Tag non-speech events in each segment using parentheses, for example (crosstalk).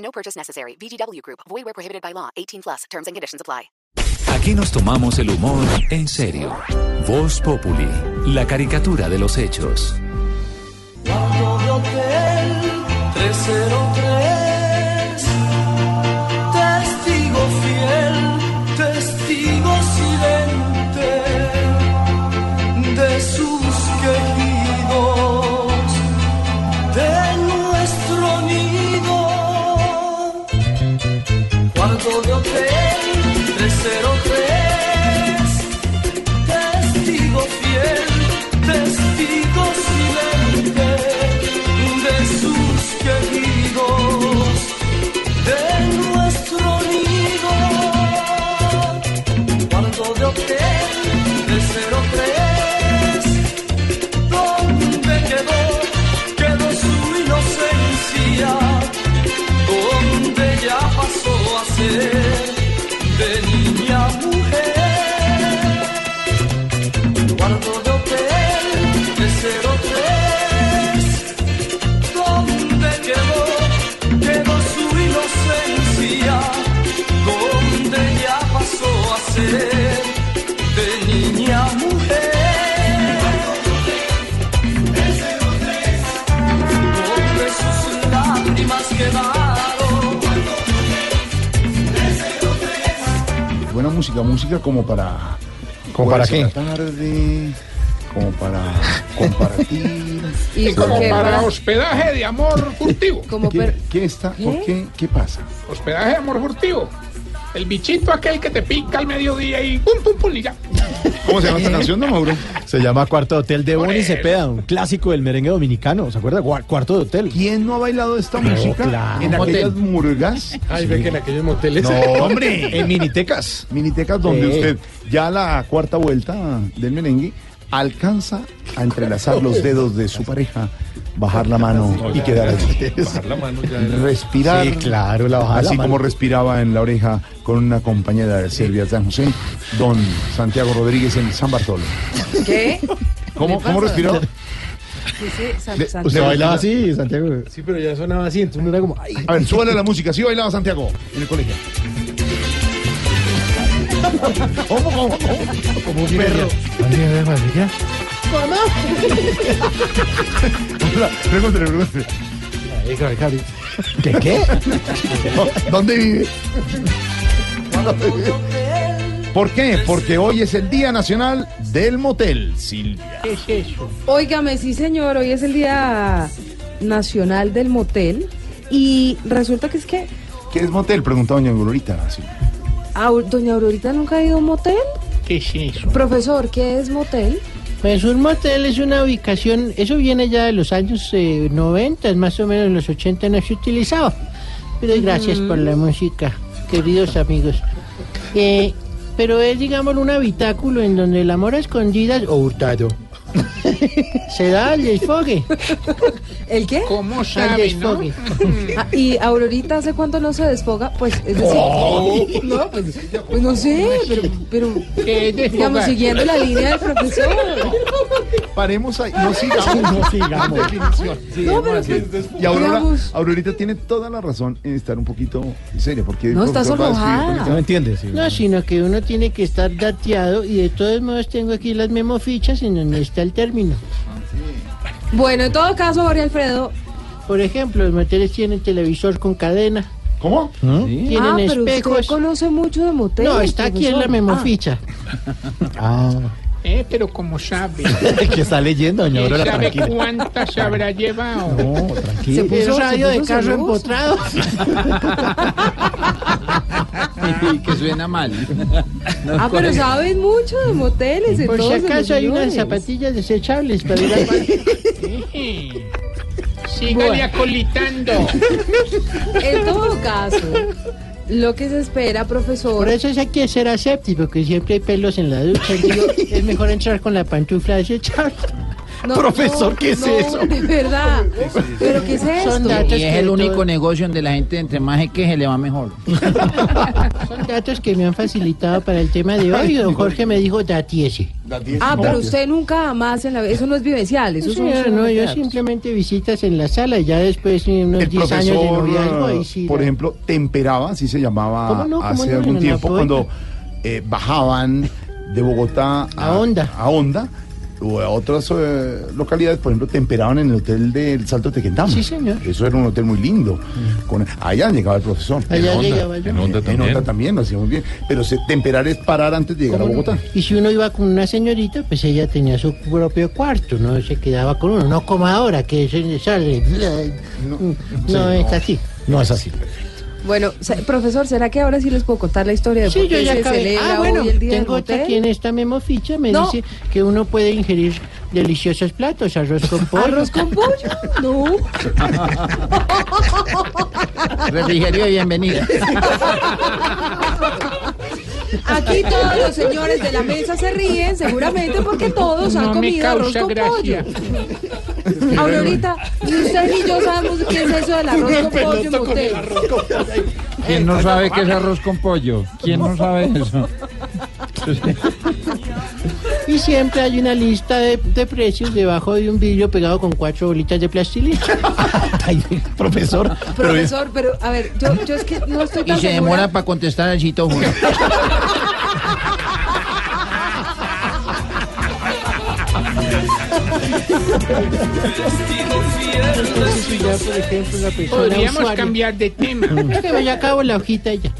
No purchase necessary. VGW Group. Void where prohibited by law. 18 plus. Terms and conditions apply. Aquí nos tomamos el humor en serio. Voz Populi, la caricatura de los hechos. Cuarto de hotel 303 Cuarto de música, música como para. ¿Como para qué? la tarde, como para (laughs) compartir. Y Como porque, para hospedaje de amor furtivo. como ¿Qué, per- qué está? ¿Por qué? ¿Qué pasa? Hospedaje de amor furtivo. El bichito aquel que te pica al mediodía y pum, pum, pum, y ya. ¿Cómo se llama esta canción, don Mauro? Se llama Cuarto de Hotel de Bonnie. Cepeda, un clásico del merengue dominicano. ¿Se acuerda? Cuarto de Hotel. ¿Quién no ha bailado esta música claro. en aquellas murgas? Ay, ve que en aquellos moteles. No, (laughs) hombre. En Minitecas. Minitecas donde Sí. usted ya a la cuarta vuelta del merengue alcanza a entrelazar los dedos de su pareja, bajar la mano y quedar allí. Bajar la mano ya era- Respirar. Sí, claro, la bajada de Así la como mano. respiraba en la oreja con una compañera de Serbia San José, don Santiago Rodríguez en San Bartolo. ¿Qué? ¿Cómo, ¿Qué ¿cómo respiró? Sí, sí, San- Le- Usted bailaba así, Santiago. Sí, pero ya sonaba así, entonces Uno era como, ay, A ver, súbale la música. ¿Sí bailaba Santiago en el colegio? (laughs) ¿Cómo, cómo, cómo? como un perro. (laughs) Pregúntele, pregúntele. ¿Qué qué? ¿Dónde vive? ¿Por qué? Porque hoy es el Día Nacional del Motel, Silvia. ¿Qué es eso? Óigame, sí señor, hoy es el Día Nacional del Motel y resulta que es que ¿Qué es motel? Preguntó doña Aurorita. Silvia. Doña Aurorita nunca ha ido a un motel. ¿Qué es eso? Profesor, ¿qué es motel? Pues un motel es una ubicación, eso viene ya de los años eh, 90, más o menos en los 80 no se utilizaba. Pero gracias por la música, queridos amigos. Eh, pero es, digamos, un habitáculo en donde el amor a escondidas o hurtado se da al desfogue. ¿El qué? ¿Cómo sabe, no? desfogue. Ah, y Aurorita hace cuánto no se desfoga, pues es decir, no, pues, pues no sé, pero, pero ¿Qué es digamos siguiendo la línea del profesor. Paremos ahí. No sigamos. No sigamos. Definición. No, pero pues, Y Aurora, Aurorita tiene toda la razón en estar un poquito seria. Porque No, está profesor va a escribir sonrojada. con esa- No entiendes. sí. No, sino que uno tiene que estar dateado y de todos modos tengo aquí las memofichas en donde está el término. bueno, en todo caso, Jorge Alfredo, Por ejemplo, los moteles tienen televisor con cadena, ¿Cómo? tienen ah, pero usted espejos. conoce mucho de moteles. No, está aquí en la memoficha. Ah, Eh, pero como sabe. (laughs) que está leyendo, doña Aurora, ¿Sabe tranquila. cuántas habrá llevado? No, Se tranquila. puso- radio se de carro empotrado. que suena mal. (laughs) Ah, pero saben mucho de moteles. Por si acaso hay unas zapatillas desechables para ir al baño. (laughs) Sígale Bueno. acolitando. En todo caso, lo que se espera, profesor. Por eso es hay que ser aséptico, porque siempre hay pelos en la ducha. Digo, (laughs) es mejor entrar con la pantufla desechable. No, Profesor, ¿qué es no, eso? De verdad. ¿Pero qué es? Son datos Y es que el todo- único negocio donde la gente entre más se queje le va mejor. (laughs) Son datos que me han facilitado para el tema de hoy. Don Jorge me dijo datiese. Ah, pero usted nunca jamás en la. Eso no es vivencial, eso Sí, son no, yo simplemente visitas en la sala y ya después de unos El 10 años de profesor, noviazgo, ahí sí. por la- ejemplo, temperaba, así se llamaba ¿Cómo no? ¿Cómo hace no? algún tiempo, cuando eh, bajaban de Bogotá A Honda. a Honda o a otras eh, localidades, por ejemplo, temperaban en el hotel del Salto Tequendama. Sí, señor. Eso era un hotel muy lindo. Con, allá llegaba el profesor. Allá En llegaba yo. En Honda también. En Honda también, lo hacía muy bien. Pero se, temperar es parar antes de llegar a ¿Cómo no? Bogotá. Y si uno iba con una señorita, pues ella tenía su propio cuarto, no se quedaba con uno, no como ahora que se sale. No, es así. No es así. Bueno, se- profesor, ¿será que ahora sí les puedo contar la historia de Sí, por yo qué ya se acabé. celebra Ah, bueno, hoy el día tengo del aquí en esta memoficha, me No. dice que uno puede ingerir deliciosos platos, arroz con pollo. ¿Arroz con pollo? No. (laughs) Refrigerio y bienvenida. (laughs) Aquí todos los señores de la mesa se ríen, seguramente porque todos han No comido arroz con gracia. pollo. Aurorita, ni usted ni yo sabemos qué es eso del arroz con pollo en motel. ¿Quién no sabe qué es arroz con pollo? ¿Quién no sabe eso? Y siempre hay una lista de, de precios debajo de un vidrio pegado con cuatro bolitas de plastilina. (laughs) Ay, profesor. Profesor, pero a ver, yo, yo es que no estoy Y tan se segura. demora para contestar el citófono. Entonces, si ya, por ejemplo, la persona Podríamos usuaria- cambiar de tema. (laughs) que me ya acabo la hojita ya.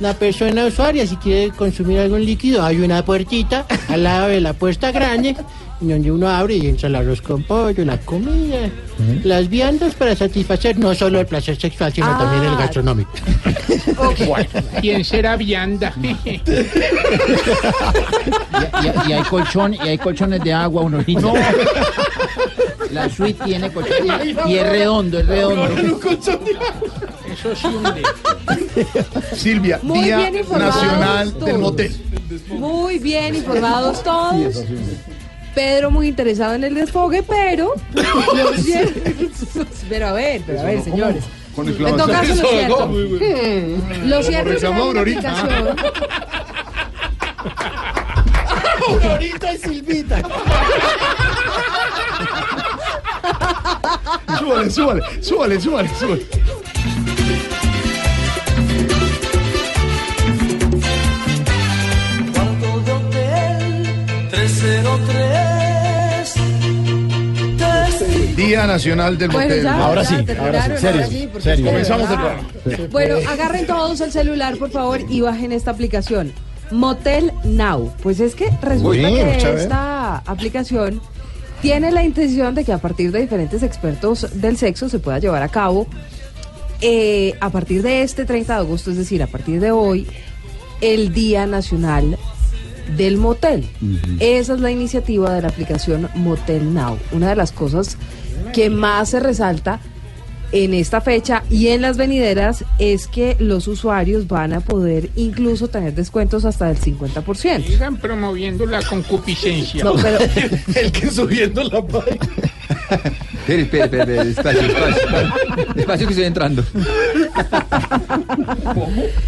La persona usuaria, si quiere consumir algún líquido, hay una puertita al lado de la puerta grande, donde uno abre y entra el arroz con pollo, la comida, las viandas para satisfacer no solo el placer sexual, sino Ah. también el gastronómico. (laughs) ¿Quién será vianda? (laughs) Y, y- y hay colchón, y hay colchones de agua, uno ahorita. (laughs) La suite tiene colchón y es redondo, es redondo. Eso sí hunde. Silvia, Muy Día bien informados Nacional del todos. Motel. Muy bien informados todos. Pedro muy interesado en el desfogue, pero lo (laughs) cierto, pero a ver, pero a ver, señores. Con En todo caso, lo cierto, lo cierto es que hay reclamó una Aurorita. aplicación Ahorita (laughs) es Silvita. Súbale, súbale, súbale, súbale, súbale. Cuarto de hotel 303. Día Nacional del Bueno, Motel. ya, Ahora ya sí, ahora sí, ahora sí, serio. Comenzamos el programa. Bueno, agarren todos el celular, por favor, y bajen esta aplicación. Motel Now. Pues es que resulta Uy, que esta aplicación tiene la intención de que a partir de diferentes expertos del sexo se pueda llevar a cabo eh, a partir de este 30 de agosto, es decir, a partir de hoy, el Día Nacional del Motel. Esa es la iniciativa de la aplicación Motel Now. Una de las cosas que más se resalta en esta fecha y en las venideras es que los usuarios van a poder incluso tener descuentos hasta del 50%. Sigan promoviendo la concupiscencia. No, pero (laughs) El que subiendo la página. Espere, espere, espere, despacio, despacio. Despacio que estoy entrando.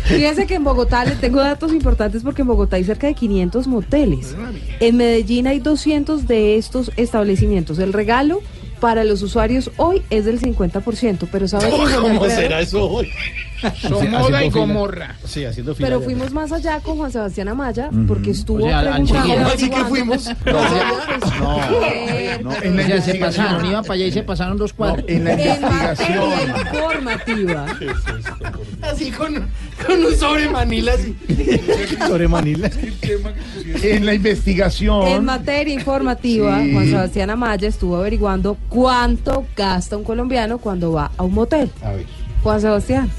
Fíjense que en Bogotá le tengo datos importantes porque en Bogotá hay cerca de 500 moteles. En Medellín hay 200 de estos establecimientos. El regalo para los usuarios hoy es del 50%, pero ¿sabe (laughs) qué, Jorge ¿Cómo será eso hoy? Somoda y Gomorra. Sí, haciendo fila. Pero ya. fuimos más allá con Juan Sebastián Amaya porque estuvo O sea, preguntando. ¿Cómo así que fuimos? (laughs) No, No, pues, eh, no, en la se pasaron, iban para allá y se pasaron dos cuadras. En la en investigación. materia informativa. Así con, con un sobre manila así. Sobre Manila. En la investigación. En materia informativa, Sí. Juan Sebastián Amaya estuvo averiguando cuánto gasta un colombiano cuando va a un motel. A ver. Juan Sebastián.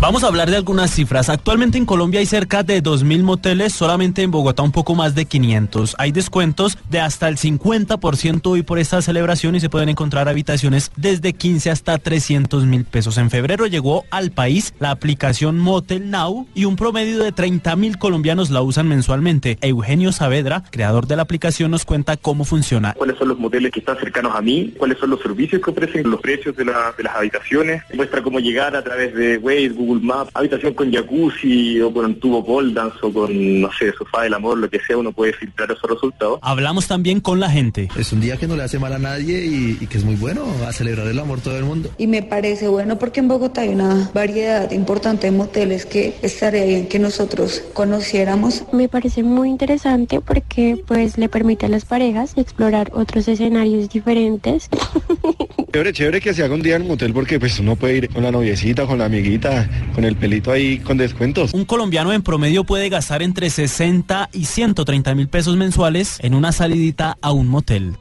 Vamos a hablar de algunas cifras. Actualmente en Colombia hay cerca de 2.000 moteles, solamente en Bogotá un poco más de 500. Hay descuentos de hasta el 50% hoy por esta celebración y se pueden encontrar habitaciones desde 15 hasta 300 mil pesos. En febrero llegó al país la aplicación Motel Now y un promedio de 30 mil colombianos la usan mensualmente. Eugenio Saavedra, creador de la aplicación, nos cuenta cómo funciona. ¿Cuáles son los moteles que están cercanos a mí? ¿Cuáles son los servicios que ofrecen? ¿Los precios de, la- de las habitaciones? Muestra cómo llegar a través de Waze, Google Maps, habitación con jacuzzi o con un tubo pole dance o con, no sé, sofá del amor, lo que sea, uno puede filtrar esos resultados. Hablamos también con la gente. Es un día que no le hace mal a nadie y, y que es muy bueno a celebrar el amor todo el mundo. Y me parece bueno porque en Bogotá hay una variedad importante de moteles que estaría bien que nosotros conociéramos. Me parece muy interesante porque pues le permite a las parejas explorar otros escenarios diferentes. (laughs) Chévere, chévere que se haga un día en el motel porque pues uno puede ir con la noviecita, con la amiguita, con el pelito ahí con descuentos. Un colombiano en promedio puede gastar entre 60 y 130 mil pesos mensuales en una salidita a un motel.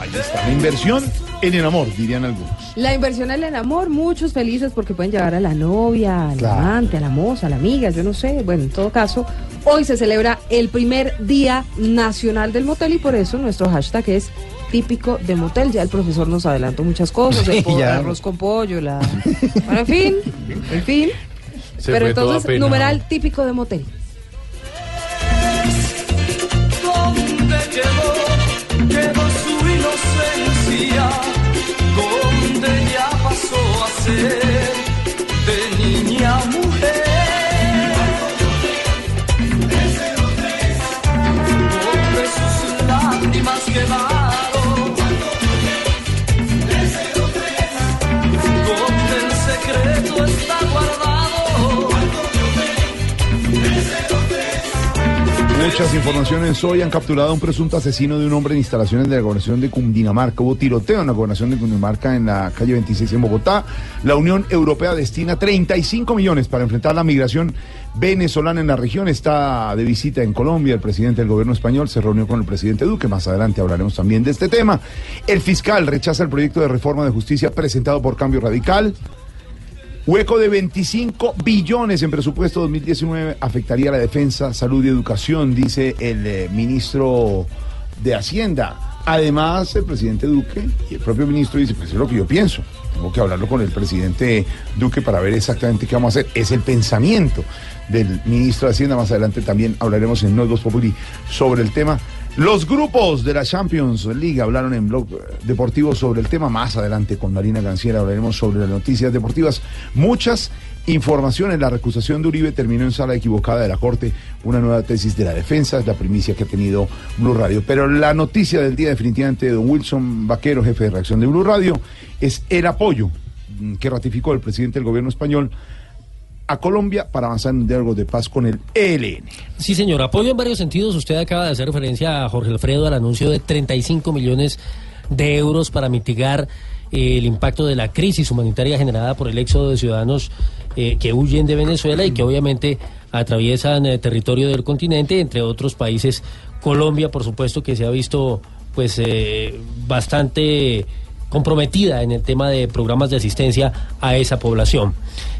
Ahí está, la inversión en el amor, dirían algunos. La inversión en el amor, muchos felices porque pueden llevar a la novia, al Claro. amante, a la moza, a la amiga, yo no sé. Bueno, en todo caso, hoy se celebra el primer Día Nacional del Motel y por eso nuestro hashtag es típico de motel. Ya el profesor nos adelantó muchas cosas, el (laughs) Sí, po- ya. arroz con pollo, la... Bueno, en fin, en fin. Se Pero entonces, numeral típico de motel. ¿Dónde quedó? Quedó su inocencia. ¿Dónde ya pasó a ser de niña mujer? ¿Dónde sus Muchas informaciones hoy han capturado a un presunto asesino de un hombre en instalaciones de la gobernación de Cundinamarca. Hubo tiroteo en la gobernación de Cundinamarca en la calle 26 en Bogotá. La Unión Europea destina 35 millones para enfrentar la migración venezolana en la región. Está de visita en Colombia. El presidente del gobierno español se reunió con el presidente Duque. Más adelante hablaremos también de este tema. El fiscal rechaza el proyecto de reforma de justicia presentado por Cambio Radical. Hueco de 25 billones en presupuesto 2019 afectaría la defensa, salud y educación, dice el eh, ministro de Hacienda. Además, el presidente Duque y el propio ministro dice, pues es lo que yo pienso. Tengo que hablarlo con el presidente Duque para ver exactamente qué vamos a hacer. Es el pensamiento del ministro de Hacienda. Más adelante también hablaremos en Nuevos Populi sobre el tema. Los grupos de la Champions League hablaron en Blog Deportivo sobre el tema. Más adelante con Marina Ganciera hablaremos sobre las noticias deportivas. Muchas informaciones. La recusación de Uribe terminó en sala equivocada de la Corte. Una nueva tesis de la defensa es la primicia que ha tenido Blue Radio. Pero la noticia del día definitivamente de don Wilson Vaquero, jefe de reacción de Blue Radio, es el apoyo que ratificó el presidente del gobierno español a Colombia para avanzar en un diálogo de paz con el ELN. Sí, señor, apoyo en varios sentidos. Usted acaba de hacer referencia a Jorge Alfredo al anuncio de 35 millones de euros para mitigar eh, el impacto de la crisis humanitaria generada por el éxodo de ciudadanos eh, que huyen de Venezuela y que obviamente atraviesan el territorio del continente, entre otros países. Colombia, por supuesto, que se ha visto pues eh, bastante comprometida en el tema de programas de asistencia a esa población.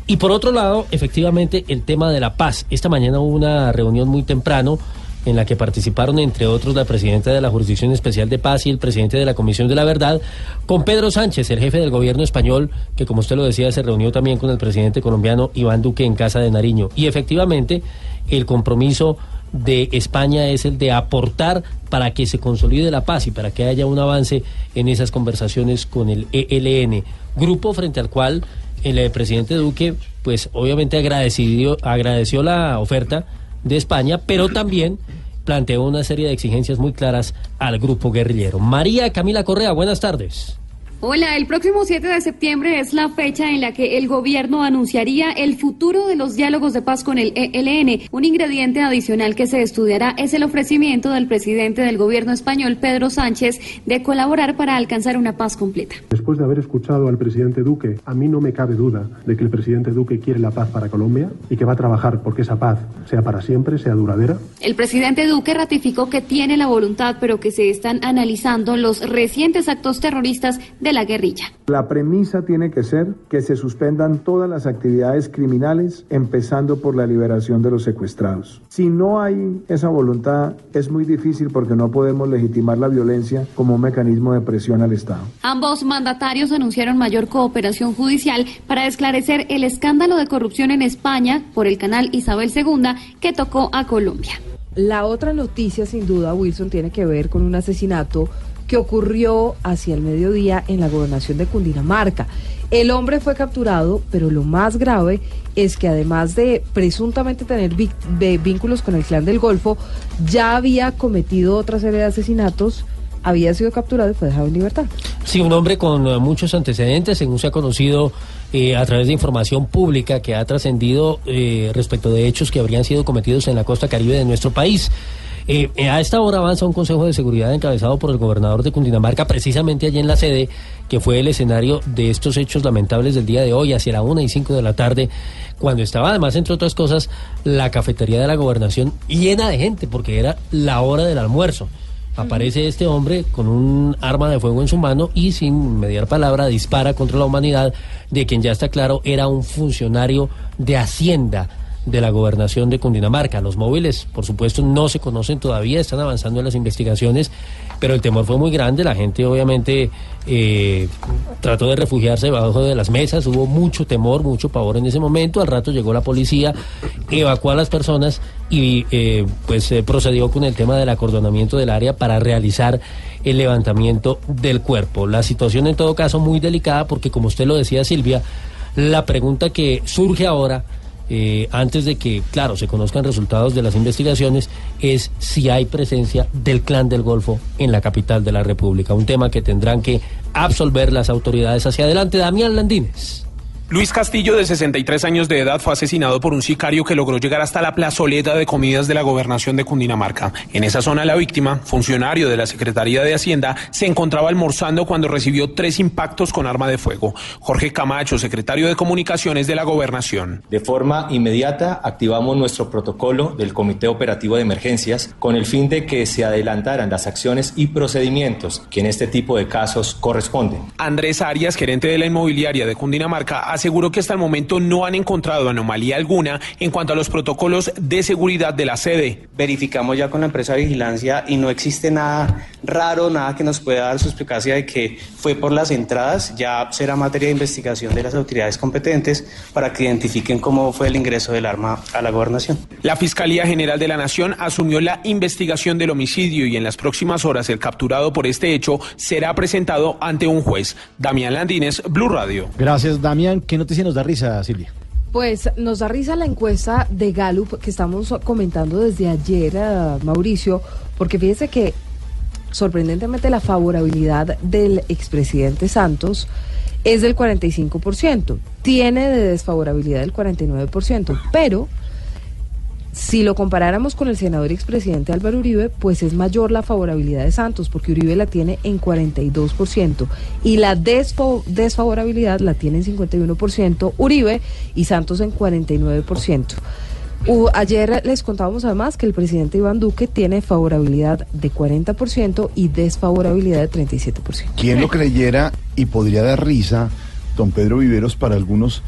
Y por otro lado, efectivamente, el tema de la paz. Esta mañana hubo una reunión muy temprano en la que participaron, entre otros, la presidenta de la Jurisdicción Especial de Paz y el presidente de la Comisión de la Verdad, con Pedro Sánchez, el jefe del gobierno español, que como usted lo decía, se reunió también con el presidente colombiano Iván Duque en Casa de Nariño. Y efectivamente, el compromiso de España es el de aportar para que se consolide la paz y para que haya un avance en esas conversaciones con el ELN, grupo frente al cual el presidente Duque, pues obviamente agradeció, agradeció la oferta de España, pero también planteó una serie de exigencias muy claras al grupo guerrillero. María Camila Correa, buenas tardes. Hola, el próximo 7 de septiembre es la fecha en la que el gobierno anunciaría el futuro de los diálogos de paz con el ELN. Un ingrediente adicional que se estudiará es el ofrecimiento del presidente del gobierno español, Pedro Sánchez, de colaborar para alcanzar una paz completa. Después de haber escuchado al presidente Duque, a mí no me cabe duda de que el presidente Duque quiere la paz para Colombia y que va a trabajar porque esa paz sea para siempre, sea duradera. El presidente Duque ratificó que tiene la voluntad, pero que se están analizando los recientes actos terroristas del la guerrilla. La premisa tiene que ser que se suspendan todas las actividades criminales, empezando por la liberación de los secuestrados. Si no hay esa voluntad, es muy difícil porque no podemos legitimar la violencia como un mecanismo de presión al Estado. Ambos mandatarios anunciaron mayor cooperación judicial para esclarecer el escándalo de corrupción en España por el canal Isabel II que tocó a Colombia. La otra noticia, sin duda, Wilson, tiene que ver con un asesinato ocurrió hacia el mediodía en la gobernación de Cundinamarca. El hombre fue capturado, pero lo más grave es que además de presuntamente tener vínculos con el clan del Golfo, ya había cometido otra serie de asesinatos, había sido capturado y fue dejado en libertad. Sí, un hombre con eh, muchos antecedentes, según se ha conocido eh, a través de información pública que ha trascendido eh, respecto de hechos que habrían sido cometidos en la costa caribe de nuestro país. Eh, eh, a esta hora avanza un Consejo de Seguridad encabezado por el gobernador de Cundinamarca, precisamente allí en la sede, que fue el escenario de estos hechos lamentables del día de hoy, hacia la una y cinco de la tarde, cuando estaba además, entre otras cosas, la cafetería de la gobernación llena de gente, porque era la hora del almuerzo. Aparece este hombre con un arma de fuego en su mano y sin mediar palabra dispara contra la humanidad de quien ya está claro era un funcionario de Hacienda de la gobernación de Cundinamarca. Los móviles, por supuesto, no se conocen todavía, están avanzando en las investigaciones, pero el temor fue muy grande. La gente, obviamente, eh, trató de refugiarse debajo de las mesas. Hubo mucho temor, mucho pavor en ese momento. Al rato llegó la policía, evacuó a las personas y, eh, pues, eh, procedió con el tema del acordonamiento del área para realizar el levantamiento del cuerpo. La situación, en todo caso, muy delicada porque, como usted lo decía, Silvia, la pregunta que surge ahora eh, antes de que, claro, se conozcan resultados de las investigaciones, es si hay presencia del clan del Golfo en la capital de la República. Un tema que tendrán que absolver las autoridades hacia adelante. Damián Landines. Luis Castillo, de 63 años de edad, fue asesinado por un sicario que logró llegar hasta la plazoleta de comidas de la gobernación de Cundinamarca. En esa zona, la víctima, funcionario de la Secretaría de Hacienda, se encontraba almorzando cuando recibió tres impactos con arma de fuego. Jorge Camacho, secretario de Comunicaciones de la gobernación. De forma inmediata activamos nuestro protocolo del Comité Operativo de Emergencias con el fin de que se adelantaran las acciones y procedimientos que en este tipo de casos corresponden. Andrés Arias, gerente de la inmobiliaria de Cundinamarca, aseguró que hasta el momento no han encontrado anomalía alguna en cuanto a los protocolos de seguridad de la sede. Verificamos ya con la empresa de vigilancia y no existe nada raro, nada que nos pueda dar suspicacia de que fue por las entradas. Ya será materia de investigación de las autoridades competentes para que identifiquen cómo fue el ingreso del arma a la gobernación. La Fiscalía General de la Nación asumió la investigación del homicidio y en las próximas horas el capturado por este hecho será presentado ante un juez. Damián Landines, Blue Radio. Gracias, Damián. ¿Qué noticia nos da risa, Silvia? Pues nos da risa la encuesta de Gallup que estamos comentando desde ayer, eh, Mauricio, porque fíjese que sorprendentemente la favorabilidad del expresidente Santos es del 45%, tiene de desfavorabilidad del 49%, pero si lo comparáramos con el senador expresidente Álvaro Uribe, pues es mayor la favorabilidad de Santos, porque Uribe la tiene en 42% y la desfavorabilidad la tiene en 51% Uribe y Santos en 49%. U- ayer les contábamos además que el presidente Iván Duque tiene favorabilidad de 40% y desfavorabilidad de 37%. ¿Quién lo creyera y podría dar risa, don Pedro Viveros, para algunos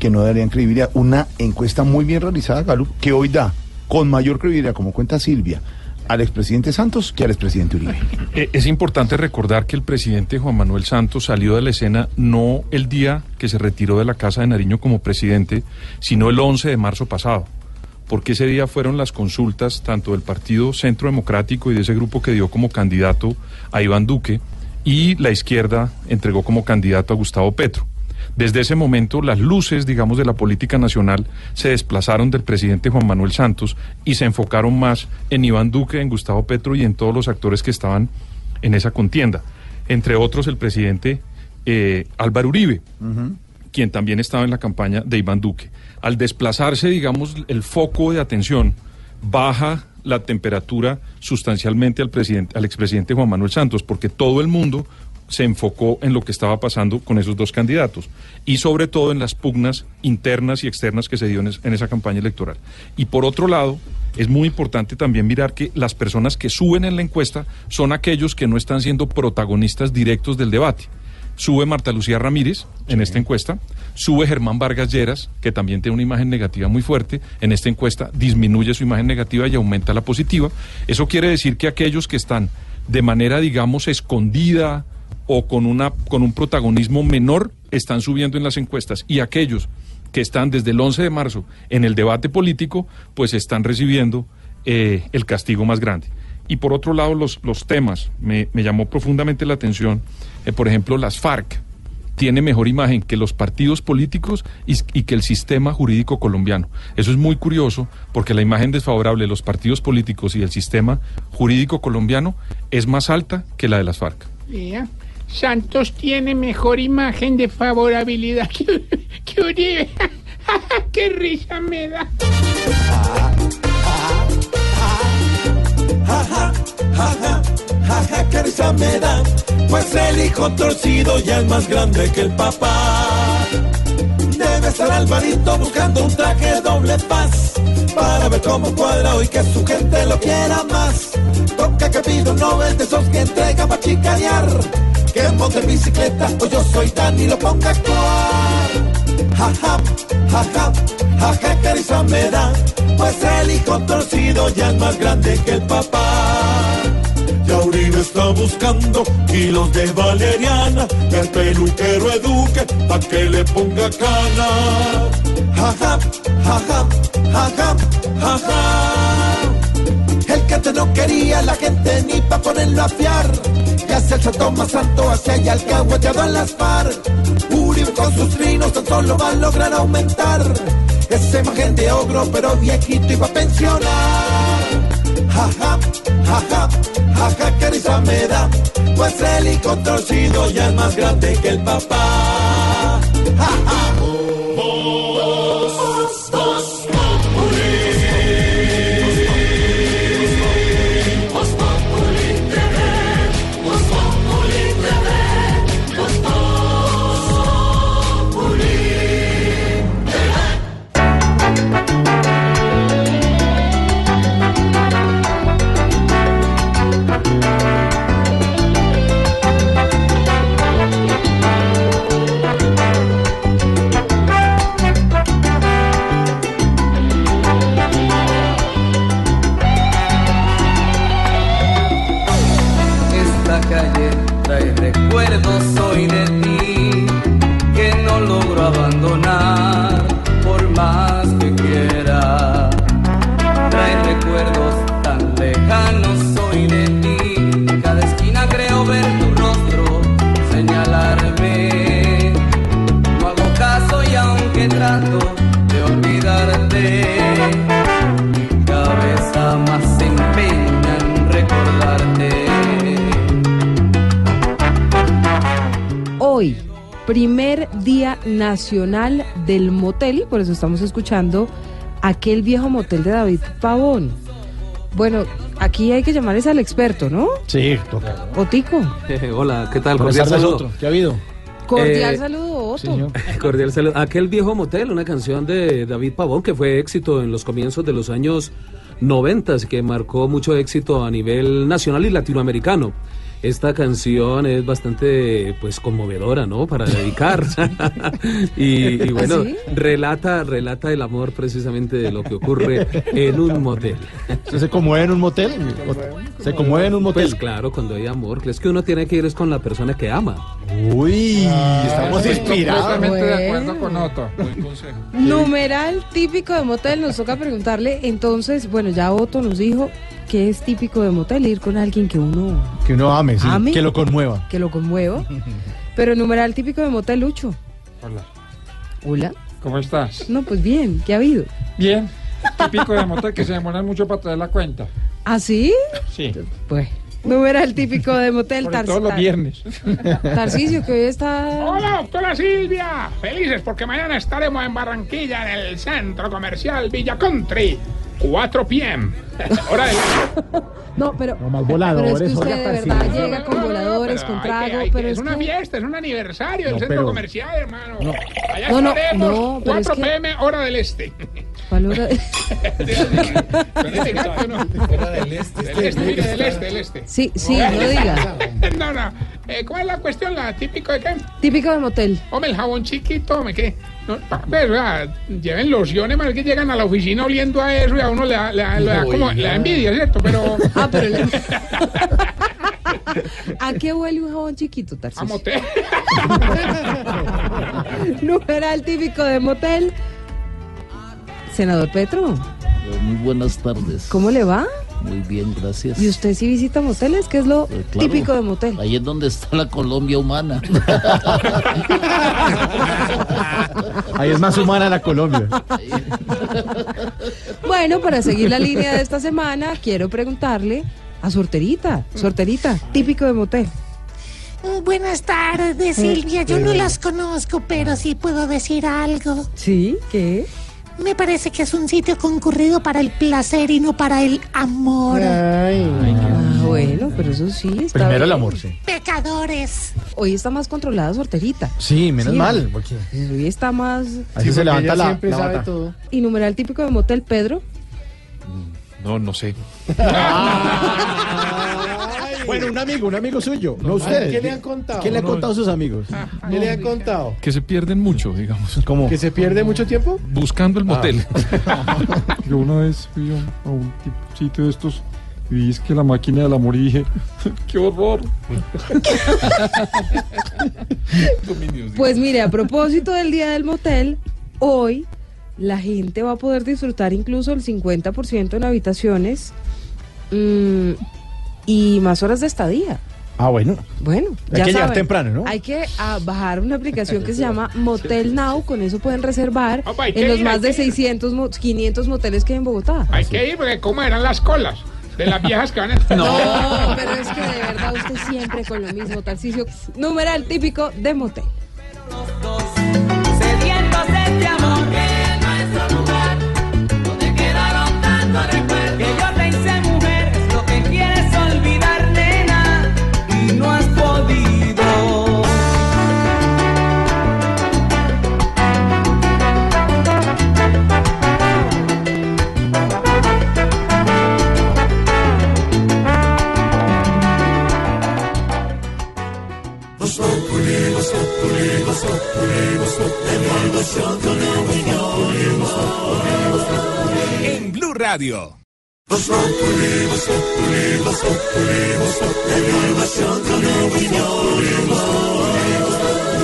que no darían credibilidad? Una encuesta muy bien realizada, Gallup, que hoy da con mayor credibilidad, como cuenta Silvia, al expresidente Santos que al expresidente Uribe. Eh, Es importante recordar que el presidente Juan Manuel Santos salió de la escena no el día que se retiró de la Casa de Nariño como presidente, sino el 11 de marzo pasado, porque ese día fueron las consultas tanto del Partido Centro Democrático y de ese grupo que dio como candidato a Iván Duque, y la izquierda entregó como candidato a Gustavo Petro. Desde ese momento, las luces, digamos, de la política nacional se desplazaron del presidente Juan Manuel Santos y se enfocaron más en Iván Duque, en Gustavo Petro y en todos los actores que estaban en esa contienda. Entre otros, el presidente eh, Álvaro Uribe, quien también estaba en la campaña de Iván Duque. Al desplazarse, digamos, el foco de atención, baja la temperatura sustancialmente al presidente, al expresidente Juan Manuel Santos, porque todo el mundo se enfocó en lo que estaba pasando con esos dos candidatos y sobre todo en las pugnas internas y externas que se dio en, es- en esa campaña electoral. Y por otro lado, es muy importante también mirar que las personas que suben en la encuesta son aquellos que no están siendo protagonistas directos del debate. Sube Marta Lucía Ramírez en esta encuesta, sube Germán Vargas Lleras, que también tiene una imagen negativa muy fuerte, en esta encuesta disminuye su imagen negativa y aumenta la positiva. Eso quiere decir que aquellos que están de manera, digamos, escondida o con, una, con un protagonismo menor están subiendo en las encuestas y aquellos que están desde el 11 de marzo en el debate político, pues están recibiendo eh, el castigo más grande. Y por otro lado, los, los temas, me, me llamó profundamente la atención, eh, por ejemplo, las FARC tiene mejor imagen que los partidos políticos y, que el sistema jurídico colombiano. Eso es muy curioso porque la imagen desfavorable de los partidos políticos y del sistema jurídico colombiano es más alta que la de las FARC. Vea, Santos tiene mejor imagen de favorabilidad que, que Uribe. (laughs) ¡Qué risa me da! Qué risa me da. Pues el hijo torcido ya es más grande que el papá. Debe estar Alvarito buscando un traje doble paz. Para ver cómo cuadra hoy que su gente lo quiera más. Toca que pido no es de esos que entrega para chicanear. Que monte bicicleta o yo soy Dani lo ponga a actuar. Jaja, jaja, jaja, qué risa me da. Pues el hijo torcido ya es más grande que el papá. Ya Uribe está buscando kilos de valeriana. Que el peluquero eduque pa' que le ponga cana. Jaja, jaja, jaja, jaja. El que antes no quería la gente ni pa' ponerlo a fiar. Ya se el santo más santo hacia allá el caguayado en las par. Uribe con sus trinos tan solo va a lograr aumentar. Esa imagen de ogro pero viejito iba a pensionar. Jaja, jaja, jaja, qué risa me da. Pues el hijo ya es más grande que el papá. Jaja. Primer día nacional del motel, por eso estamos escuchando aquel viejo motel de David Pavón. Bueno, aquí hay que llamarles al experto, ¿no? Sí, toca. Otico. (laughs) Hola, ¿qué tal? Cordial saludo. otro. ¿Qué ha habido? Cordial Eh, saludo, Otto. (laughs) Cordial saludo. Aquel viejo motel, una canción de David Pavón que fue éxito en los comienzos de los años 90, que marcó mucho éxito a nivel nacional y latinoamericano. Esta canción es bastante pues conmovedora, ¿no? Para dedicar. (laughs) y, y bueno, ¿Ah, sí? relata, relata el amor precisamente de lo que ocurre en un motel. ¿Usted se conmueve en un motel? ¿Se conmueve en un motel? Pues claro, cuando hay amor. Es que uno tiene que ir es con la persona que ama. Uy, estamos estoy inspirados. completamente de acuerdo con Otto. Buen consejo. Numeral típico de motel, nos toca preguntarle, entonces, bueno, ya Otto nos dijo que es típico de motel ir con alguien que uno Que uno ame, sí, ¿Ame? que lo conmueva. que lo conmueva. (laughs) Pero numeral típico de motel, Lucho. Hola, Hola. ¿cómo estás? No, pues bien, ¿qué ha habido? Bien, típico de motel que se demoran mucho para traer la cuenta. ¿Ah, sí? Sí, Pues, numeral típico de motel, sobre Tar- todo los viernes. Tarcisio, que hoy está... Hola, doctora Silvia. Felices porque mañana estaremos en Barranquilla, en el centro comercial Villa Country. 4 p.m. (laughs) Hora de No, pero... No, más Pero voladores. es que usted de verdad llega con voladores, con Hay que- trago, hay que- pero es es una que... fiesta, es un aniversario del No, centro pero- comercial, hermano. Allá No, no, estaremos, no, pero es 4 que- p.m. hora del este. Parece ¿Cuál hora? ¿Del gato, no? Del este, del este, del este, del este. Sí, sí, no diga. (laughs) No, no. Eh, ¿Cuál es la cuestión? ¿La típico de qué? Típico de motel. Hombre, el jabón chiquito, ¿me qué? No, pues, vea, lleven lociones, más que llegan a la oficina oliendo a eso y a uno le da, le da- le da como le da envidia, ¿cierto? Pero... Ah, pero le- (laughs) ¿A qué huele un jabón chiquito, Tarcisio? A motel. (laughs) Numeral típico de motel. Senador Petro, Muy buenas tardes. ¿cómo le va? Muy bien, gracias. ¿Y usted sí visita moteles? ¿Qué es lo Eh, claro. típico de motel? Ahí es donde está la Colombia humana. Ahí es más humana la Colombia. Bueno, para seguir la línea de esta semana, quiero preguntarle a Sorterita. Sorterita, típico de motel. Uh, buenas tardes, Silvia. Yo no las conozco, pero sí puedo decir algo. ¿Sí? ¿Qué? Me parece que es un sitio concurrido para el placer y no para el amor. Ah, bueno, pero eso sí está Primero el amor, sí. Pecadores. Hoy está más controlada Sorterita. Sí, menos Sí, mal. Porque Hoy está más... así se levanta la, la bata. ¿Y numeral típico de motel, Pedro? No, no sé. (laughs) (laughs) Bueno, un amigo, un amigo suyo, no usted. ¿Qué le han contado? ¿Qué le han contado a sus amigos? ¿Qué le han contado? Que se pierden mucho, digamos. ¿Cómo? ¿Que se pierde mucho tiempo? Buscando el motel. (laughs) Yo una vez fui a un, sitio de estos y vi es que la máquina del amor y dije, (laughs) ¡qué horror! (laughs) Pues mire, a propósito del día del motel, hoy la gente va a poder disfrutar incluso el 50% en habitaciones mm, y más horas de estadía. Ah, bueno. Bueno, Hay ya que llegar saben, temprano, ¿no? Hay que ah, bajar una aplicación que se (laughs) llama Motel Now, con eso pueden reservar Opa, en los ir, más de que ir. 600, mo- 500 moteles que hay en Bogotá. Hay que ir porque cómo eran las colas de las viejas que van a... No, pero es que de verdad usted siempre con lo mismo, Tarcicio. Numeral típico de motel. Radio.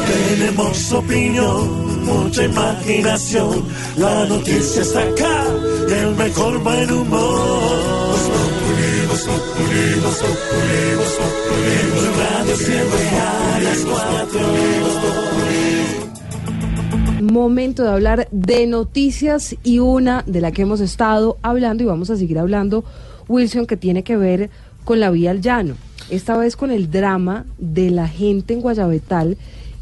Tenemos opinión, mucha imaginación. La noticia está acá, el mejor buen humor. Siempre a las cuatro. Momento de hablar de noticias y una de la que hemos estado hablando y vamos a seguir hablando, Wilson, que tiene que ver con la vía al llano. Esta vez con el drama de la gente en Guayabetal,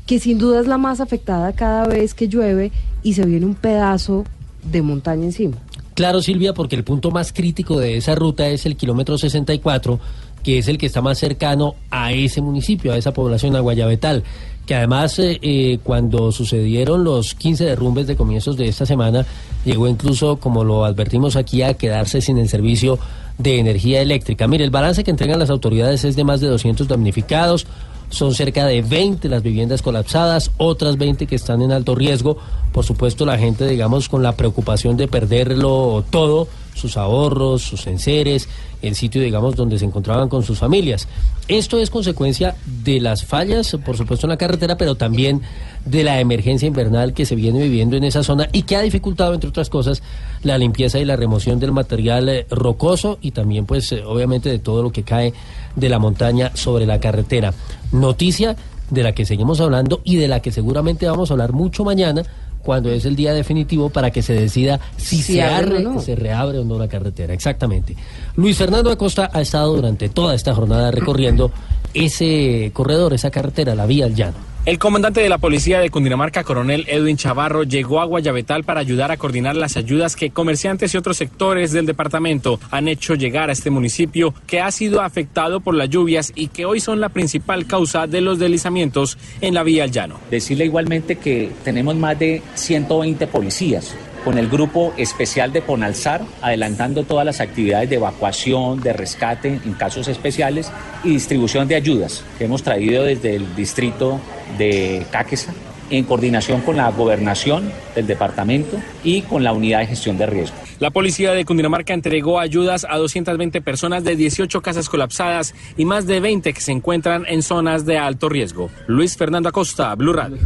que sin duda es la más afectada cada vez que llueve y se viene un pedazo de montaña encima. Claro, Silvia, porque el punto más crítico de esa ruta es el kilómetro 64, que es el que está más cercano a ese municipio, a esa población, a Guayabetal. Que además, eh, eh, cuando sucedieron los 15 derrumbes de comienzos de esta semana, llegó incluso, como lo advertimos aquí, a quedarse sin el servicio de energía eléctrica. Mire, el balance que entregan las autoridades es de más de 200 damnificados. Son cerca de 20 las viviendas colapsadas, otras 20 que están en alto riesgo. Por supuesto, la gente, digamos, con la preocupación de perderlo todo, sus ahorros, sus enseres, el sitio, digamos, donde se encontraban con sus familias. Esto es consecuencia de las fallas, por supuesto, en la carretera, pero también de la emergencia invernal que se viene viviendo en esa zona y que ha dificultado, entre otras cosas, la limpieza y la remoción del material eh, rocoso y también, pues, eh, obviamente, de todo lo que cae de la montaña sobre la carretera. Noticia de la que seguimos hablando y de la que seguramente vamos a hablar mucho mañana cuando es el día definitivo para que se decida si, Si se, abre- no. se reabre o no la carretera. Exactamente. Luis Fernando Acosta ha estado durante toda esta jornada recorriendo ese corredor, esa carretera, la vía al llano. El comandante de la policía de Cundinamarca, coronel Edwin Chavarro, llegó a Guayabetal para ayudar a coordinar las ayudas que comerciantes y otros sectores del departamento han hecho llegar a este municipio que ha sido afectado por las lluvias y que hoy son la principal causa de los deslizamientos en la vía al llano. Decirle igualmente que tenemos más de 120 policías con el grupo especial de Ponalzar, adelantando todas las actividades de evacuación, de rescate en casos especiales y distribución de ayudas que hemos traído desde el distrito de Cáqueza en coordinación con la gobernación del departamento y con la unidad de gestión de riesgo. La policía de Cundinamarca entregó ayudas a 220 personas de 18 casas colapsadas y más de 20 que se encuentran en zonas de alto riesgo. Luis Fernando Acosta, Blue Radio.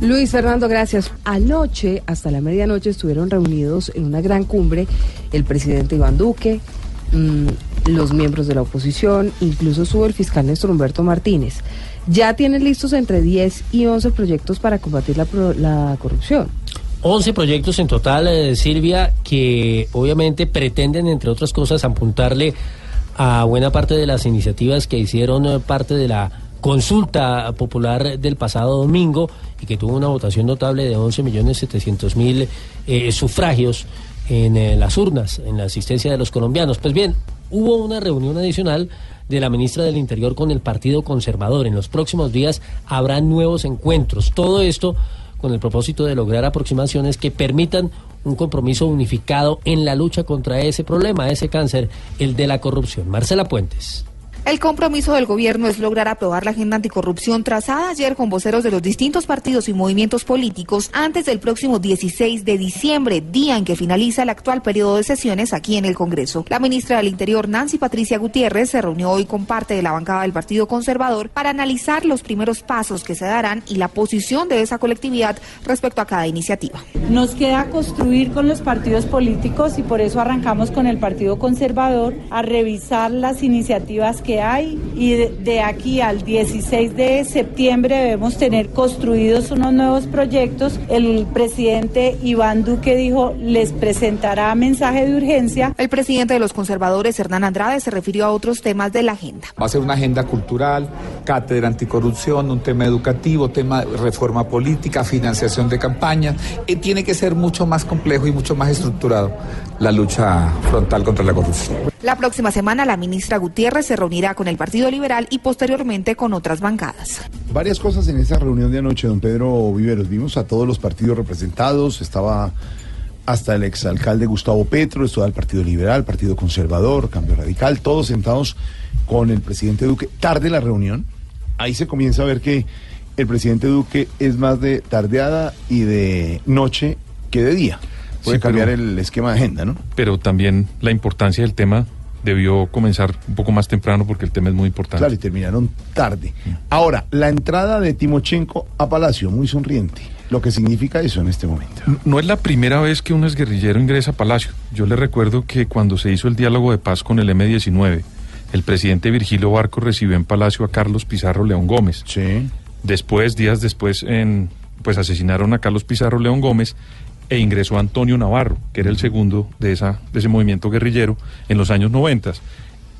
Luis Fernando, gracias. Anoche, hasta la medianoche, estuvieron reunidos en una gran cumbre el presidente Iván Duque, mm, los miembros de la oposición, incluso estuvo el fiscal Néstor Humberto Martínez. Ya tienen listos entre 10 y 11 proyectos para combatir la, corrupción. 11 proyectos en total, eh, Silvia, que obviamente pretenden, entre otras cosas, apuntarle a buena parte de las iniciativas que hicieron eh, parte de la consulta popular del pasado domingo y que tuvo una votación notable de 11.700.000 eh, sufragios en eh, las urnas, en la asistencia de los colombianos. Pues bien, hubo una reunión adicional de la ministra del Interior con el Partido Conservador. En los próximos días habrá nuevos encuentros. Todo esto con el propósito de lograr aproximaciones que permitan un compromiso unificado en la lucha contra ese problema, ese cáncer, el de la corrupción. Marcela Puentes. El compromiso del gobierno es lograr aprobar la agenda anticorrupción trazada ayer con voceros de los distintos partidos y movimientos políticos antes del próximo 16 de diciembre, día en que finaliza el actual periodo de sesiones aquí en el Congreso. La ministra del Interior, Nancy Patricia Gutiérrez, se reunió hoy con parte de la bancada del Partido Conservador para analizar los primeros pasos que se darán y la posición de esa colectividad respecto a cada iniciativa. Nos queda construir con los partidos políticos y por eso arrancamos con el Partido Conservador a revisar las iniciativas que hay y de, de aquí al 16 de septiembre debemos tener construidos unos nuevos proyectos. El presidente Iván Duque dijo les presentará mensaje de urgencia. El presidente de los conservadores, Hernán Andrade, se refirió a otros temas de la agenda. Va a ser una agenda cultural, cátedra anticorrupción, un tema educativo, tema de reforma política, financiación de campañas. Y tiene que ser mucho más complejo y mucho más estructurado la lucha frontal contra la corrupción. La próxima semana la ministra Gutiérrez se reunirá con el Partido Liberal y posteriormente con otras bancadas. Varias cosas en esa reunión de anoche, don Pedro Viveros. Vimos a todos los partidos representados, estaba hasta el exalcalde Gustavo Petro, estaba el Partido Liberal, Partido Conservador, Cambio Radical, todos sentados con el presidente Duque. Tarde la reunión, ahí se comienza a ver que el presidente Duque es más de tardeada y de noche que de día. Puede Sí, pero- cambiar el esquema de agenda, ¿no? Pero también la importancia del tema debió comenzar un poco más temprano porque el tema es muy importante. Claro, y terminaron tarde. Ahora, la entrada de Timochenko a Palacio, muy sonriente. Lo que significa eso en este momento. No es la primera vez que un exguerrillero ingresa a Palacio. Yo le recuerdo que cuando se hizo el diálogo de paz con el M-19, el presidente Virgilio Barco recibió en Palacio a Carlos Pizarro León Gómez. Después, días después, en, pues asesinaron a Carlos Pizarro León Gómez e ingresó Antonio Navarro, que era el segundo de, esa, de ese movimiento guerrillero en los años 90.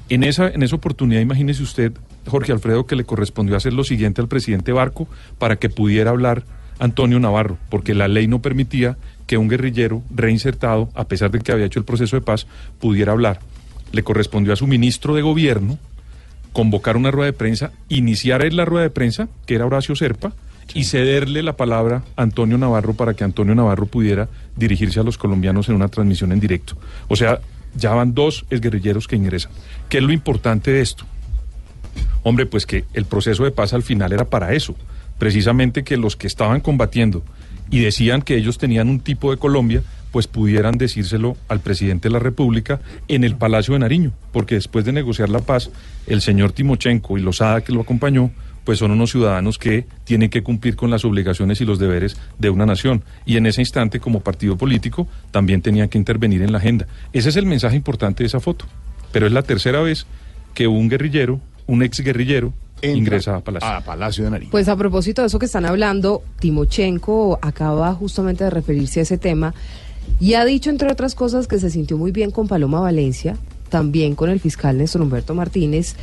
En esa, en esa oportunidad, imagínese usted, Jorge Alfredo, que le correspondió hacer lo siguiente al presidente Barco para que pudiera hablar Antonio Navarro, porque la ley no permitía que un guerrillero reinsertado, a pesar de que había hecho el proceso de paz, pudiera hablar. Le correspondió a su ministro de gobierno convocar una rueda de prensa, iniciar la rueda de prensa, que era Horacio Serpa, y cederle la palabra a Antonio Navarro para que Antonio Navarro pudiera dirigirse a los colombianos en una transmisión en directo. O sea, ya van dos exguerrilleros que ingresan. ¿Qué es lo importante de esto? Hombre, pues que el proceso de paz al final era para eso, precisamente que los que estaban combatiendo y decían que ellos tenían un tipo de Colombia, pues pudieran decírselo al presidente de la República en el Palacio de Nariño, porque después de negociar la paz, el señor Timochenko y Lozada que lo acompañó, pues son unos ciudadanos que tienen que cumplir con las obligaciones y los deberes de una nación. Y en ese instante, como partido político, también tenían que intervenir en la agenda. Ese es el mensaje importante de esa foto. Pero es la tercera vez que un guerrillero, un ex guerrillero, ingresa a Palacio. A Palacio de Nariño. Pues a propósito de eso que están hablando, Timochenko acaba justamente de referirse a ese tema y ha dicho, entre otras cosas, que se sintió muy bien con Paloma Valencia, también con el fiscal Néstor Humberto Martínez,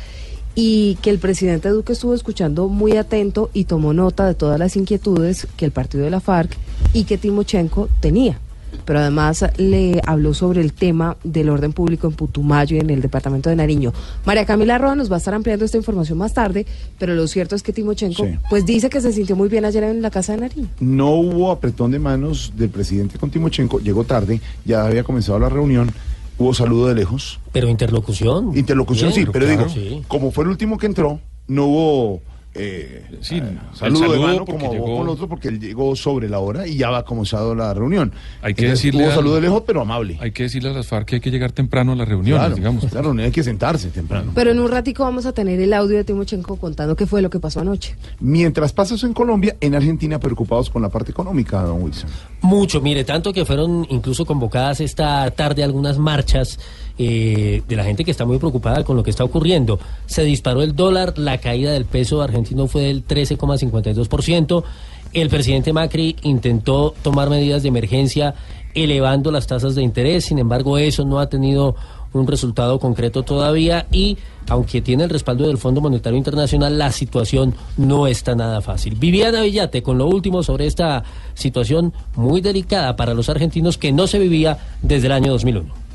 y que el presidente Duque estuvo escuchando muy atento y tomó nota de todas las inquietudes que el partido de la FARC y que Timochenko tenía. pero además le habló sobre el tema del orden público en Putumayo y en el departamento de Nariño. María Camila Roa nos va a estar ampliando esta información más tarde, pero lo cierto es que Timochenko Sí. pues dice que se sintió muy bien ayer en la casa de Nariño. No hubo apretón de manos del presidente con Timochenko, llegó tarde, ya había comenzado la reunión, hubo saludo de lejos. Pero interlocución. Interlocución Bien, sí, pero claro, digo, sí. como fue el último que entró, no hubo eh, Sí, eh, saludo, de saludo mano como llegó- con el otro porque él llegó sobre la hora y ya había comenzado la reunión. Hay que Entonces, decirle hubo al- saludo de lejos, pero amable. Hay que decirle a las FARC que hay que llegar temprano a las reuniones, Claro, digamos. La reunión hay que sentarse temprano. Pero en un ratico vamos a tener el audio de Timochenko contando qué fue lo que pasó anoche. Mientras pasa eso en Colombia, en Argentina preocupados con la parte económica, don Wilson. Mucho, mire, tanto que fueron incluso convocadas esta tarde algunas marchas eh, de la gente que está muy preocupada con lo que está ocurriendo. Se disparó el dólar, la caída del peso argentino fue del 13,52%. El presidente Macri intentó tomar medidas de emergencia elevando las tasas de interés, sin embargo eso no ha tenido un resultado concreto todavía y aunque tiene el respaldo del Fondo Monetario Internacional, la situación no está nada fácil. Viviana Villate con lo último sobre esta situación muy delicada para los argentinos que no se vivía desde el año 2001.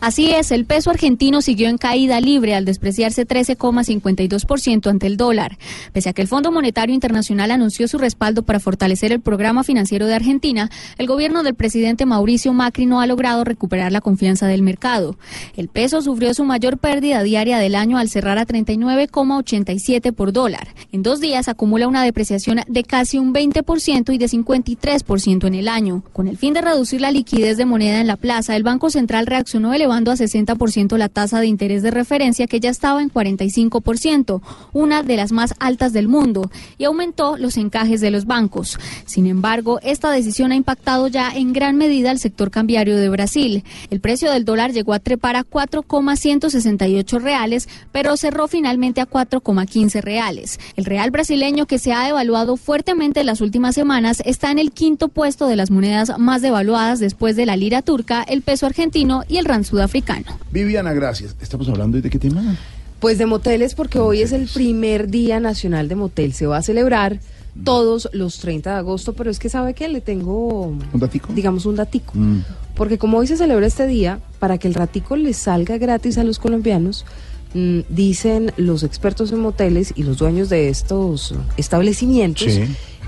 Así es, el peso argentino siguió en caída libre al despreciarse 13,52% ante el dólar. Pese a que el Fondo Monetario Internacional anunció su respaldo para fortalecer el programa financiero de Argentina, el gobierno del presidente Mauricio Macri no ha logrado recuperar la confianza del mercado. El peso sufrió su mayor pérdida diaria del año al cerrar a 39,87 por dólar. En dos días acumula una depreciación de casi un 20% y de 53% en el año. Con el fin de reducir la liquidez de moneda en la plaza, el Banco Central reaccionó elevando a 60% la tasa de interés de referencia que ya estaba en 45%, una de las más altas del mundo, y aumentó los encajes de los bancos. Sin embargo, esta decisión ha impactado ya en gran medida al sector cambiario de Brasil. El precio del dólar llegó a trepar a 4,168 reales, pero cerró finalmente a 4,15 reales. El real brasileño, que se ha devaluado fuertemente en las últimas semanas, está en el quinto puesto de las monedas más devaluadas después de la lira turca, el peso argentino y el rand sudafricano. Viviana, gracias. Estamos hablando hoy de qué tema. Pues de moteles, porque hoy es el primer Día Nacional de Motel. Se va a celebrar todos los 30 de agosto, pero es que sabe que le tengo, ¿Un datico? digamos, un datico. Mm. Porque como hoy se celebra este día, para que el ratico les salga gratis a los colombianos, mm, dicen los expertos en moteles y los dueños de estos establecimientos Sí.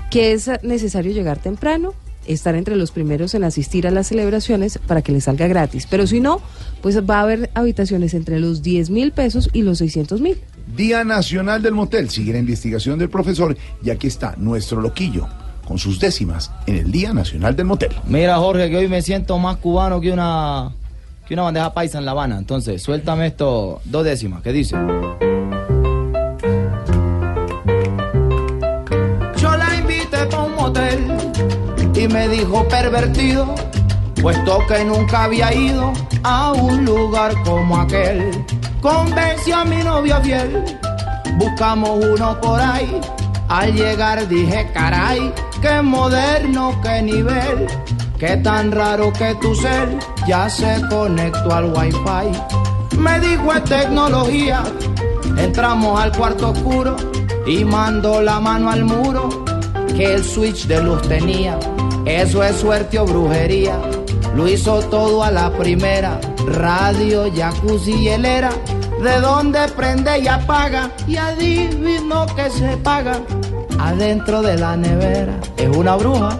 que es necesario llegar temprano, estar entre los primeros en asistir a las celebraciones para que les salga gratis. Pero si no, pues va a haber habitaciones entre los 10 mil pesos y los 600 mil. Día Nacional del Motel. Sigue la investigación del profesor y aquí está nuestro loquillo con sus décimas en el Día Nacional del Motel. Mira, Jorge, que hoy me siento más cubano que una que una bandeja paisa en La Habana. Entonces, suéltame esto, dos décimas, ¿qué dice? Y me dijo pervertido, puesto que nunca había ido a un lugar como aquel. Convenció a mi novio fiel, buscamos uno por ahí. Al llegar dije, caray, qué moderno, qué nivel. Qué tan raro que tu cel ya se conectó al wifi. Me dijo es tecnología. Entramos al cuarto oscuro y mandó la mano al muro que el switch de luz tenía. Eso es suerte o brujería. Lo hizo todo a la primera. Radio, jacuzzi y helera. De donde prende y apaga. Y adivino que se paga. Adentro de la nevera. Es una bruja.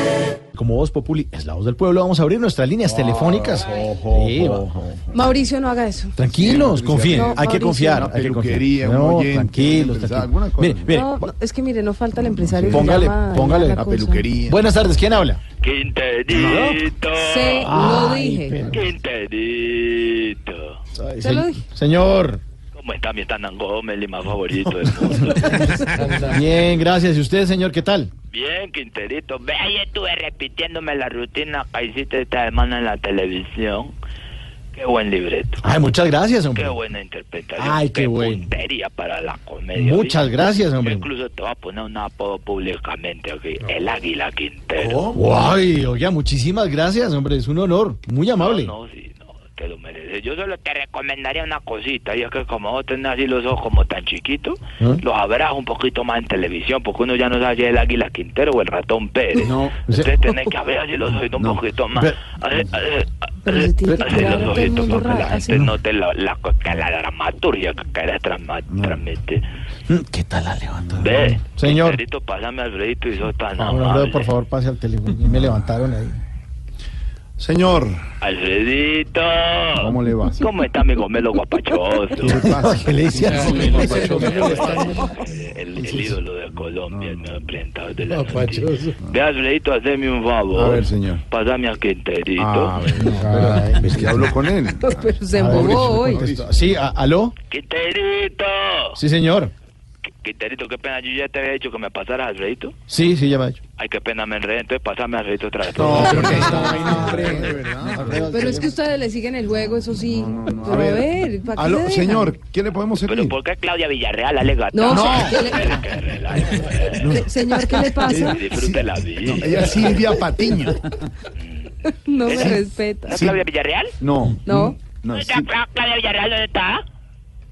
Como Voz Populi es la voz del pueblo, vamos a abrir nuestras líneas telefónicas. Sí, va. Mauricio, no haga eso. Tranquilos, confíen, No, hay que confiar. Una hay que peluquería, confiar. un No, oyente, tranquilos. Mire, mire, No, es que mire, no falta el empresario. póngale, llama póngale. haga cosa. Buenas tardes, ¿quién habla? Quinterito. Se lo dije. Quinterito. Se lo dije. Señor. ¿Cómo está mi Tanan Gómez, el más favorito del mundo? (laughs) Bien, gracias. ¿Y usted, señor, qué tal? Bien, Quinterito. Ve, ahí estuve repitiéndome la rutina que hiciste esta semana en la televisión. Qué buen libreto. Ay, muchas gracias, hombre. Qué buena interpretación. Ay, qué bueno. puntería para la comedia. Muchas ¿viste? gracias, hombre. Yo incluso te voy a poner un apodo públicamente aquí. El Águila Quintero. Ay, oiga, muchísimas gracias, hombre. Es un honor. Muy amable. No, sí, no, te lo mereces. Yo solo te recomendaría una cosita, y es que como vos tenés así los ojos como tan chiquitos, ¿Ah? los abras un poquito más en televisión, porque uno ya no sabe si es el águila Quintero o el ratón Pérez. No, Entonces tenés que abrir así los ojitos un poquito más. Pero- los ojitos mundo para que la gente así. note la, la, dramaturgia que querés transmitir. Mm, ¿Qué tal la levanta? Ve, Señor. Alfredito, pásame Alfredito y sos tan Ahora, amable. por favor, pase al teléfono. Me levantaron ahí. Señor, Alfredito. ¿cómo le va? ¿Cómo está mi gomelo guapachoso? (laughs) ¿Qué le pasa? ¿Qué le dice? El, el ídolo de Colombia, el nuevo presentador de la Guapachoso. Ve, Alfredito, hazme un favor. A ver, señor. Pásame a Quinterito. Ah, pero es que hablo con él. (laughs) Pero se embobó hoy. Sí, a- ¿aló? Quinterito. Sí, señor. Qu- Quinterito, qué pena. Yo ya te había dicho que me pasaras Alfredito. Sí, sí, ya me ha hecho. Ay, qué pena, me enredé. Entonces, pásame a Alfredito otra vez. No, pero que Pero es que ustedes le siguen el juego, eso sí. Pero a ver, ¿para qué Aló, se dejan? señor, ¿qué le podemos Pero servir? ¿por qué Claudia Villarreal alega No, relaje. Le- Señor, ¿qué le pasa? Disfrute la vida. Ella es Silvia Patiño. (laughs) No me ¿Es- respeta. ¿No es Claudia Villarreal? No. No. No, ¿Dónde sí. está Cla- Claudia Villarreal? ¿Dónde está?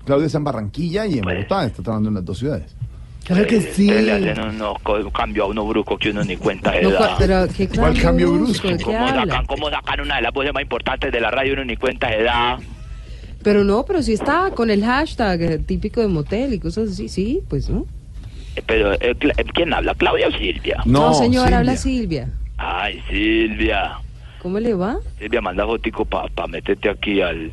Claudia está en Barranquilla y en Bogotá. Está trabajando en las dos ciudades. Claro que sí. Eh, Le hacen unos cambios a uno brusco que uno ni cuenta de No, da. pero qué ¿Cuál cambio brusco? ¿De qué ¿Cómo sacan, ¿Cómo sacan una de las voces más importantes de la radio uno ni cuenta de da? Pero no, pero sí está con el hashtag eh, típico de motel y cosas así. Sí, pues no. Eh, Pero, eh, ¿quién habla? ¿Claudia o Silvia? No, señor, Silvia. habla Silvia. Ay, Silvia. ¿Cómo le va? Silvia, manda fotico para meterte aquí al,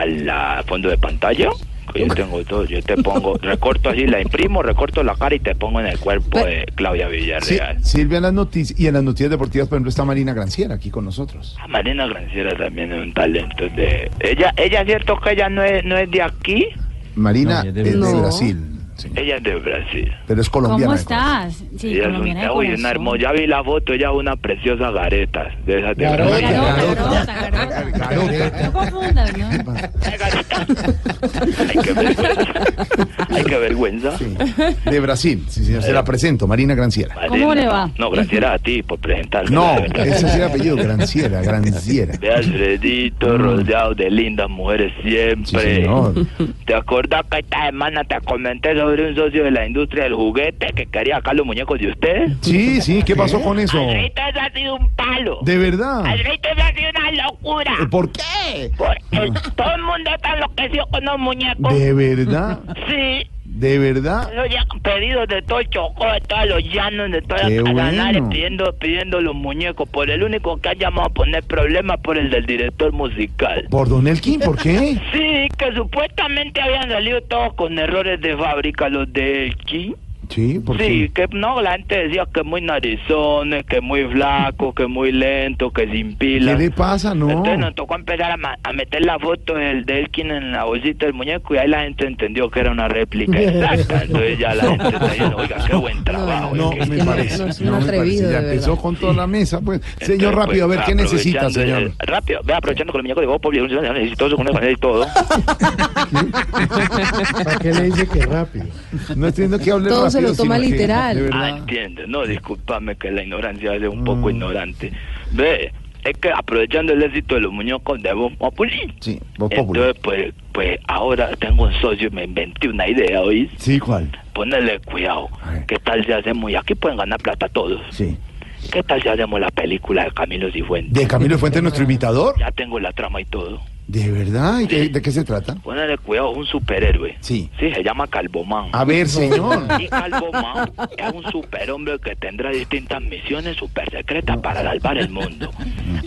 al la fondo de pantalla. Que yo tengo todo. Yo te pongo, (laughs) recorto así, la imprimo, recorto la cara y te pongo en el cuerpo de Claudia Sí, Villarreal. Silvia en las noticias y en las noticias deportivas, por ejemplo, está Marina Granciera aquí con nosotros. Ah, Marina Granciera también es un talento de... Ella, ella es cierto que ella no es, no es de aquí. Marina No, es de, es de- No. Brasil, Ella es de Brasil. pero es colombiana. ¿Cómo de estás? Sí, ella es un- colombiana de uy, una corazón. hermosa. Ya vi la foto, ella es una preciosa gareta. De esas de Garota. Brasil. Garota, garota, garota. No confundas, ¿no? Ay, garota. Ay, qué vergüenza. Ay, qué vergüenza. Sí, de Brasil, sí, señor. Se la presento, Marina Granciera. ¿Cómo le va? No, Graciela a ti por presentarme. No, ese es el apellido, Granciera, Granciera. A Alfredito rodeado de lindas mujeres siempre. Sí, señor. ¿Te acordás que esta semana te comenté sobre un socio de la industria del juguete que quería sacar los muñecos de usted? Sí, sí, ¿qué pasó con eso? Alfredito, eso ha sido un palo. De verdad. Eso ha sido una locura. ¿Por qué? Porque todo el mundo está enloquecido con los muñecos. ¿De verdad? Sí. ¿De verdad? Eso ya pedidos de todo el Chocó, de todos los llanos, de todas las canales, bueno. pidiendo, pidiendo los muñecos. Por el único que ha llamado a poner problemas por el del director musical. ¿Por Don Elkin? ¿Por qué? (laughs) Sí, que supuestamente habían salido todos con errores de fábrica los de Elkin. Sí, ¿por Sí, que no, la gente decía que muy narizones, que muy flaco, que muy lento, que sin pila. ¿Qué le pasa? No. Entonces nos tocó empezar a, ma- a meter la foto del de Elkin en la bolsita del muñeco y ahí la gente entendió que era una réplica (laughs) exacta. Entonces ya la gente está diciendo, oiga, qué buen trabajo. No, me parece. no, es un no me atrevido, parece. Ya empezó con toda la mesa, pues. Señor, Entonces, rápido, a ver, pues, ¿qué necesita, señor? rápido, ve aprovechando con el muñeco de Bob Populi, necesito eso, con y todo. (laughs) ¿Para qué le dice que rápido? No estoy viendo que hable Todo se lo toma literal. Ah, verdad. entiende, no, discúlpame que la ignorancia es un poco Mm. ignorante. Ve, es que aprovechando el éxito de los muñecos de Bob Populi, Sí, Voz Populi. entonces pues, pues ahora tengo un socio y me inventé una idea, ¿oís? Sí, ¿cuál? Ponerle cuidado. ¿Qué tal si hacemos, y aquí pueden ganar plata todos, Sí. ¿qué tal si hacemos la película de Camilo Cifuentes? ¿De Camilo Fuentes, nuestro imitador? Ya tengo la trama y todo. ¿De verdad? ¿Y qué- ¿De qué se trata? Ponerle cuidado, es un superhéroe. Sí. Sí, se llama Calvomán. A ver, señor. Y Calvomán es un superhombre que tendrá distintas misiones super secretas para salvar el mundo.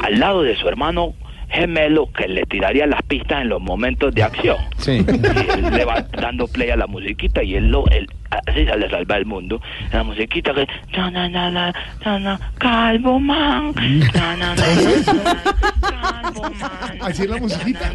Al lado de su hermano gemelo que le tiraría las pistas en los momentos de acción. Sí. Y él le va dando play a la musiquita y él lo él, así sale a salvar el mundo. La musiquita que na, na, na, na, na, na, Calvomán. (laughs) Na, na, na, na, na, Así es la musiquita.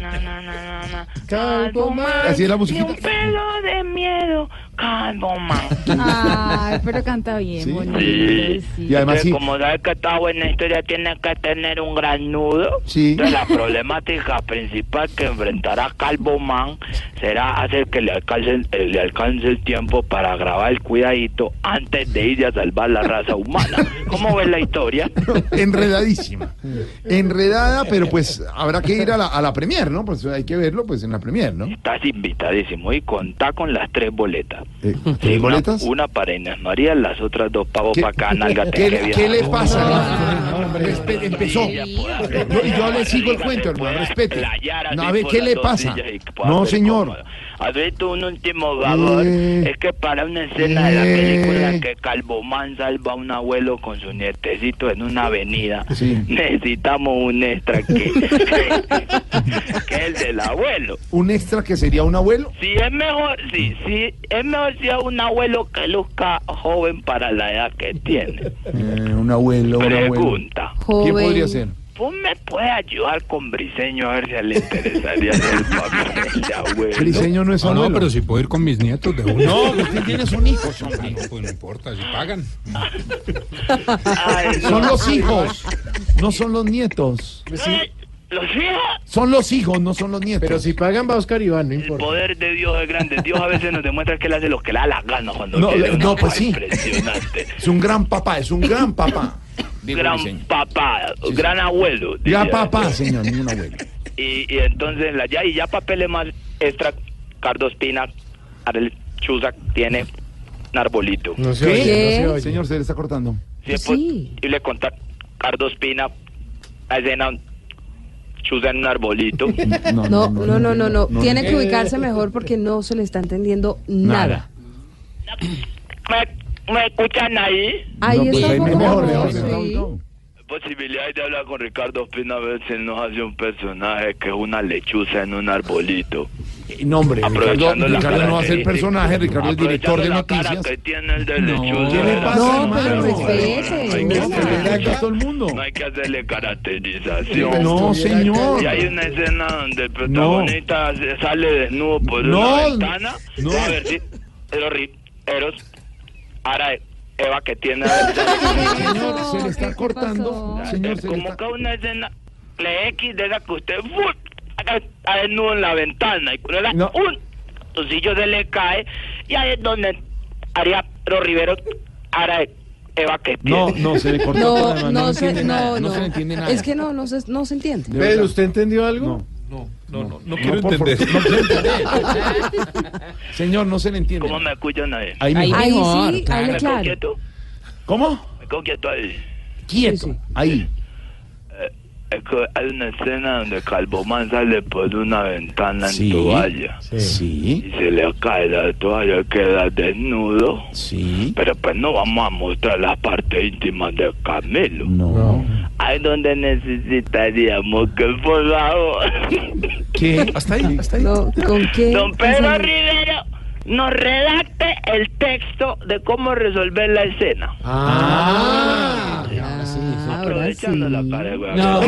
Calvo man. Así es la Ni musiquita. un pelo de miedo, calvo man. Ay, pero canta bien, Sí. bonito. Sí. sí. Y además sí. como sabes que esta buena historia tiene que tener un gran nudo, Sí. entonces la problemática principal que enfrentará Calvo Man será hacer que le alcance, le alcance el tiempo para grabar el cuidadito antes de ir a salvar la raza humana. ¿Cómo ves la historia? (laughs) Enredadísima. Enredada, pero pues habrá que ir a la, a la premier, ¿no? Pues hay que verlo pues en la premier, ¿no? Estás invitadísimo y contá con las tres boletas. Eh, ¿Tres Una- boletas? Una para Inés María, las otras dos pavos ¿Qué, para acá, nálgate, qué- que qué le pasa? Respe- empezó. Yo, y yo le sigo el cuento, hermano, respete. No, a ver, ¿qué le pasa? No, señor. ¿Has visto un último favor? Eh. Es que para una escena de la Eh. película que Calvomán salva a un abuelo con su nietecito en una avenida, Sí. necesitamos un extra que, (laughs) que es el del abuelo. Un extra que sería un abuelo. Si es mejor, sí, sí, es mejor si es un abuelo que luzca joven para la edad que tiene. Eh, un abuelo, un abuelo. Pregunta. ¿Quién podría ser? ¿Vos me puedes ayudar con Briseño a ver si a él le interesaría hacer el papel de abuelo? Briseño no es abuelo. no, pero si puedo ir con mis nietos de uno. No, que usted tiene son hijos, hombre. Ah, no, pues no importa, si pagan. Ay, Son no. los hijos, no son los nietos. Eh, ¿Los hijos? Son los hijos, no son los nietos. Pero si pagan va Oscar Iván, no El importa. poder de Dios es grande. Dios a veces nos demuestra que él hace lo que le da la gana cuando No, quiere. no, Una pues sí. Impresionante. Es un gran papá, es un gran papá. Digo, gran papá, gran abuelo. Ya diría. papá, señor, ningún abuelo. Y, y entonces, la, ya, y ya papeles más extra, Carlos Pina, Arel Chuzac tiene un arbolito. No se no se oye. Señor, se le está cortando. Si es Sí. posible contar Carlos Pina, la escena, Chuza en un arbolito. (laughs) No, no, no, no, no. Tiene que ubicarse mejor porque no se le está entendiendo nada. ¿Me, me escuchan ahí? Ahí No, pues está ahí un poco mejor, mejor, mejor, sí. Posibilidad de hablar con Ricardo Pina a ver si él nos hace un personaje que es una lechuza en un arbolito. Eh, No, hombre, Ricardo, Ricardo no va a ser personaje, Ricardo es director de noticias. que tiene el de No, lechuza. ¿qué le pasa, No, pero respete. Hay que no. hacerle- a todo el mundo. No hay que hacerle caracterización. No, señor. Y hay una escena donde el protagonista sale desnudo por No, una ventana. no. A ver si los riperos, ahora Eva que tiene... (laughs) Señor, se le está cortando. Señor, se le Como está... que una escena le X de esa que usted está desnudo en la ventana y cuando le da No. un tosillo se le cae y ahí es donde haría los riveros ahora Eva que No, tiene. no, se le (laughs) cortó. No, además, no, se, entiende no, nada, no. se entiende nada. Es que no, no se, no se entiende. Verdad. ¿usted entendió algo? No. No, no, no, no (laughs) No, quiero entender. no quiero entender. Señor, no se le entiende. ¿Cómo me escuchan ahí? Ahí Ahí mejor. Ahí sí, claro. ahí ¿Me quedo claro. quieto? ¿Cómo? ¿Me quedo quieto ahí? Quieto. Ahí. Es que hay una escena donde Calvomán sale por una ventana en Sí. toalla Sí. y se le cae la toalla, queda desnudo. Sí. Pero pues no vamos a mostrar las partes íntimas de Camilo. No. Ahí donde necesitaríamos que por favor ¿Qué? (laughs) Hasta ahí, hasta ahí. No, ¿Con qué? Don Pedro Rivero nos redacte el texto de cómo resolver la escena. Ah, Ah, ahora Aprovechando la sí. cara de huevo.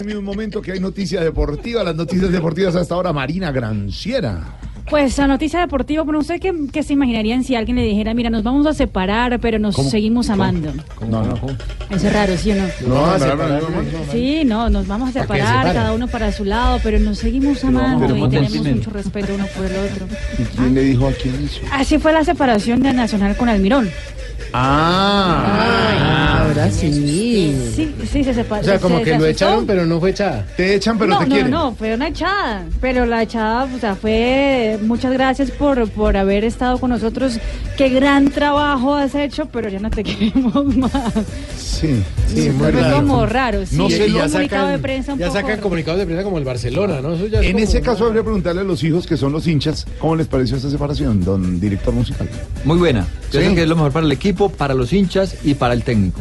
En un momento que hay noticia deportiva, las noticias deportivas hasta ahora, Marina Granciera. Pues la noticia deportiva, pero no sé qué, qué se imaginarían si alguien le dijera, mira, nos vamos a separar, pero nos ¿Cómo? seguimos amando. No, no. Eso es raro, ¿sí o no? No, no, separar, no, no, no. Sí, no, nos vamos a ¿Para qué separar, cada uno para su lado, pero nos seguimos amando pero y ¿cómo tenemos mucho respeto uno por el otro. ¿Y quién le dijo a quién eso? Así fue la separación de Nacional con Almirón. Ah, Ahora sí. Sí, sí, se separó. O sea, como se- que se lo echaron, pero no fue echada. Te echan, pero no, te no, quieren. no, fue una echada. Pero la echada, o sea, fue muchas gracias por, por haber estado con nosotros. Qué gran trabajo has hecho, pero ya no te (laughs) queremos más. Sí, Sí, muy raro. como raro. Sí, No sé, ya comunicado de prensa un ya poco sacan comunicados de prensa como el Barcelona, ¿no? Eso ya es En ese caso habría que preguntarle a los hijos que son los hinchas, ¿cómo les pareció esta separación, don director musical? Muy buena. Creo Sí. que es lo mejor para el equipo, para los hinchas y para el técnico.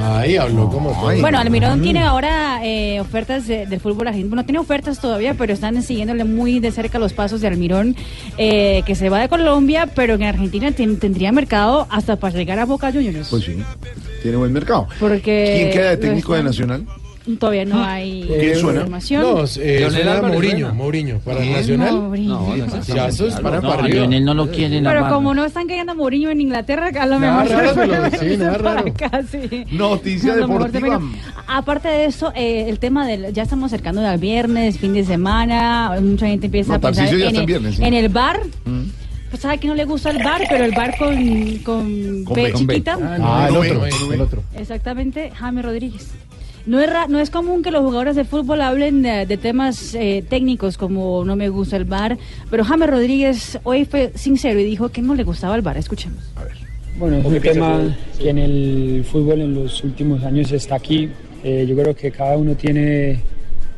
Ay, habló como todo. Bueno, Almirón Mm. tiene ahora eh, ofertas de- del fútbol argentino. No tiene ofertas todavía, pero están siguiéndole muy de cerca los pasos de Almirón, eh, que se va de Colombia, pero en Argentina ten- tendría mercado hasta para llegar a Boca Juniors. Pues sí, tiene buen mercado. Porque ¿Quién queda de lo técnico de están- Nacional? Todavía no hay ¿Qué suena? información. No, eh, Leonel suena Álvarez Mourinho, suena. Mourinho, para el ¿Quién? Nacional. Mourinho. No, no, ya eso es para No, para a arriba. Lionel no lo quieren Pero amar. como no están queriendo a Mourinho en Inglaterra, a lo Nada mejor raro, se pero sí, venirse nada para raro. acá, sí. Noticia A lo mejor se deportiva. Aparte de eso, eh, el tema del. Ya estamos acercando al viernes, fin de semana. Mucha gente empieza No, a pensar Tarcisio ya en, está en el, viernes, sí. en el bar. Mm. Pues sabe que no le gusta el bar, pero el bar con, con, Con B, con B. chiquita. Ah, no, el otro, el otro. Exactamente, Jaime Rodríguez. No es, ra- no es común que los jugadores de fútbol hablen de, de temas eh, técnicos como no me gusta el bar, pero Jaime Rodríguez hoy fue sincero y dijo que no le gustaba el bar. Escuchemos. Bueno, es un tema que en el fútbol en los últimos años está aquí. Eh, yo creo que cada uno tiene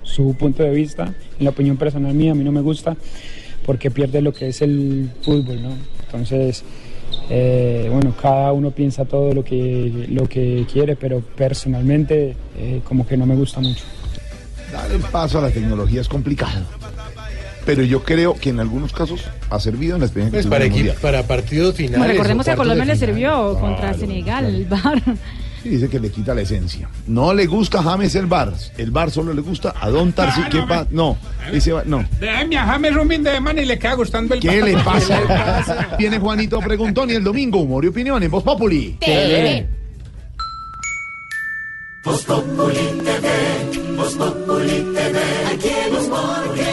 su punto de vista. En la opinión personal mía, a mí no me gusta porque pierde lo que es el fútbol, ¿no? Entonces, eh, bueno, cada uno piensa todo lo que, lo que quiere, pero personalmente eh, como que no me gusta mucho. Dar el paso a la tecnología es complicado. Pero yo creo que en algunos casos ha servido en la experiencia Pues que para, tuvimos equi- mundial. para partidos finales. Bueno, recordemos que a Colombia le final. sirvió contra Senegal el (laughs) Sí, dice que le quita la esencia. No le gusta a James el bar. El bar solo le gusta a Don Tarsi. ¿Qué pa- No, dice, va- no. Déjeme a James un fin de semana y le queda gustando el (laughs) ¿Qué le pasa? Viene Juanito Preguntón y el domingo humor y opinión en Voz Populi. TV. Voz Populi TV, Voz Populi TV, aquí el humor crea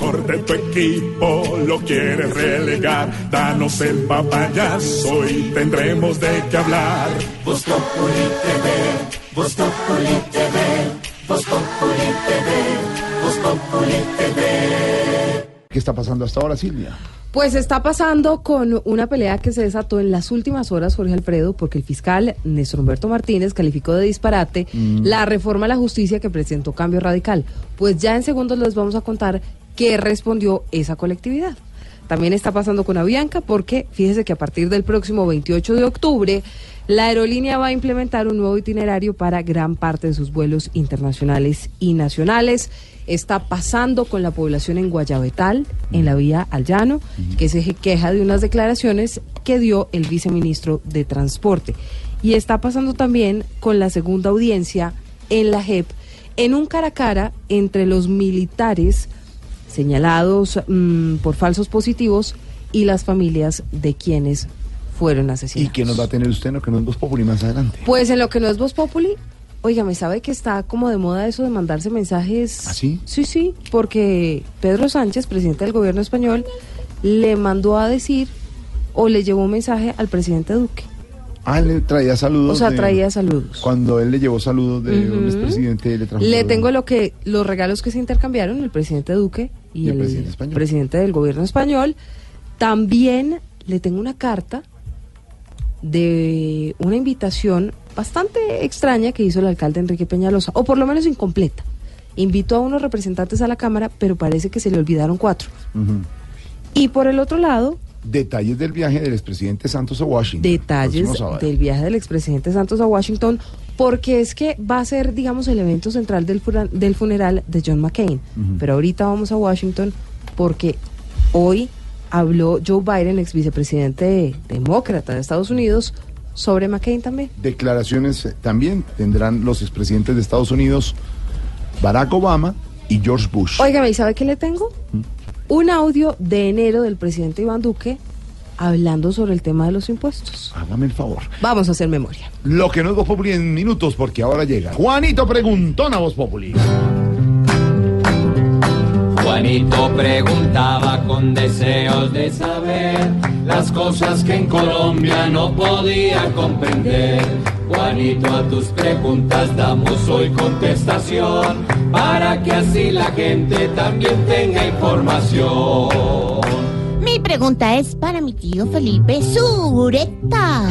mejor de tu equipo lo quieres relegar, danos el papayazo y tendremos de qué hablar. Voz Populi TV, Voz Populi TV, Voz Populi TV, Voz Populi TV. ¿Qué está pasando hasta ahora, Silvia? Pues está pasando con una pelea que se desató en las últimas horas, Jorge Alfredo, porque el fiscal Néstor Humberto Martínez calificó de disparate Mm. la reforma a la justicia que presentó Cambio Radical. Pues ya en segundos les vamos a contar qué respondió esa colectividad. También está pasando con Avianca porque fíjese que a partir del próximo 28 de octubre la aerolínea va a implementar un nuevo itinerario para gran parte de sus vuelos internacionales y nacionales. Está pasando con la población en Guayabetal, en la vía al llano, que se queja de unas declaraciones que dio el viceministro de Transporte. Y está pasando también con la segunda audiencia en la JEP, en un cara a cara entre los militares señalados mm, por falsos positivos y las familias de quienes fueron ¿Y asesinados. qué nos va a tener usted, no? Que no es Voz Populi más adelante. Pues en lo que no es Voz Populi, oiga, ¿me sabe que está como de moda eso de mandarse mensajes? ¿Ah, sí? Sí, sí, porque Pedro Sánchez, presidente del gobierno español, le mandó a decir o le llevó un mensaje al presidente Duque. Ah, le traía saludos. O sea, de- traía saludos. Cuando él le llevó saludos de un Ujú. expresidente, le trajo Le saludos. tengo lo que los regalos que se intercambiaron el presidente Duque y, Y el el, presidente español. presidente del gobierno español. También le tengo una carta de una invitación bastante extraña que hizo el alcalde Enrique Peñalosa, o por lo menos incompleta. Invitó a unos representantes a la Cámara, pero parece que se le olvidaron cuatro. Y por el otro lado, Detalles del viaje del expresidente Santos a Washington. detalles del viaje del expresidente Santos a Washington, porque es que va a ser, digamos, el evento central del, del funeral de John McCain. Pero ahorita vamos a Washington porque hoy habló Joe Biden, ex vicepresidente demócrata de Estados Unidos, sobre McCain también. Declaraciones eh, también tendrán los expresidentes de Estados Unidos, Barack Obama y George Bush. Óigame, ¿y sabe qué le tengo? Un audio de enero del presidente Iván Duque hablando sobre el tema de los impuestos. Hágame el favor. Vamos a hacer memoria. Lo que no es Voz Populi en minutos, porque ahora llega. Juanito Preguntón a Voz Populi. Juanito preguntaba con deseos de saber las cosas que en Colombia no podía comprender. Juanito, a tus preguntas damos hoy contestación para que así la gente también tenga información. Mi pregunta es para mi tío Felipe Sureta.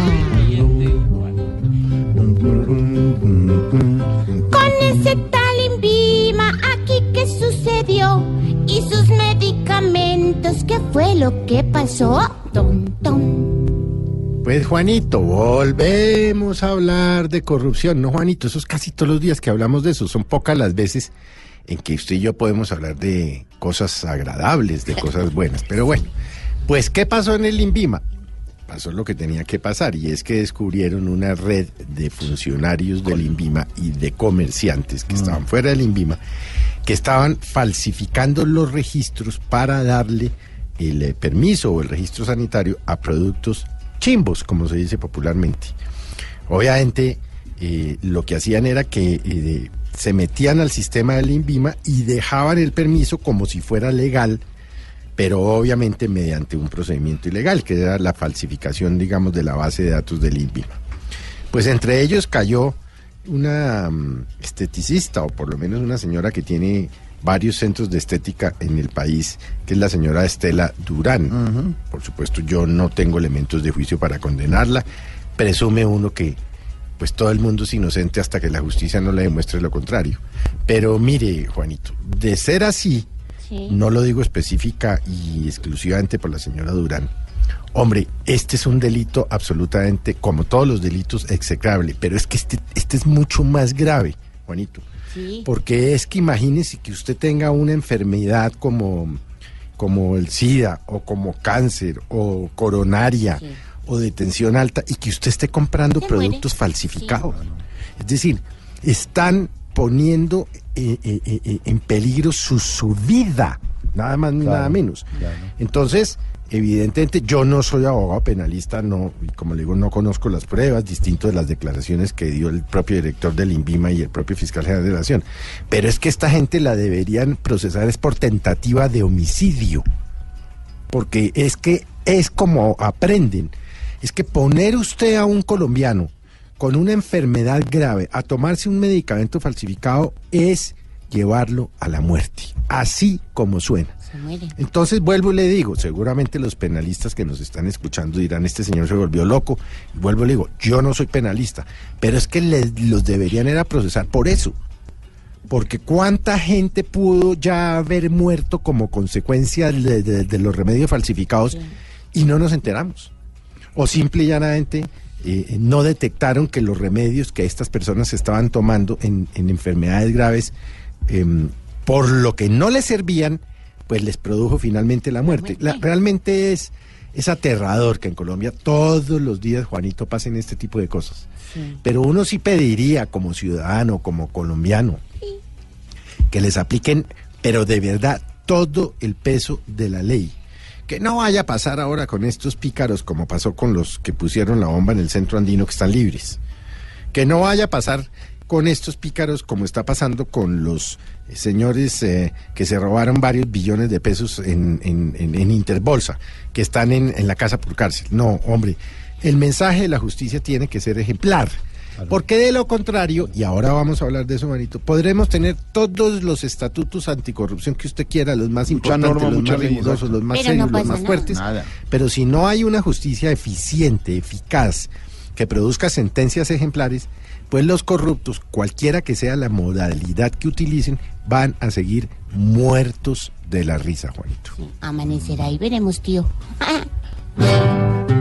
Con ese tal Invima aquí qué sucedió y sus medicamentos, ¿qué fue lo que pasó? Pues Juanito, volvemos a hablar de corrupción. No, Juanito, eso es casi todos los días que hablamos de eso. Son pocas las veces en que usted y yo podemos hablar de cosas agradables, de cosas buenas. Pero bueno, pues ¿qué pasó en el INVIMA? Pasó lo que tenía que pasar y es que descubrieron una red de funcionarios del INVIMA y de comerciantes que estaban fuera del INVIMA que estaban falsificando los registros para darle el eh, permiso o el registro sanitario a productos chimbos, como se dice popularmente. Obviamente, eh, lo que hacían era que eh, se metían al sistema del INVIMA y dejaban el permiso como si fuera legal, pero obviamente mediante un procedimiento ilegal, que era la falsificación, digamos, de la base de datos del INVIMA. Pues entre ellos cayó una mm, esteticista, o por lo menos una señora que tiene varios centros de estética en el país, que es la señora Estela Durán. Por supuesto, yo no tengo elementos de juicio para condenarla. Presume uno que pues todo el mundo es inocente hasta que la justicia no le demuestre lo contrario. Pero mire, Juanito, de ser así, no lo digo específica y exclusivamente por la señora Durán. Hombre, este es un delito absolutamente, como todos los delitos, execrable, pero es que este, este es mucho más grave, Juanito. Porque es que imagínese que usted tenga una enfermedad como, como el SIDA o como cáncer o coronaria o de tensión alta y que usted esté comprando productos falsificados. Es decir, están poniendo eh, eh, eh, en peligro su, su vida, nada más ni nada menos. Entonces, evidentemente, yo no soy abogado penalista, no, y como le digo, no conozco las pruebas, distinto de las declaraciones que dio el propio director del INVIMA y el propio fiscal general de la Nación. Pero es que esta gente la deberían procesar es por tentativa de homicidio. Porque es que es como aprenden. Es que poner usted a un colombiano con una enfermedad grave a tomarse un medicamento falsificado es llevarlo a la muerte, así como suena. Entonces vuelvo y le digo, seguramente los penalistas que nos están escuchando dirán, este señor se volvió loco. Y vuelvo y le digo, yo no soy penalista, pero es que les, los deberían era procesar por eso. Porque cuánta gente pudo ya haber muerto como consecuencia de, de- de los remedios falsificados y no nos enteramos. O simple y llanamente eh, no detectaron que los remedios que estas personas estaban tomando en, en enfermedades graves, em, por lo que no les servían, pues les produjo finalmente la muerte. La- realmente es, es aterrador que en Colombia todos los días, Juanito, pasen este tipo de cosas. Pero uno sí pediría como ciudadano, como colombiano, que les apliquen, pero de verdad, todo el peso de la ley. Que no vaya a pasar ahora con estos pícaros como pasó con los que pusieron la bomba en el centro andino que están libres. Que no vaya a pasar con estos pícaros como está pasando con los eh, señores eh, que se robaron varios billones de pesos en, en- en- Interbolsa, que están en la casa por cárcel. No, hombre, el mensaje de la justicia tiene que ser ejemplar. Porque de lo contrario, y ahora vamos a hablar de eso, Manito, podremos tener todos los estatutos anticorrupción que usted quiera, los más importantes, norma, los más rigurosos, los más Pero serios, no los más nada. fuertes. Nada. Pero si no hay una justicia eficiente, eficaz, que produzca sentencias ejemplares, pues los corruptos, cualquiera que sea la modalidad que utilicen, van a seguir muertos de la risa, Juanito. Amanecerá y veremos, tío. (laughs)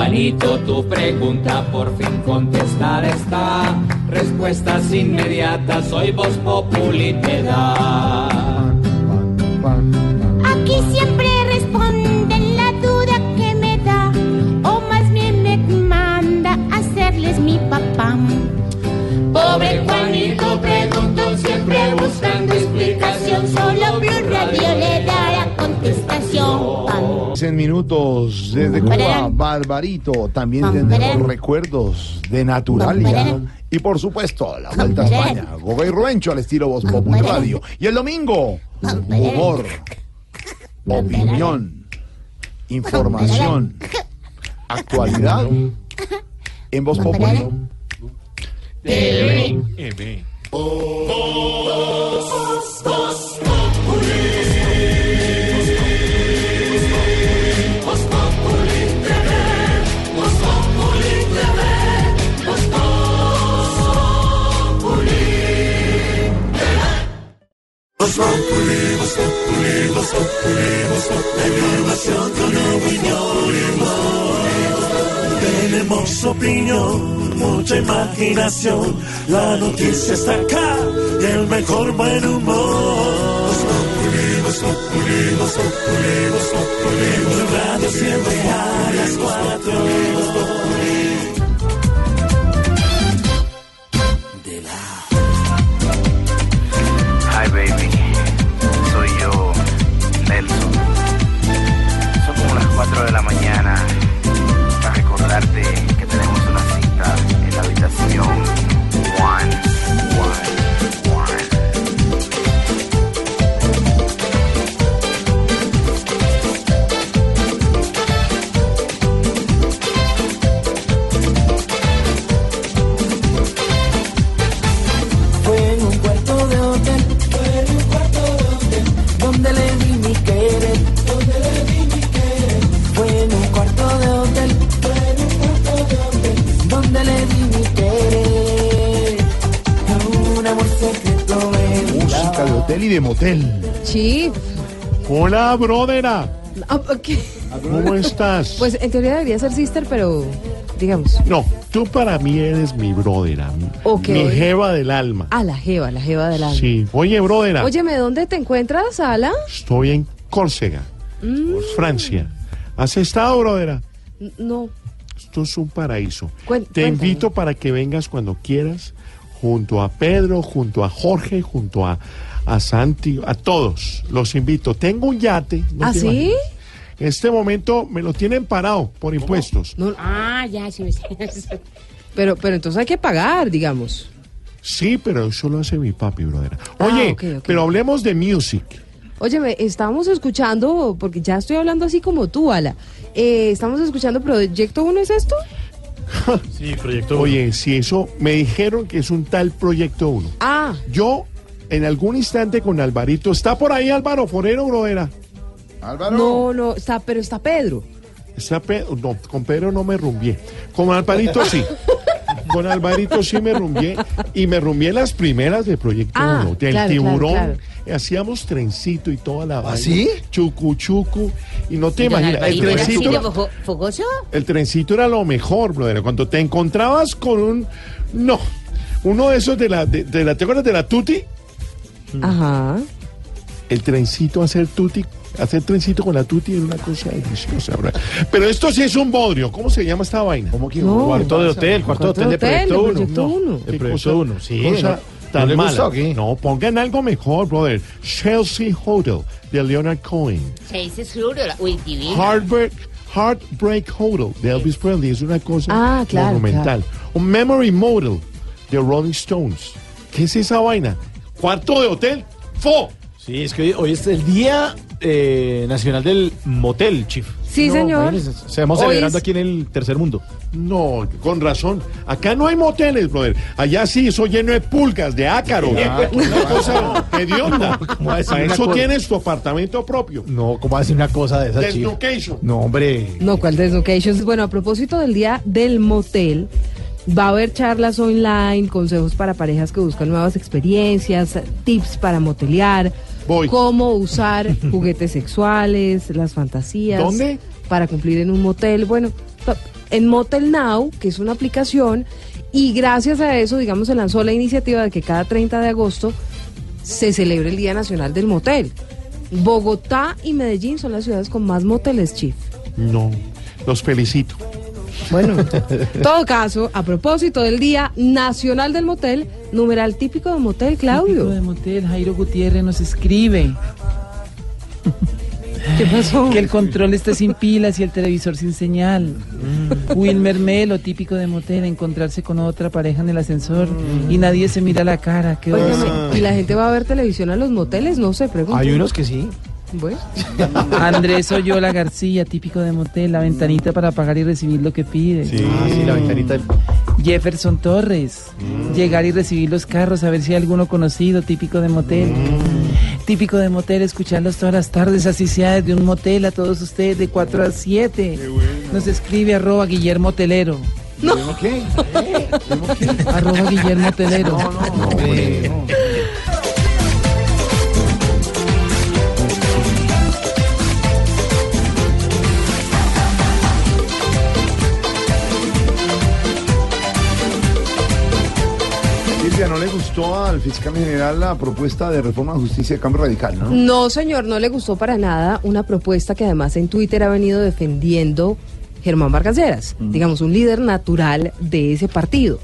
Juanito, tu pregunta por fin contestada está. Respuestas inmediatas, hoy Voz Populi te da. 100 minutos desde Cuba, Barbarito. También tendremos recuerdos de Naturalia. Y por supuesto, la Vuelta a España. Goga y Rubencho al estilo Voz Populi Radio. Y el domingo, humor, opinión, información, actualidad en Voz Populi. TV. Voz Voz Populi, Voz Populi, opinión. tenemos opinión, mucha imaginación. La noticia está acá y el mejor buen humor. Voz Populi, Voz Populi, Voz Radio siempre a las cuatro. 4 de la mañana para recordarte hotel y de motel. Chief. Hola, brodera. Ah. ¿Cómo estás? Pues en teoría debería ser sister, pero digamos. No, tú para mí eres mi brodera. Ok. Mi jeva del alma. Ah, la jeva, la jeva del alma. Sí. Oye, brodera. Óyeme, ¿dónde te encuentras, Ala? Estoy en Córcega, Mm, Francia. ¿Has estado, brodera? no. Esto es un paraíso. Cuen- Te cuéntame. invito para que vengas cuando quieras, junto a Pedro, junto a Jorge, junto a, a Santi, a todos. Los invito. Tengo un yate. no ¿Ah, sí? En este momento me lo tienen parado por impuestos. Ah, ya, sí. (laughs) Pero, pero entonces hay que pagar, digamos. Sí, pero eso lo hace mi papi, brother. Oye, Ah, ok. pero hablemos de music. Óyeme, estamos escuchando, porque ya estoy hablando así como tú, Ala. Eh, estamos escuchando Proyecto 1, ¿es esto? (laughs) Sí, Proyecto Oye, si eso, me dijeron que es un tal Proyecto 1. Ah. Yo, en algún instante con Alvarito, ¿está por ahí Álvaro Forero, brodera? Álvaro. No, no, está, pero está Pedro. Está Pe- no, con Pedro no me rumbié. Con Alvarito sí. (laughs) Con Alvarito sí me rumbié. Y me rumbié las primeras de Proyecto Ah, 1. Del claro, tiburón. claro, Hacíamos trencito y toda la vaina. sí? Chucu, chucu. Y no te imaginas. El Alvarito, ¿era así trencito, fo- fogoso? el trencito era lo mejor, brother. Cuando te encontrabas con un. No. Uno de esos de la. De, de la ¿Te acuerdas de la Tuti? Ajá. El trencito, hacer Tuti. Hacer trencito con la Tuti es una cosa deliciosa, brother. Pero esto sí es un bodrio. ¿Cómo se llama esta vaina? ¿Cómo que No. Cuarto de hotel, cuarto de hotel de Proyecto Uno. Proyecto No. Uno. El Proyecto Uno, sí, Cosa no- tan ¿no le mala. gusta o qué? No, pongan algo mejor, brother. Chelsea Hotel de Leonard Cohen. Se dice seguro, uy, divino. Heartbreak, Heartbreak Hotel de Elvis Presley es una cosa Ah, claro, monumental. Un Memory Model de Rolling Stones. ¿Qué es esa vaina? ¿Cuarto de hotel? ¡Fo! Sí, es que hoy, hoy es el Día eh, Nacional del Motel, Chief. Sí, señor. imagínese, Estamos celebrando es- aquí en el tercer mundo. No, con razón. Acá no hay moteles, brother. Allá sí, eso lleno de pulgas, de ácaros. (laughs) Ah, una cosa hedionda. (laughs) ¿Cómo va a decir Para una eso cosa? tienes tu apartamento propio. No, ¿cómo va a decir una cosa de esa, Chief? Deslocation. No, hombre. No, ¿cuál Deslocations? Bueno, a propósito del día del motel, va a haber charlas online, consejos para parejas que buscan nuevas experiencias, tips para motelear, cómo usar (laughs) juguetes sexuales, las fantasías. ¿Dónde? Para cumplir en un motel. Bueno, en Motel Now, que es una aplicación, y gracias a eso, digamos, se lanzó la iniciativa de que cada 30 de agosto se celebre el Día Nacional del Motel. Bogotá y Medellín son las ciudades con más moteles, Chief. No, los felicito. Bueno, en (laughs) todo caso, a propósito del Día Nacional del Motel, numeral típico de motel, Claudio. de motel, Jairo Gutiérrez nos escribe. ¿Qué pasó? Que el control está sin pilas y el televisor sin señal. Wilmer Melo, típico de motel, encontrarse con otra pareja en el ascensor y nadie se mira la cara. Qué. Óigame, ¿y la gente va a ver televisión a los moteles? No sé, pregunto. Hay unos que sí. Bueno. (laughs) Andrés Oyola García, típico de motel, la ventanita para pagar y recibir lo que pide. Ah, sí, la ventanita del... Jefferson Torres, llegar y recibir los carros, a ver si hay alguno conocido, típico de motel. Típico de motel, escucharlos todas las tardes, así sea desde un motel a todos ustedes de 4 a 7. Nos escribe arroba Guillermo Telero. No. qué? Arroba Guillermo Telero. ¿no le gustó al fiscal general la propuesta de reforma de justicia de cambio radical, no? No, señor, no le gustó para nada una propuesta que además en Twitter ha venido defendiendo Germán Vargas Lleras, digamos, un líder natural de ese partido.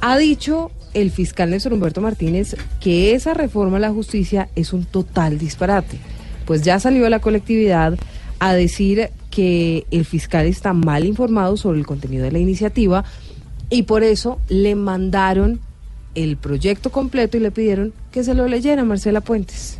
Ha dicho el fiscal Néstor Humberto Martínez que esa reforma a la justicia es un total disparate. Pues ya salió a la colectividad a decir que el fiscal está mal informado sobre el contenido de la iniciativa y por eso le mandaron el proyecto completo y le pidieron que se lo leyera Marcela Puentes.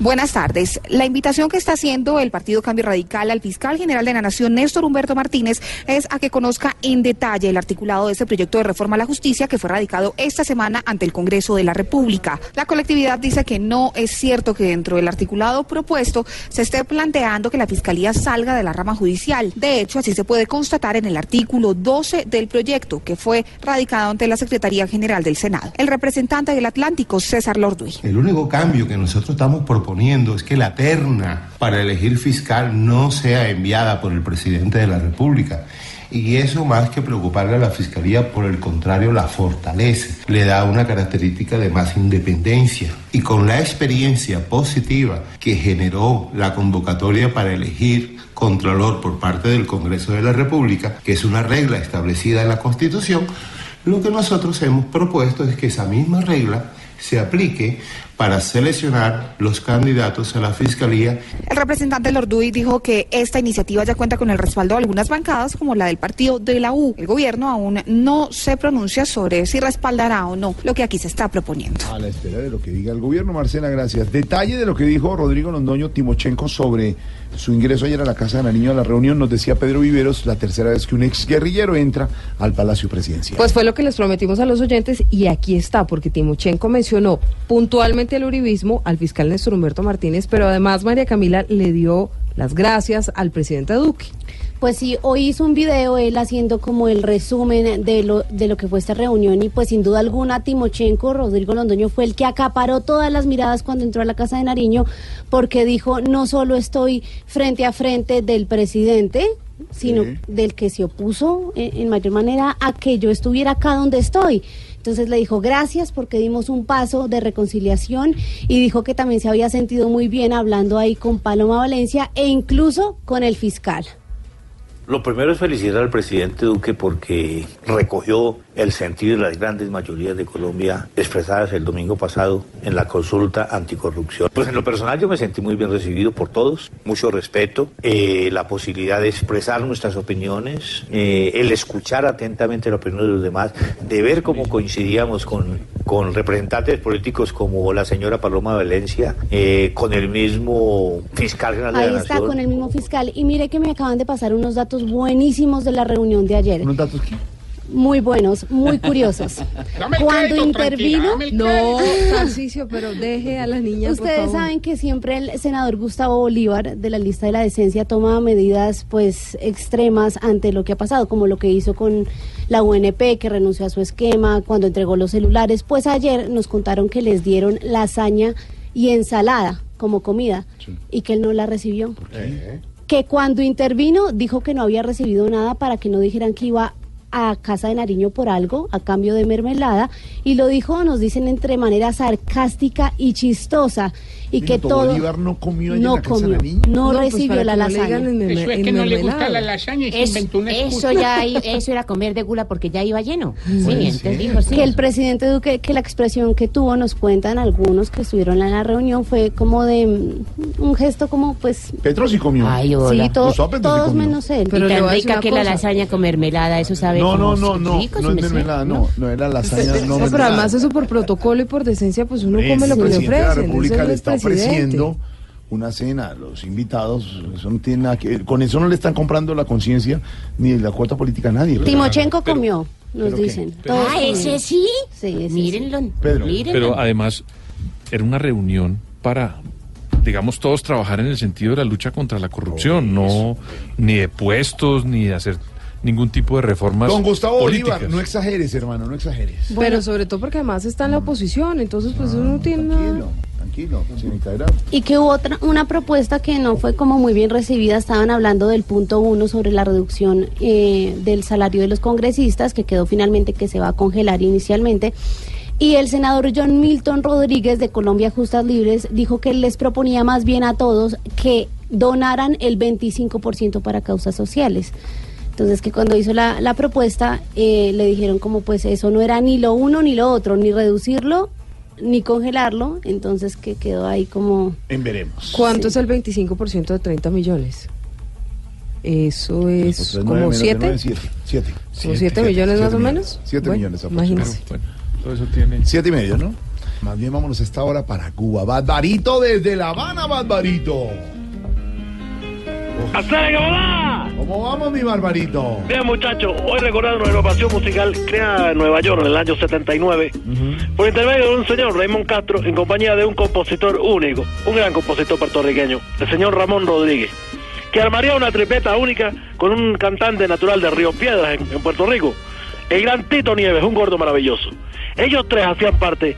Buenas tardes. La invitación que está haciendo el Partido Cambio Radical al fiscal general de la Nación, Néstor Humberto Martínez, es a que conozca en detalle el articulado de este proyecto de reforma a la justicia que fue radicado esta semana ante el Congreso de la República. La colectividad dice que no es cierto que dentro del articulado propuesto se esté planteando que la fiscalía salga de la rama judicial. De hecho, así se puede constatar en el artículo 12 del proyecto que fue radicado ante la Secretaría General del Senado. El representante del Atlántico, César Lorduy. El único cambio que nosotros estamos proponiendo es que la terna para elegir fiscal no sea enviada por el presidente de la República. Y eso más que preocuparle a la Fiscalía, por el contrario, la fortalece, le da una característica de más independencia. Y con la experiencia positiva que generó la convocatoria para elegir Contralor por parte del Congreso de la República, que es una regla establecida en la Constitución, lo que nosotros hemos propuesto es que esa misma regla se aplique para seleccionar los candidatos a la Fiscalía. El representante Lorduy dijo que esta iniciativa ya cuenta con el respaldo de algunas bancadas, como la del partido de la U. El gobierno aún no se pronuncia sobre si respaldará o no lo que aquí se está proponiendo. A la espera de lo que diga el gobierno, Marcela, gracias. Detalle de lo que dijo Rodrigo Londoño Timochenko sobre su ingreso ayer a la Casa de Nariño a la reunión, nos decía Pedro Viveros, la tercera vez que un ex guerrillero entra al Palacio Presidencial. Pues fue lo que les prometimos a los oyentes y aquí está, porque Timochenko mencionó puntualmente el uribismo al fiscal Néstor Humberto Martínez, pero además María Camila le dio las gracias al presidente Duque. Pues sí, hoy hizo un video él haciendo como el resumen de lo, de lo que fue esta reunión y pues sin duda alguna Timochenko, Rodrigo Londoño fue el que acaparó todas las miradas cuando entró a la Casa de Nariño porque dijo no solo estoy frente a frente del presidente, sino Sí. del que se opuso en, en mayor manera a que yo estuviera acá donde estoy. Entonces le dijo gracias porque dimos un paso de reconciliación y dijo que también se había sentido muy bien hablando ahí con Paloma Valencia e incluso con el fiscal. Lo primero es felicitar al presidente Duque porque recogió el sentir de las grandes mayorías de Colombia expresadas el domingo pasado en la consulta anticorrupción. Pues en lo personal yo me sentí muy bien recibido por todos, mucho respeto, eh, la posibilidad de expresar nuestras opiniones, eh, el escuchar atentamente la opinión de los demás, de ver cómo coincidíamos con, con representantes políticos como la señora Paloma Valencia, eh, con el mismo fiscal general de Ahí la está Nación. con el mismo fiscal. Y mire que me acaban de pasar unos datos buenísimos de la reunión de ayer. ¿Unos datos qué? Muy buenos, muy curiosos. (laughs) Cuando crédito, intervino, crédito. Tarcisio, pero deje a la niña. por Ustedes favor. saben que siempre el senador Gustavo Bolívar de la lista de la decencia toma medidas pues extremas ante lo que ha pasado, como lo que hizo con la UNP que renunció a su esquema cuando entregó los celulares. Pues ayer nos contaron que les dieron lasaña y ensalada como comida y que él no la recibió. Que cuando intervino dijo que no había recibido nada para que no dijeran que iba a Casa de Nariño por algo a cambio de mermelada y lo dijo, nos dicen entre manera sarcástica y chistosa y que todo Bolívar no comió no en la Casa de Nariño. no, No, pues recibió la lasaña. Eso es que no le gusta la lasaña y se inventó una excusa. eso ya, eso era comer de gula porque ya iba lleno. (laughs) Sí, entonces dijo, sí. que el presidente Duque, que la expresión que tuvo, nos cuentan algunos que estuvieron en la reunión, fue como de mm, un gesto como pues... Petro sí comió. Ay, hola. Sí, to- sí todos comió. menos él. y tan rica que la lasaña con mermelada, eso sabe No, no, no, no, rico, no sí es mermelada, no, no era lasaña, no pero además eso por protocolo y por decencia, pues uno come lo que le la ofrecen. Ofreciendo una cena a los invitados, eso no tiene nada que con eso no le están comprando la conciencia ni la cuota política a nadie. Timochenko comió, nos dicen. Todos Ah, ese sí. Sí, ese Mírenlo. Pedro, mírenlo. pero además era una reunión para, digamos, todos trabajar en el sentido de la lucha contra la corrupción, no ni de puestos, ni de hacer ningún tipo de reformas Don Gustavo políticas. Bolívar, no exageres, hermano, no exageres. Pero sobre todo porque además está en la oposición, entonces pues uno tiene nada. Tranquilo, señorita Era. Y que hubo otra, una propuesta que no fue como muy bien recibida. Estaban hablando del punto uno sobre la reducción eh, del salario de los congresistas, que quedó finalmente que se va a congelar inicialmente. Y el senador John Milton Rodríguez de Colombia Justas Libres dijo que les proponía más bien a todos que donaran el 25% para causas sociales. Entonces que cuando hizo la, la propuesta eh, le dijeron como pues eso no era ni lo uno ni lo otro, ni reducirlo ni congelarlo, entonces que quedó ahí como... En veremos. ¿Cuánto es el 25% de 30 millones? Eso es como nueve menos de 7. nueve, siete. Siete. ¿Como 7 millones más o menos? 7 Bueno, millones imagínese. Todo eso tiene. Siete y medio, ¿no? Más bien vámonos a esta hora para Cuba. Barbarito desde La Habana, Barbarito. ¿Cómo vamos, mi Barbarito? Bien, muchachos, hoy recordando una agrupación musical creada en Nueva York en el año 79 por intermedio de un señor, Raymond Castro, en compañía de un compositor único, un gran compositor puertorriqueño, el señor Ramón Rodríguez, que armaría una tripleta única con un cantante natural de Río Piedras en, en Puerto Rico, el gran Tito Nieves, un gordo maravilloso. Ellos tres hacían parte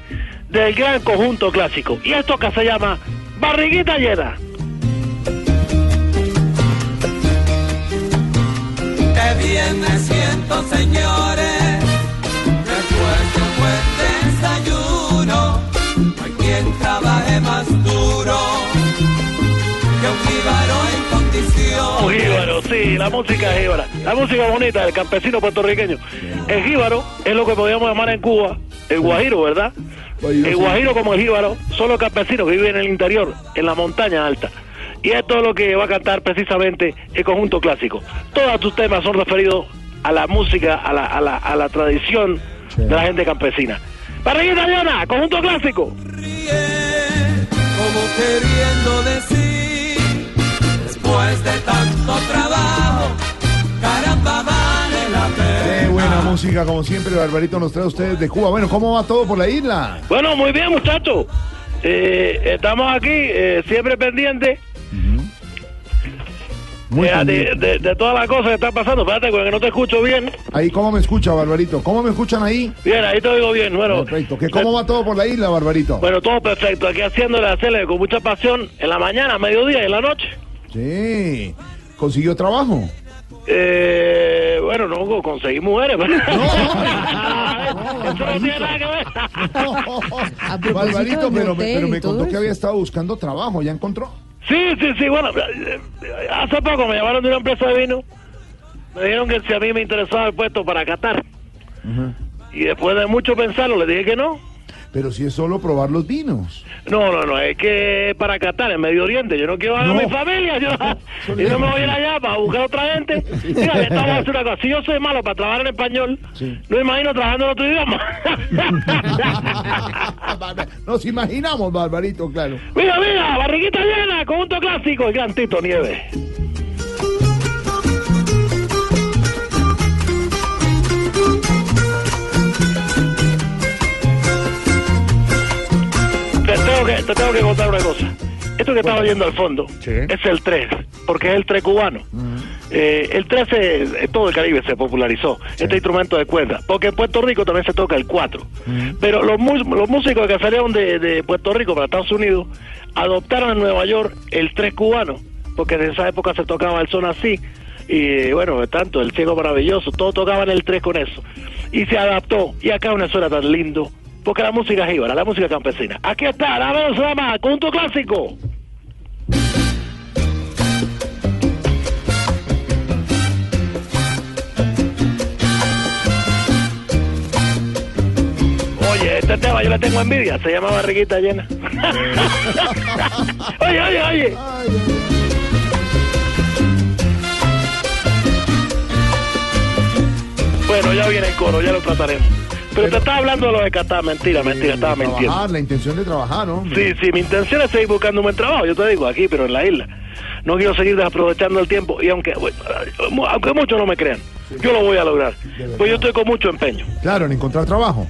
del gran conjunto clásico, y esto que se llama Barriguita Llena. Bien me siento, señores, después de un buen desayuno. No hay quien trabaje más duro que un jíbaro en condición. Un jíbaro, sí, la música es jíbara. La música bonita del campesino puertorriqueño. El jíbaro es lo que podríamos llamar en Cuba el guajiro, ¿verdad? El guajiro como el jíbaro son los campesinos que viven en el interior, en la montaña alta. Y esto es lo que va a cantar precisamente el conjunto clásico. Todos tus temas son referidos a la música, a la, a la, a la tradición de la gente campesina. Barriguita llena, conjunto clásico. como queriendo decir, después de tanto trabajo, caramba vale la pena. Qué buena música, como siempre, Barbarito nos trae a ustedes de Cuba. Bueno, ¿cómo va todo por la isla? Bueno, muy bien, muchachos. Eh, estamos aquí, eh, siempre pendientes. Muy eh, de, pendiente. de- de todas las cosas que están pasando. Espérate, porque no te escucho bien. Ahí, ¿cómo me escucha, Barbarito? ¿Cómo me escuchan ahí? Bien, ahí te oigo bien. Bueno, Perfecto. ¿Qué, ¿Cómo va todo por la isla, Barbarito? bueno todo perfecto. Aquí haciéndole a hacerle con mucha pasión en la mañana, mediodía y en la noche. Sí. ¿Consiguió trabajo? Eh, bueno, no conseguí mujeres. pero- (laughs) Eso no tiene nada que ver. Barbarito, pero, pero me contó que había estado buscando trabajo. ¿Ya encontró? Sí, sí, sí, bueno, eh, eh, hace poco me llamaron de una empresa de vino, me dijeron que si a mí me interesaba el puesto para Qatar, y después de mucho pensarlo le dije que no. Pero si es solo probar los vinos. No, no, no, es que para Qatar, en Medio Oriente, yo no quiero a No. mi familia, yo, (laughs) yo no me voy a ir allá para buscar otra gente. (laughs) Mira, le a decir una cosa, si yo soy malo para trabajar en español, no me imagino trabajando en otro idioma. (laughs) Nos imaginamos, Barbarito, claro. mira, mira, barriguita llena, conjunto clásico, el gran Tito Nieves. Tengo, que, te tengo que contar una cosa. Esto que estaba oyendo al fondo es el 3, porque es el 3 cubano. Eh, el 13, eh, todo el Caribe se popularizó, este instrumento de cuerda, porque en Puerto Rico también se toca el 4. Pero los, músicos que salieron de, de Puerto Rico para Estados Unidos adoptaron en Nueva York el 3 cubano, porque en esa época se tocaba el son así. Y bueno, tanto el ciego maravilloso, todos tocaban el 3 con eso. Y se adaptó, y acá una suena tan lindo, porque la música es jíbara, la música campesina. Aquí está, la se llama Conjunto Clásico. Oye, este tema yo le tengo envidia, se llama Barriguita Llena. (laughs) oye, oye, oye. Bueno, ya viene el coro, ya lo trataremos. Pero, te estaba hablando de lo de Qatar, mentira, mentira, estaba mintiendo. Trabajar, la intención de trabajar, ¿no? Sí, sí, mi intención es seguir buscando un buen trabajo, yo te digo, aquí, pero en la isla. No quiero seguir desaprovechando el tiempo y aunque, aunque muchos no me crean, yo lo voy a lograr. Pues yo estoy con mucho empeño. Claro, en encontrar trabajo.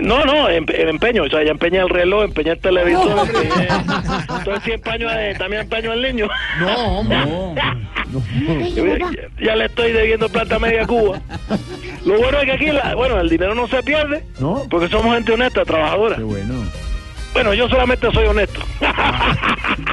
No, no, em- el empeño, o sea, ya empeñé el reloj, empeñé el televisor, empeñé, entonces sí empeño, eh, también empeño el niño. No, (laughs) hombre, ya, ya le estoy debiendo plata a media Cuba. Lo bueno es que aquí, la- bueno, el dinero no se pierde, ¿No? porque somos gente honesta, trabajadora. Qué bueno. Bueno, yo solamente soy honesto. (laughs)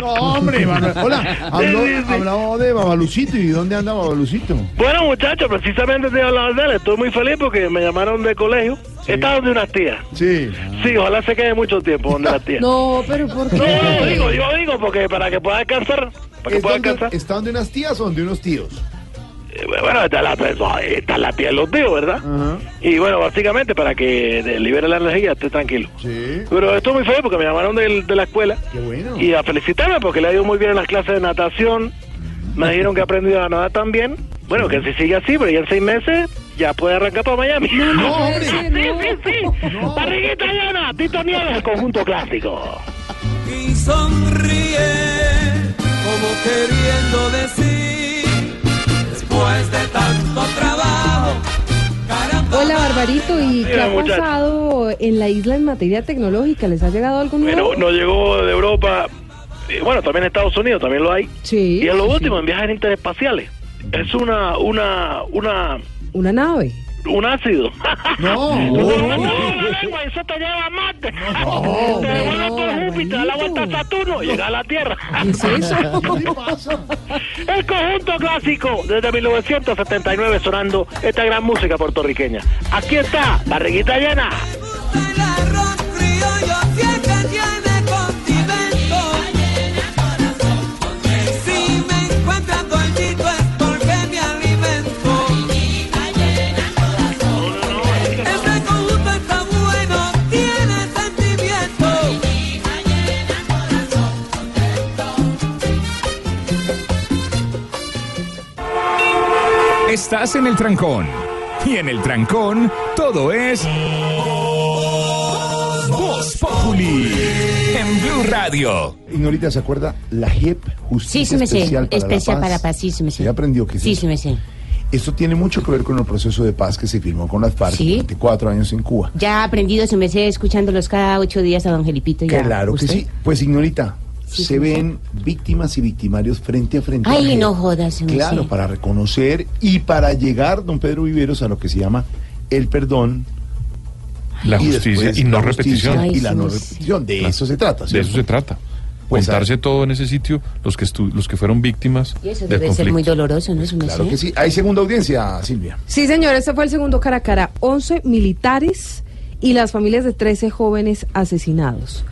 No, hombre, Hola, habló, Sí, sí, sí. hablaba de Babalucito. ¿Y dónde anda Babalucito? Bueno, muchachos, precisamente te hablaba de él. Estoy muy feliz porque me llamaron de colegio Está donde unas tías. Sí. Sí, ojalá se quede mucho tiempo donde las tías. No, pero ¿por qué? No, no, digo, yo digo, porque para que pueda descansar, para que ¿Es pueda donde- descansar. ¿Está donde unas tías o donde unos tíos? Eh, Bueno, está la, está la tía de los tíos, ¿verdad? Y bueno, básicamente para que libere la energía, esté tranquilo. Sí. Pero estoy muy feliz porque me llamaron de, la escuela. Qué bueno. Y a felicitarme porque le ha ido muy bien en las clases de natación. Me dijeron que ha aprendido a nadar también. Bueno, que si sigue así, pero ya en seis meses ya puede arrancar para Miami. no, (laughs) hombre. sí, sí, sí. Barriguita llena, Tito Nieves, el conjunto clásico. y sonríe como queriendo decir después de tanto trabajo Hola, Barbarito, ¿y qué ha muchacho. pasado en la isla en materia tecnológica? ¿Les ha llegado algo nuevo? Bueno, nos llegó de Europa, y bueno, también Estados Unidos, también lo hay. Sí. Y en lo sí, último, en viajes interespaciales. Es una, una, una, Una nave. un ácido. No. No, lengua, eso te lleva a Marte. te devuelve por Júpiter, la vuelta a Saturno, llega a la Tierra. ¿Qué es eso? ¿Qué pasa? El conjunto clásico desde 1979 sonando esta gran música puertorriqueña. Aquí está, barriguita llena. Estás en el trancón. Y en el trancón, todo es. Voz Populi. En Blue Radio. Ignorita, ¿se acuerda? La JEP, Justicia Sí, sí me sé. Especial para Especial la para Paz. paz, sí, sí me sé. ¿Se aprendió que Sí, eso? sí me sé. Esto tiene mucho que ver con el proceso de paz que se firmó con las FARC Sí. durante cuatro años en Cuba. Ya ha aprendido, se me sé escuchándolos cada ocho días a don Gelipito. Ya. Claro que sí. Pues, Ignorita, Sí, se sí, ven víctimas y victimarios frente a frente. Ay, no jodas, Claro, para reconocer y para llegar, don Pedro Viveros, a lo que se llama el perdón. La y justicia después y no repetición. Y la no repetición. De eso se trata. De ¿cierto? eso se trata. Pues, Contarse todo en ese sitio, los que, estu- los que fueron víctimas Y eso del debe ser muy doloroso, ¿no? Me Claro sé. que sí. Hay segunda audiencia, Silvia. Sí, señor, este fue el segundo cara a cara. 11 militares y las familias de 13 jóvenes asesinados.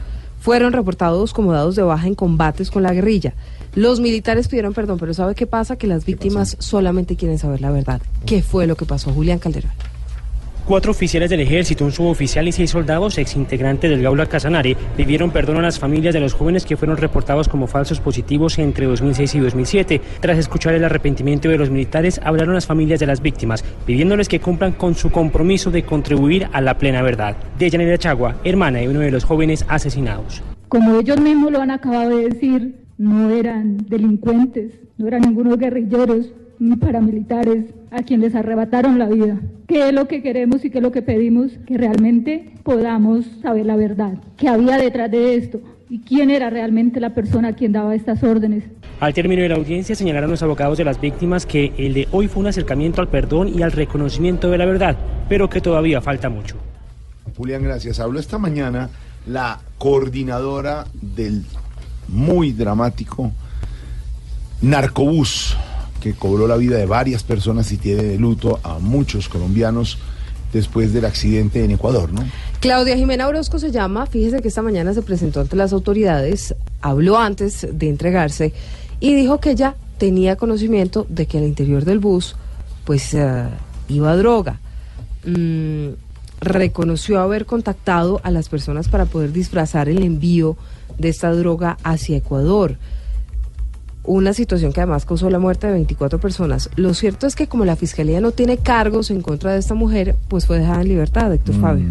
Fueron reportados como dados de baja en combates con la guerrilla. Los militares pidieron perdón, pero ¿sabe qué pasa? Que las víctimas solamente quieren saber la verdad. ¿Qué fue lo que pasó? Julián Calderón. Cuatro oficiales del ejército, un suboficial y seis soldados, exintegrantes del Gaula Casanare, pidieron perdón a las familias de los jóvenes que fueron reportados como falsos positivos entre 2006 y 2007. Tras escuchar el arrepentimiento de los militares, hablaron las familias de las víctimas, pidiéndoles que cumplan con su compromiso de contribuir a la plena verdad. De Yanira Chagua, hermana de uno de los jóvenes asesinados. Como ellos mismos lo han acabado de decir, no eran delincuentes, no eran ningunos guerrilleros paramilitares a quien les arrebataron la vida. ¿Qué es lo que queremos y qué es lo que pedimos? Que realmente podamos saber la verdad, qué había detrás de esto y quién era realmente la persona a quien daba estas órdenes. Al término de la audiencia señalaron los abogados de las víctimas que el de hoy fue un acercamiento al perdón y al reconocimiento de la verdad, pero que todavía falta mucho. Julián, gracias. Habló esta mañana la coordinadora del muy dramático Narcobús, que cobró la vida de varias personas y tiene de luto a muchos colombianos después del accidente en Ecuador, ¿no? Claudia Jimena Orozco se llama, fíjese que esta mañana se presentó ante las autoridades, habló antes de entregarse y dijo que ella tenía conocimiento de que al interior del bus pues eh, iba droga. Mm, reconoció haber contactado a las personas para poder disfrazar el envío de esta droga hacia Ecuador. Una situación que además causó la muerte de 24 personas. Lo cierto es que como la fiscalía no tiene cargos en contra de esta mujer, pues fue dejada en libertad, Héctor Fabio.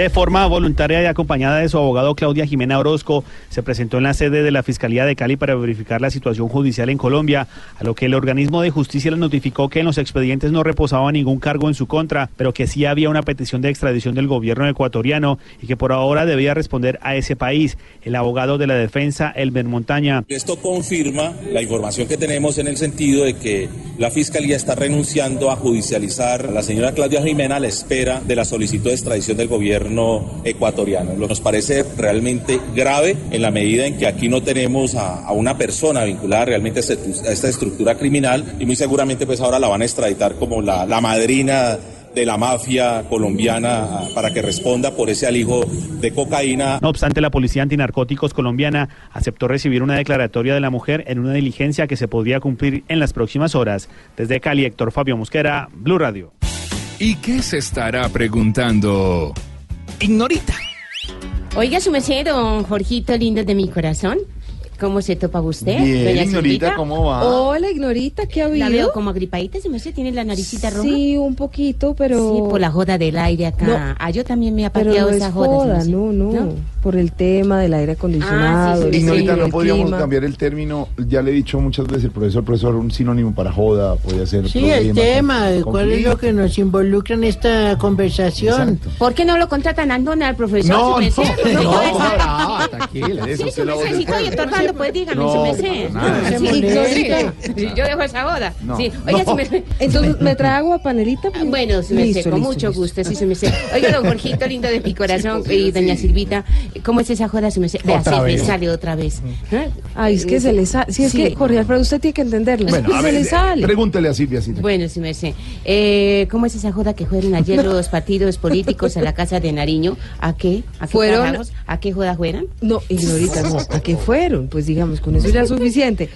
De forma voluntaria y acompañada de su abogado Claudia Jimena Orozco, se presentó en la sede de la Fiscalía de Cali para verificar la situación judicial en Colombia, a lo que el organismo de justicia le notificó que en los expedientes no reposaba ningún cargo en su contra, pero que sí había una petición de extradición del gobierno ecuatoriano y que por ahora debía responder a ese país. El abogado de la defensa, Elmer Montaña. Esto confirma la información que tenemos en el sentido de que la Fiscalía está renunciando a judicializar a la señora Claudia Jimena a la espera de la solicitud de extradición del gobierno ecuatoriano. Lo que Nos parece realmente grave en la medida en que aquí no tenemos a, a una persona vinculada realmente a, este- a esta estructura criminal y muy seguramente pues ahora la van a extraditar como la, la madrina de la mafia colombiana para que responda por ese alijo de cocaína. No obstante, la Policía Antinarcóticos colombiana aceptó recibir una declaratoria de la mujer en una diligencia que se podría cumplir en las próximas horas. Desde Cali, Héctor Fabio Mosquera, Blue Radio. ¿Y qué se estará preguntando? Ignorita. Oiga, su merced, don Jorgito lindo de mi corazón. ¿Cómo se topa usted? Bien, doña Ignorita, Silvita? ¿cómo va? Hola, Ignorita, ¿qué ha habido? La veo como agripadita, su merced tiene la naricita roja. Sí, un poquito, pero... Sí, por la joda del aire acá. No. Ah, yo también me he Pero pateado no esa es joda. merced. no, no, Por el tema del aire acondicionado. Ah, Ignorita, no podríamos clima. cambiar el término. Ya le he dicho muchas veces el profesor, profesor, un sinónimo para joda, podría ser. Sí, el tema, con- ¿cuál es lo que nos involucra en esta conversación? ¿Por qué no lo contratan a Andona al profesor? No, no, no, si pues dígame, No, su merced. nada, Ah, se sí, sí, sí, yo dejo esa boda. No. Sí. No. Oiga, su merced. Entonces, ¿me trae agua panelita? Pues, Bueno, su merced, Listo, con listo, mucho listo. gusto, sí, su merced. Oiga, don Jorgito, lindo de mi corazón, y doña Silvita, ¿cómo es esa joda, su merced? Vea, Otra se me vez. sale otra vez. ¿Ah? Ay, es que se le sale. Sí, es Sí. que, Jorge Alfredo, usted tiene que entenderlo. Bueno, a ver, se le eh, sale. pregúntele a Silvia. Silvia. Bueno, sí me sé. Eh, ¿Cómo es esa joda que fueron ayer los partidos políticos a la casa de Nariño? ¿A qué? ¿A qué Fueron-? ¿A qué joda fueron? No, Ignorita, no. ¿A qué fueron? Pues digamos, con eso ya es (laughs) suficiente.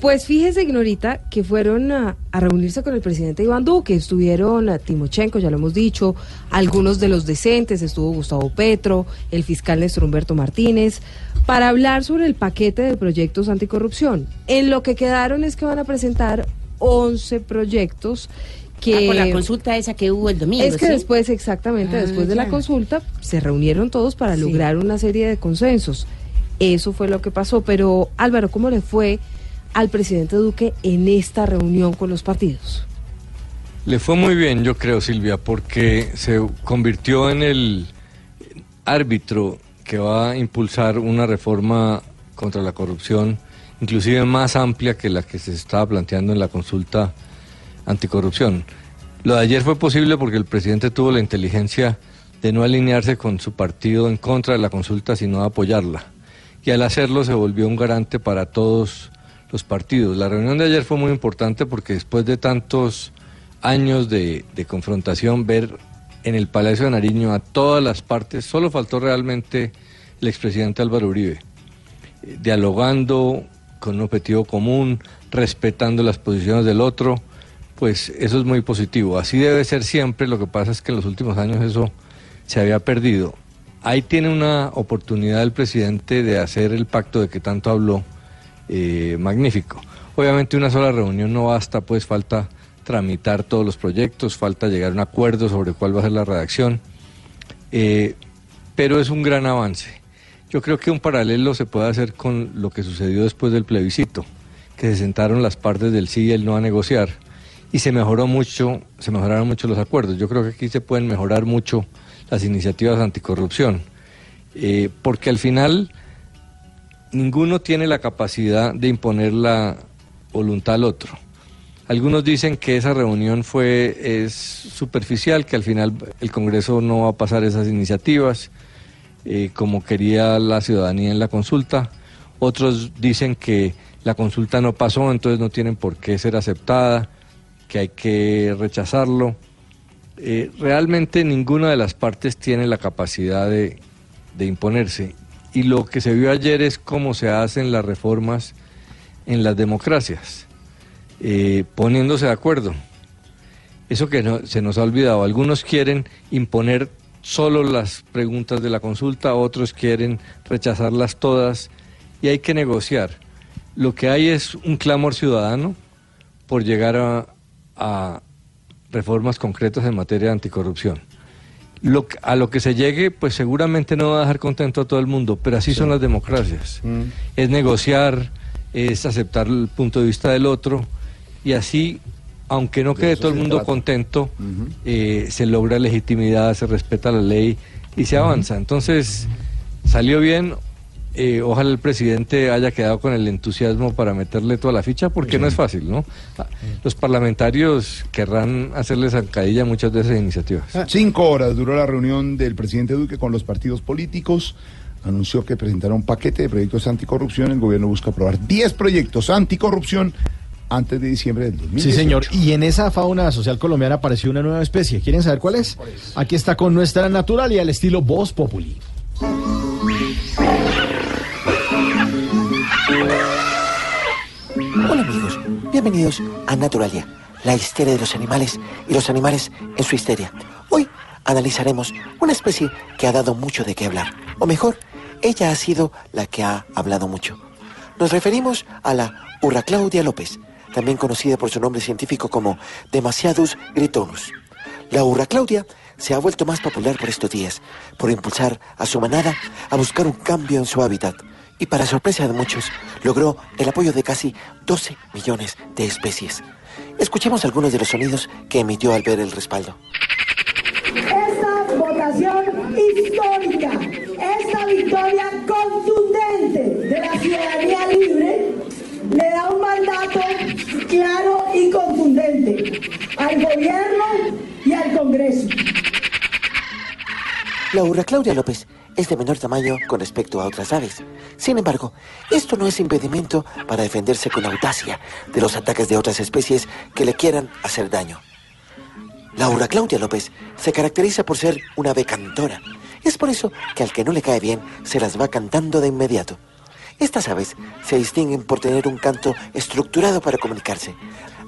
Pues fíjese, Ignorita, que fueron a, a reunirse con el presidente Iván Duque. Estuvieron a Timochenko, ya lo hemos dicho, algunos de los decentes, estuvo Gustavo Petro, el fiscal Néstor Humberto Martínez, para hablar sobre el paquete de proyectos anticorrupción. En lo que quedaron es que van a presentar 11 proyectos que... Ah, por la consulta esa que hubo el domingo, Es que ¿sí? después, exactamente, Ah, después de la consulta, se reunieron todos para lograr una serie de consensos. Eso fue lo que pasó. Pero, Álvaro, ¿cómo le fue al presidente Duque en esta reunión con los partidos? Le fue muy bien, yo creo, Silvia, porque se convirtió en el árbitro que va a impulsar una reforma contra la corrupción, inclusive más amplia que la que se estaba planteando en la consulta anticorrupción. Lo de ayer fue posible porque el presidente tuvo la inteligencia de no alinearse con su partido en contra de la consulta, sino apoyarla. Y al hacerlo se volvió un garante para todos los partidos. La reunión de ayer fue muy importante porque después de tantos años de, confrontación, ver en el Palacio de Nariño a todas las partes, solo faltó realmente el expresidente Álvaro Uribe, eh, dialogando con un objetivo común, respetando las posiciones del otro, pues eso es muy positivo. Así debe ser siempre, lo que pasa es que en los últimos años eso se había perdido. Ahí tiene una oportunidad el presidente de hacer el pacto de que tanto habló, eh, magnífico. Obviamente una sola reunión no basta, pues falta tramitar todos los proyectos, falta llegar a un acuerdo sobre cuál va a ser la redacción, eh, pero es un gran avance. Yo creo que un paralelo se puede hacer con lo que sucedió después del plebiscito, que se sentaron las partes del sí y el no a negociar y se mejoró mucho, se mejoraron mucho los acuerdos. Yo creo que aquí se pueden mejorar mucho las iniciativas anticorrupción, eh, porque al final ninguno tiene la capacidad de imponer la voluntad al otro. Algunos dicen que esa reunión fue es superficial, que al final el Congreso no va a pasar esas iniciativas eh, como quería la ciudadanía en la consulta. Otros dicen que la consulta no pasó, entonces no tienen por qué ser aceptada, que hay que rechazarlo. Eh, realmente ninguna de las partes tiene la capacidad de, imponerse. Y lo que se vio ayer es cómo se hacen las reformas en las democracias, eh, poniéndose de acuerdo. Eso que se nos ha olvidado. Algunos quieren imponer solo las preguntas de la consulta, otros quieren rechazarlas todas y hay que negociar. Lo que hay es un clamor ciudadano por llegar a reformas concretas en materia de anticorrupción. Lo a lo que se llegue, pues seguramente no va a dejar contento a todo el mundo, pero así son las democracias. Es negociar, es aceptar el punto de vista del otro y así, aunque no De quede todo el mundo trata. contento, eh, se logra legitimidad, se respeta la ley y se avanza. Entonces, salió bien. Eh, ojalá el presidente haya quedado con el entusiasmo para meterle toda la ficha, porque no es fácil, ¿no? Ah, Los parlamentarios querrán hacerle zancadilla a muchas de esas iniciativas. Cinco horas duró la reunión del presidente Duque con los partidos políticos. Anunció que presentará un paquete de proyectos anticorrupción. El gobierno busca aprobar 10 proyectos anticorrupción antes de diciembre del 2018. Sí, señor. Y en esa fauna social colombiana apareció una nueva especie. ¿Quieren saber cuál es? Aquí está con nuestra naturalia al estilo Voz Populi. Hola amigos, bienvenidos a Naturalia, la histeria de los animales y los animales en su histeria. Hoy analizaremos una especie que ha dado mucho de qué hablar, o mejor, ella ha sido la que ha hablado mucho. Nos referimos a la Urra Claudia López, también conocida por su nombre científico como Demasiadus gritonus. La Urra Claudia se ha vuelto más popular por estos días, por impulsar a su manada a buscar un cambio en su hábitat y para sorpresa de muchos, logró el apoyo de casi 12 millones de especies. Escuchemos algunos de los sonidos que emitió al ver el respaldo. Esta votación histórica, esta victoria contundente de la ciudadanía libre, le da un mandato claro y contundente al gobierno y al Congreso. La urra Claudia López es de menor tamaño con respecto a otras aves. Sin embargo, esto no es impedimento para defenderse con audacia de los ataques de otras especies que le quieran hacer daño. La urra Claudia López se caracteriza por ser una ave cantora. Es por eso que al que no le cae bien se las va cantando de inmediato. Estas aves se distinguen por tener un canto estructurado para comunicarse,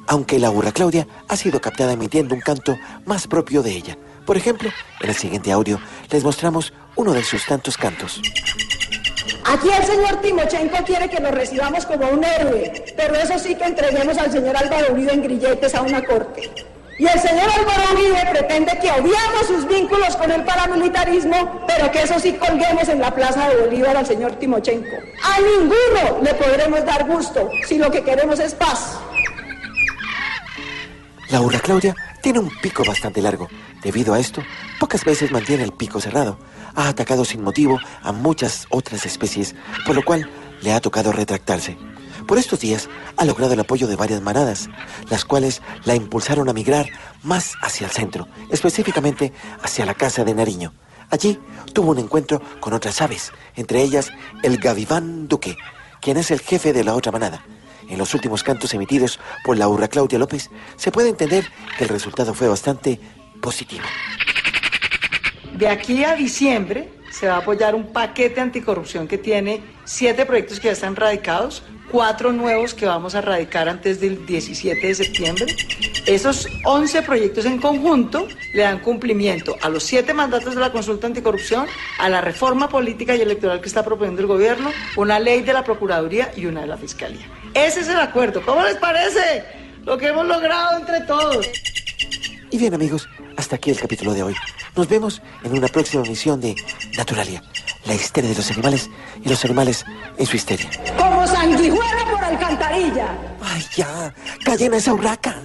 aunque la urra Claudia ha sido captada emitiendo un canto más propio de ella. Por ejemplo, en el siguiente audio les mostramos uno de sus tantos cantos. Aquí el señor Timochenko quiere que lo recibamos como un héroe, pero eso sí que entreguemos al señor Álvaro Uribe en grilletes a una corte. Y el señor Álvaro pretende que obviamos sus vínculos con el paramilitarismo, pero que eso sí colguemos en la plaza de Bolívar al señor Timochenko. A ninguno le podremos dar gusto si lo que queremos es paz. La urra Claudia tiene un pico bastante largo. Debido a esto, pocas veces mantiene el pico cerrado. Ha atacado sin motivo a muchas otras especies, por lo cual le ha tocado retractarse. Por estos días ha logrado el apoyo de varias manadas, las cuales la impulsaron a migrar más hacia el centro, específicamente hacia la casa de Nariño. Allí tuvo un encuentro con otras aves, entre ellas el Gaviván Duque, quien es el jefe de la otra manada. En los últimos cantos emitidos por la urra Claudia López, se puede entender que el resultado fue bastante positivo. De aquí a diciembre se va a apoyar un paquete anticorrupción que tiene siete proyectos que ya están radicados, cuatro nuevos que vamos a radicar antes del 17 de septiembre. Esos 11 proyectos en conjunto le dan cumplimiento a los siete mandatos de la consulta anticorrupción, a la reforma política y electoral que está proponiendo el gobierno, una ley de la Procuraduría y una de la Fiscalía. Ese es el acuerdo. ¿Cómo les parece? Lo que hemos logrado entre todos. Y bien amigos, hasta aquí el capítulo de hoy. Nos vemos en una próxima emisión de Naturalia, la histeria de los animales y los animales en su histeria. Como sanguijuela por alcantarilla. ¡Ay, ya! ¡Callen esa urraca!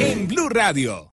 En Blue Radio.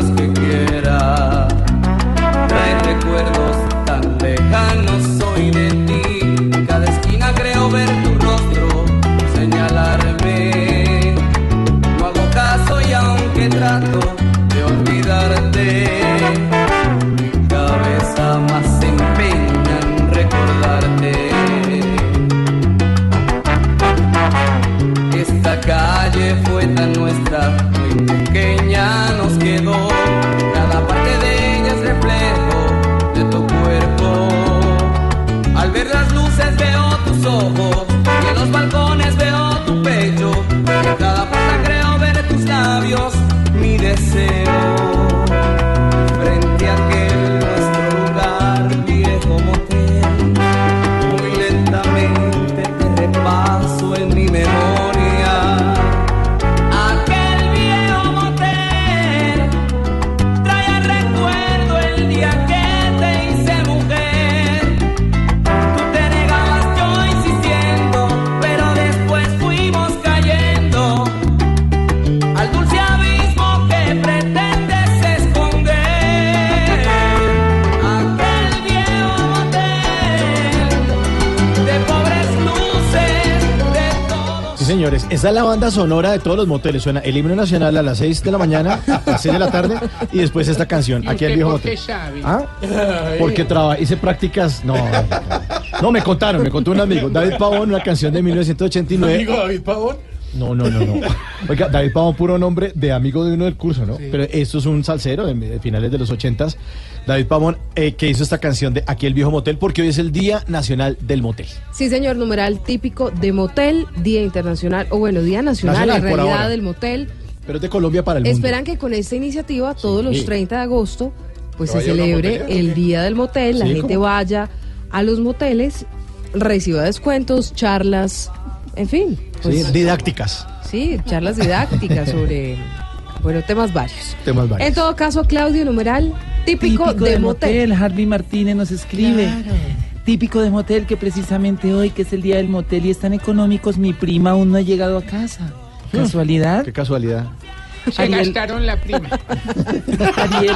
señores. Esa es la banda sonora de todos los moteles. Suena el himno nacional a las 6 de la mañana, a las 6 de la tarde, y después esta canción, ¿Y aquí el viejo motel. ¿Ah? Porque traba- hice prácticas. No, no, me contaron, me contó un amigo. David Pavón, una canción de 1989. Amigo David Pavón. No, no, no, no. Oiga, David Pavón, puro nombre de amigo de uno del curso, ¿no? Pero esto es un salsero de, de finales de los ochentas. David Pavón, eh, que hizo esta canción de Aquí el viejo motel, porque hoy es el Día Nacional del Motel. Sí, señor, numeral típico de motel, Día Internacional, o bueno, Día Nacional, Nacional, en realidad ahora. del motel. Pero es de Colombia para el mundo. Esperan que con esta iniciativa, todos los Sí. 30 de agosto, pues ¿Que se celebre motelera, el Día del Motel, la gente ¿cómo? vaya a los moteles, reciba descuentos, charlas, en fin. pues, Sí, didácticas. Sí, charlas didácticas (laughs) sobre, bueno, temas varios. Temas varios. En todo caso, Claudio, numeral típico, Típico de, de motel. motel, Harvey Martínez nos escribe. Típico de motel que precisamente hoy, que es el día del motel y están económicos, mi prima aún no ha llegado a casa. ¿Casualidad? Qué casualidad. Se Ariel- gastaron la prima. (laughs) Ariel.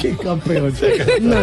Qué campeón. No,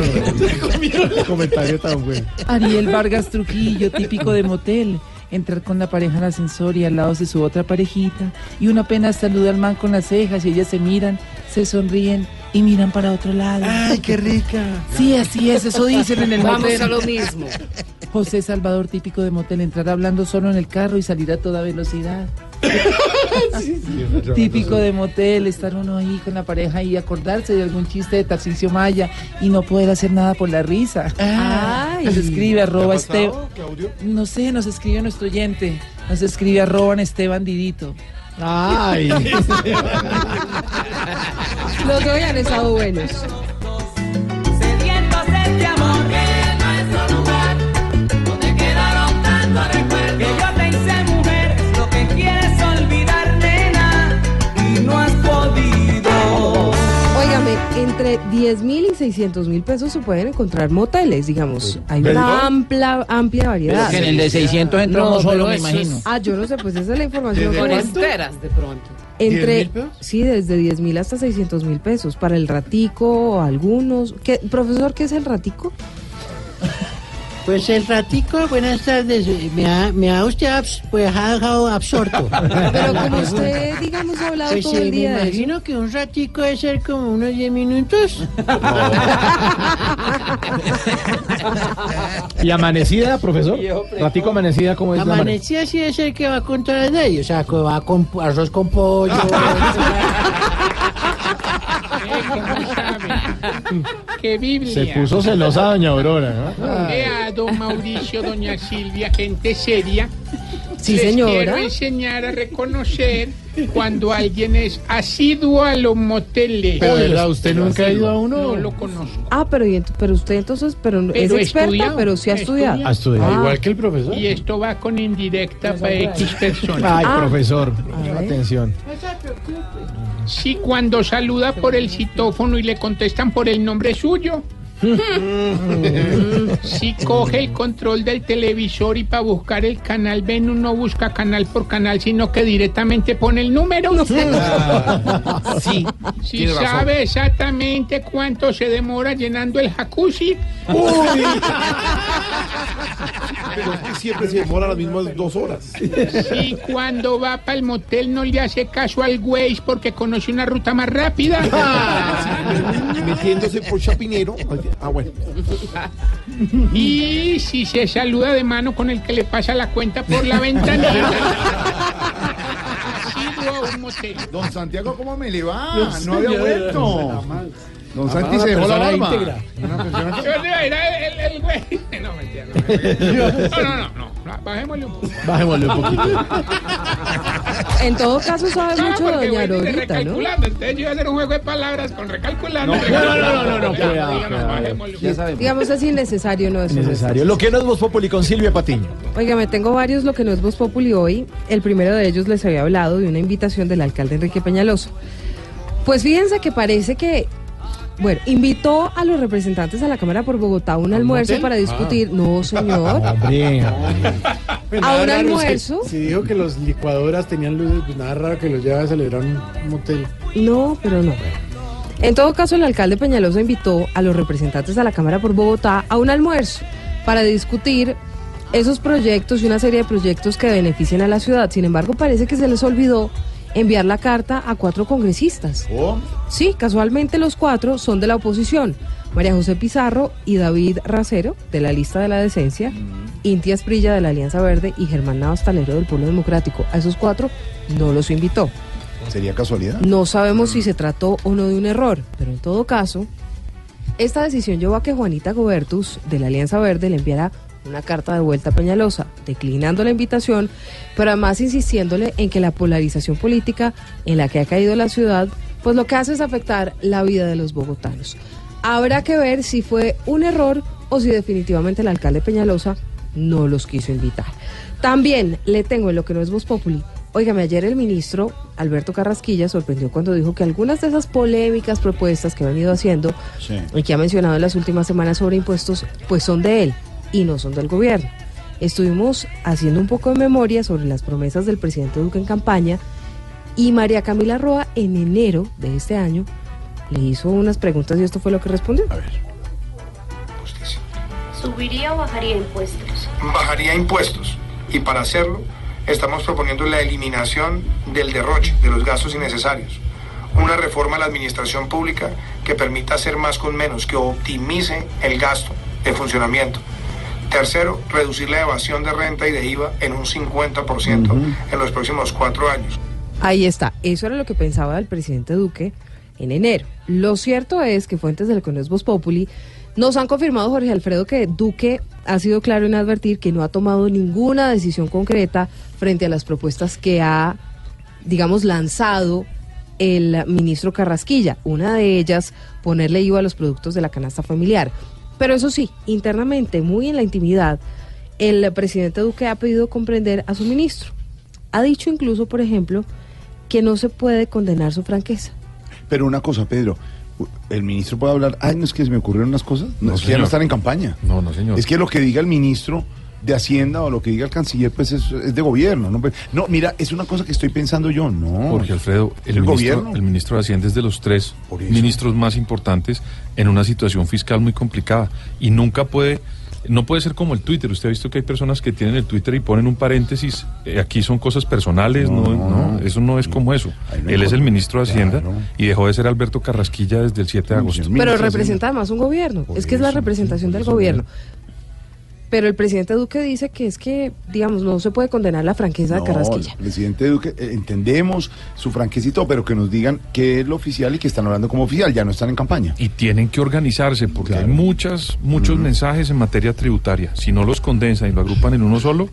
comentario tan bueno. Ariel Vargas Trujillo, típico de motel. Entrar con la pareja al ascensor y al lado de su otra parejita. Y uno apenas saluda al man con las cejas y ellas se miran, se sonríen y miran para otro lado. Ay, qué rica. Sí, así es, eso dicen en el Vamos motel. a lo mismo. (laughs) José Salvador, típico de motel, entrar hablando solo en el carro y salir a toda velocidad. (laughs) Típico de motel, estar uno ahí con la pareja y acordarse de algún chiste de Tarcisio Maya y no poder hacer nada por la risa. Ay. Nos escribe arroba ¿Te ha pasado, Esteban. Claudio? No sé, nos escribe nuestro oyente. Nos escribe arroba Esteban Didito. Ay. (laughs) Los hoy han estado buenos. Entre 10 mil y 600 mil pesos se pueden encontrar moteles, digamos. Hay ¿Perdón? una amplia, amplia variedad. Pero que en el de 600 entra uno solo, me imagino. es- Ah, yo no sé, pues esa es la información. ¿Desde con cuánto? esperas de pronto. Entre, ¿10.000 pesos? sí, desde 10 mil hasta 600 mil pesos. Para el ratico, algunos. ¿Qué, profesor, ¿qué es el ratico? (laughs) Pues el ratico, buenas tardes. Me ha, me ha usted abs- pues, ha dejado absorto. Pero como usted, digamos, ha hablado Pues todo el día me de eso. imagino que un ratico debe ser como unos 10 minutos. (laughs) ¿Y amanecida, profesor? Ratico amanecida, ¿cómo es amanecida? Sí debe ser que va con todas las leyes. O sea, que va con arroz con pollo. (laughs) (laughs) (laughs) ¡Qué Biblia! Se puso celosa doña Aurora, ¿no? Vea, don Mauricio, doña Silvia, gente seria. Sí, Les señora. quiero enseñar a reconocer cuando alguien es asiduo a los moteles. Pero, ¿verdad? ¿Usted nunca ha ido a uno? No lo conozco. Ah, pero, y ent- pero usted entonces, pero, es Pero experta, estudiado, pero sí ha estudiado. Ha estudiado. Ah. Igual que el profesor. Y esto va con indirecta para X personas. Ay, Ah. profesor, ver. atención. Sí, cuando saluda por el citófono y le contestan por el nombre suyo. (laughs) Si coge el control del televisor y para buscar el canal ven no busca canal por canal, sino que directamente pone el número. (laughs) Sí, Si tiene razón. sabe exactamente cuánto se demora llenando el jacuzzi. Uy. (laughs) Pero es que siempre se demora las mismas dos horas. Si cuando va para el motel no le hace caso al Waze porque conoce una ruta más rápida. (laughs) Metiéndose por Chapinero. Ah, bueno. Y si se saluda de mano con el que le pasa la cuenta por la ventanilla. Asiduo a un motel. Don Santiago, ¿cómo me le va? No, No, había vuelto. Don Ah, Santi se dejó la barba. íntegra. Una persona Yo le era el, el, el güey. No, mentira, no, no, no, no, no, bajémosle un poco. Bajémosle un poquito. En todo caso, sabe Ah, mucho porque doña Aurorita, ¿no? recalculando, entonces yo iba a hacer un juego de palabras con recalculando. No, no, no, no, no, no, digamos, es innecesario, ¿no? Es- Necesario. Lo que no es Voz Populi con Silvia Patiño. Oiga, me tengo varios, lo que no es Voz Populi hoy. El primero de ellos les había hablado de una invitación del alcalde Enrique Peñalosa. Pues fíjense que parece que, bueno, invitó a los representantes a la Cámara por Bogotá a un almuerzo para discutir. No, señor. (laughs) Hombre, Pues A un almuerzo. Si, si dijo que los licuadoras tenían luces, pues nada raro que los lleve a celebrar un motel. No, pero no. En todo caso, el alcalde Peñalosa invitó a los representantes de la Cámara por Bogotá a un almuerzo para discutir esos proyectos y una serie de proyectos que beneficien a la ciudad. Sin embargo, parece que se les olvidó enviar la carta a cuatro congresistas. Sí, casualmente los cuatro son de la oposición. María José Pizarro y David Racero, de la lista de la decencia, Inti Asprilla de la Alianza Verde y Germán Navas Talero del Pueblo Democrático. A esos cuatro no los invitó. ¿Sería casualidad? No sabemos si se trató o no de un error, pero en todo caso, esta decisión llevó a que Juanita Gobertus, de la Alianza Verde, le enviara una carta de vuelta a Peñalosa, declinando la invitación, pero además insistiéndole en que la polarización política en la que ha caído la ciudad, pues lo que hace es afectar la vida de los bogotanos. Habrá que ver si fue un error o si definitivamente el alcalde Peñalosa no los quiso invitar. También le tengo en lo que no es Voz Populi. Óigame, ayer el ministro Alberto Carrasquilla sorprendió cuando dijo que algunas de esas polémicas propuestas que ha venido haciendo y que ha mencionado en las últimas semanas sobre impuestos, pues son de él y no son del gobierno. Estuvimos haciendo un poco de memoria sobre las promesas del presidente Duque en campaña y María Camila Roa en enero de este año le hizo unas preguntas y esto fue lo que respondió. ¿Subiría o bajaría impuestos? bajaría impuestos y para hacerlo estamos proponiendo la eliminación del derroche de los gastos innecesarios, una reforma a la administración pública que permita hacer más con menos, que optimice el gasto de funcionamiento. Tercero, reducir la evasión de renta y de IVA en un 50% en los próximos cuatro años. Ahí está, eso era lo que pensaba el presidente Duque en enero. Lo cierto es que fuentes del Cones Voz Populi nos han confirmado, Jorge Alfredo, que Duque ha sido claro en advertir que no ha tomado ninguna decisión concreta frente a las propuestas que ha, digamos, lanzado el ministro Carrasquilla. Una de ellas, ponerle IVA a los productos de la canasta familiar. Pero eso sí, internamente, muy en la intimidad, el presidente Duque ha pedido comprender a su ministro. Ha dicho incluso, por ejemplo, que no se puede condenar su franqueza. Pero una cosa, Pedro, el ministro puede hablar, ay, no es que se me ocurrieron unas cosas, no, No, es que ya señor. no están en campaña. No, no, señor. Es que lo que diga el ministro de Hacienda o lo que diga el canciller, pues es, es de gobierno. ¿no? no, mira, es una cosa que estoy pensando yo, no. Jorge Alfredo, ¿Es el, el ministro, gobierno? el ministro de Hacienda es de los tres ministros más importantes en una situación fiscal muy complicada y nunca puede, no puede ser como el Twitter. Usted ha visto que hay personas que tienen el Twitter y ponen un paréntesis, eh, aquí son cosas personales, no, no, eso no es como eso. no Él es el ministro de Hacienda y dejó de ser Alberto Carrasquilla desde el 7 de agosto. Pero representa además un gobierno. es que es la representación del gobierno. Pero el presidente Duque dice que es que, digamos, no se puede condenar la franqueza de Carrasquilla. el presidente Duque, eh, entendemos su franquecito, pero que nos digan qué es lo oficial y que están hablando como oficial, ya no están en campaña. Y tienen que organizarse porque hay muchas, muchos mensajes en materia tributaria. Si no los condensan y lo agrupan en uno solo,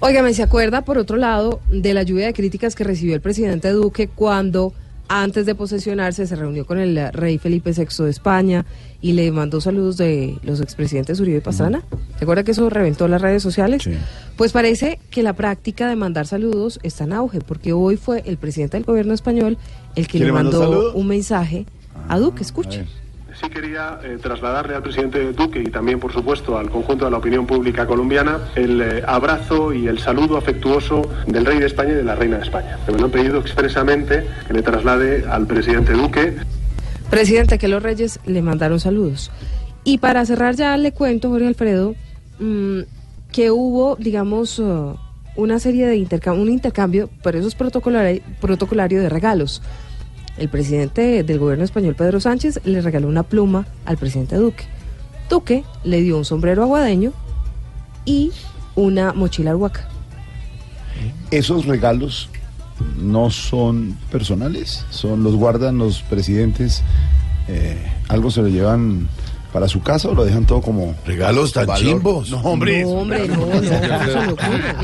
Óigame, ¿se acuerda, por otro lado, de la lluvia de críticas que recibió el presidente Duque cuando, antes de posesionarse, se reunió con el rey Felipe VI de España y le mandó saludos de los expresidentes Uribe y Pastrana? ¿Se acuerda que eso reventó las redes sociales? Pues parece que la práctica de mandar saludos está en auge, porque hoy fue el presidente del gobierno español el que ¿Quién le mandó un mensaje a Duque. Escuche. Sí quería eh, trasladarle al presidente Duque y también, por supuesto, al conjunto de la opinión pública colombiana el eh, abrazo y el saludo afectuoso del rey de España y de la reina de España. Me lo han pedido expresamente que le traslade al presidente Duque. Presidente, que los reyes le mandaron saludos. Y para cerrar ya le cuento, Jorge Alfredo, mm, que hubo, digamos, uh, una serie de intercambio, un intercambio, pero eso es protocolario, protocolario de regalos. El presidente del gobierno español, Pedro Sánchez, le regaló una pluma al presidente Duque. Duque le dio un sombrero aguadeño y una mochila huaca. Esos regalos no son personales, son los guardan los presidentes, eh, algo se lo llevan para su casa o lo dejan todo como Regalos tan valor? chimbos. No, hombre. No, hombre, no, no,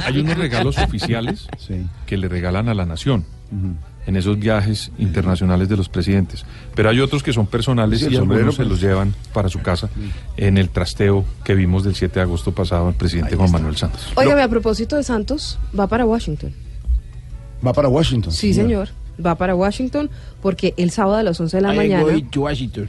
hay unos regalos oficiales que le regalan a la nación en esos viajes internacionales de los presidentes. Pero hay otros que son personales Sí, el y algunos sombrero, se pues. los llevan para su casa en el trasteo que vimos del 7 de agosto pasado al presidente Juan Manuel Santos. Óigame, a propósito de Santos, va para Washington. Va para Washington. Sí, señor. Va para Washington porque el sábado a las 11 de la I mañana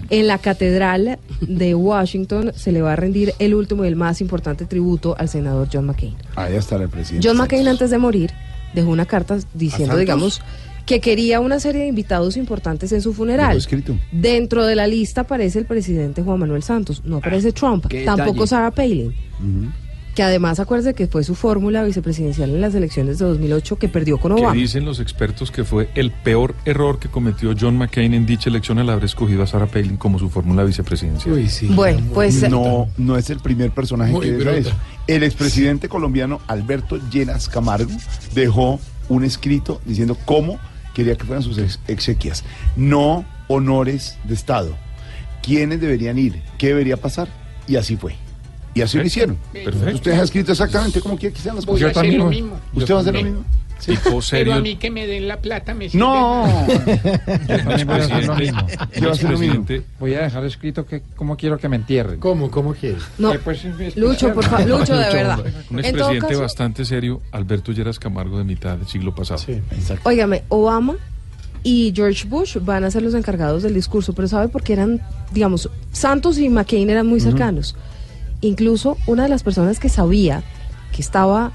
en la Catedral de Washington se le va a rendir el último y el más importante tributo al senador John McCain. Ahí está el presidente. John McCain antes de morir dejó una carta diciendo, digamos, que quería una serie de invitados importantes en su funeral. escrito. Dentro de la lista aparece el presidente Juan Manuel Santos, no aparece Trump, tampoco. Sarah Palin, que además acuérdese que fue su fórmula vicepresidencial en las elecciones de 2008 que perdió con Que Obama. dicen los expertos que fue el peor error que cometió John McCain en dicha elección al haber escogido a Sarah Palin como su fórmula vicepresidencial. Bueno, pues No, no es el primer personaje Muy que dice eso. El expresidente colombiano Alberto Llenas Camargo dejó un escrito diciendo cómo quería que fueran sus ex- exequias. No honores de Estado. ¿Quiénes deberían ir? ¿Qué debería pasar? Y así fue. Y así lo hicieron. Perfecto. Usted ha escrito exactamente cómo quiere que sean las cosas. a hacer lo mismo. ¿Usted va a hacer lo mismo? Tipo Pero a mí que me den la plata me. No. también voy a hacer lo mismo. Yo voy a hacer lo mismo. Voy a dejar escrito que cómo quiero que me entierren. ¿Cómo? ¿Cómo quieres? No, Eh, pues, es- Lucho, por favor, Lucho, de verdad. Un expresidente caso, bastante serio, Alberto Lleras Camargo de mitad del siglo pasado. Óigame, Obama y George Bush van a ser los encargados del discurso, pero ¿sabe por qué eran, digamos, Santos y McCain eran muy cercanos? Incluso una de las personas que sabía que estaba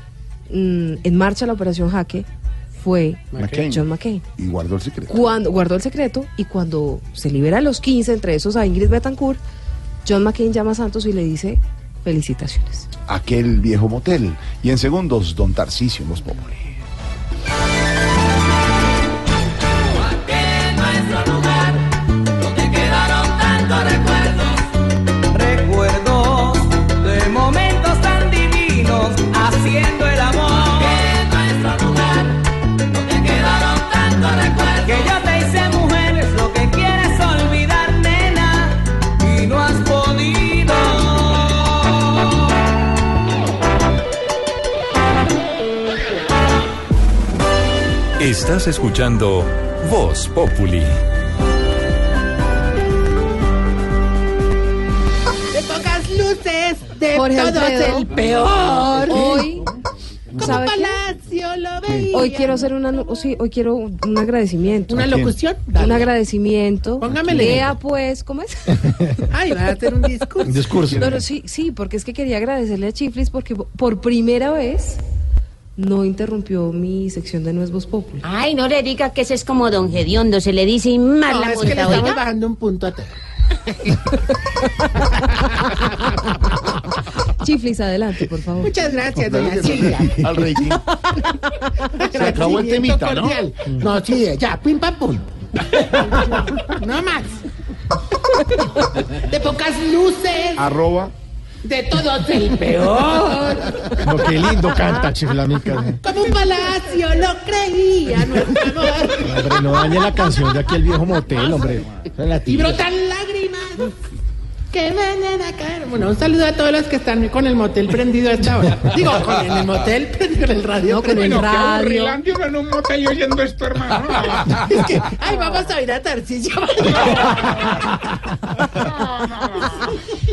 mm, en marcha la operación Jaque fue McCain. John McCain. Y guardó el secreto. Cuando guardó el secreto y cuando se libera a los 15, entre esos a Ingrid Betancourt, John McCain llama a Santos y le dice felicitaciones. Aquel viejo motel. Y en segundos, don Tarcisio en Populi. Escuchando Voz Populi. De pocas luces, de Jorge todos Alfredo, el peor. Hoy, Como ¿sabe qué? Palacio lo veía. Hoy quiero hacer una, oh, sí, hoy quiero un agradecimiento. ¿Una locución? Un Dale. agradecimiento. Póngamele. Lea pues, ¿cómo es? (laughs) Ay, va a hacer un discurso. Un discurso. No, no, sí, sí, porque es que quería agradecerle a Chiflis porque por primera vez no interrumpió mi sección de Nuevos Populi. Ay, no le diga que ese es como don Gediondo, se le dice y más No, la es que le estamos oiga. bajando un punto a todo. (laughs) Chiflis, adelante, por favor. Muchas gracias, doña Silvia. Al rating. (laughs) Se acabó el temita, ¿no? No, sí, ya, pim pam pum. (laughs) No más. De pocas luces, Arroba. De todos el peor. No, qué lindo canta, chiflamica. Como un palacio, lo creía nuestro amor. Hombre, no dañe la canción de aquí el viejo motel, hombre. Y brotan lágrimas que me a caer. Bueno, un saludo a todos los que están con el motel prendido a esta hora. Digo, con el, motel prendido, con el radio. No, con el qué radio. uno en un motel y oyendo esto, hermano. (laughs) Es que, ay, vamos a ir a Tarcisio. (laughs)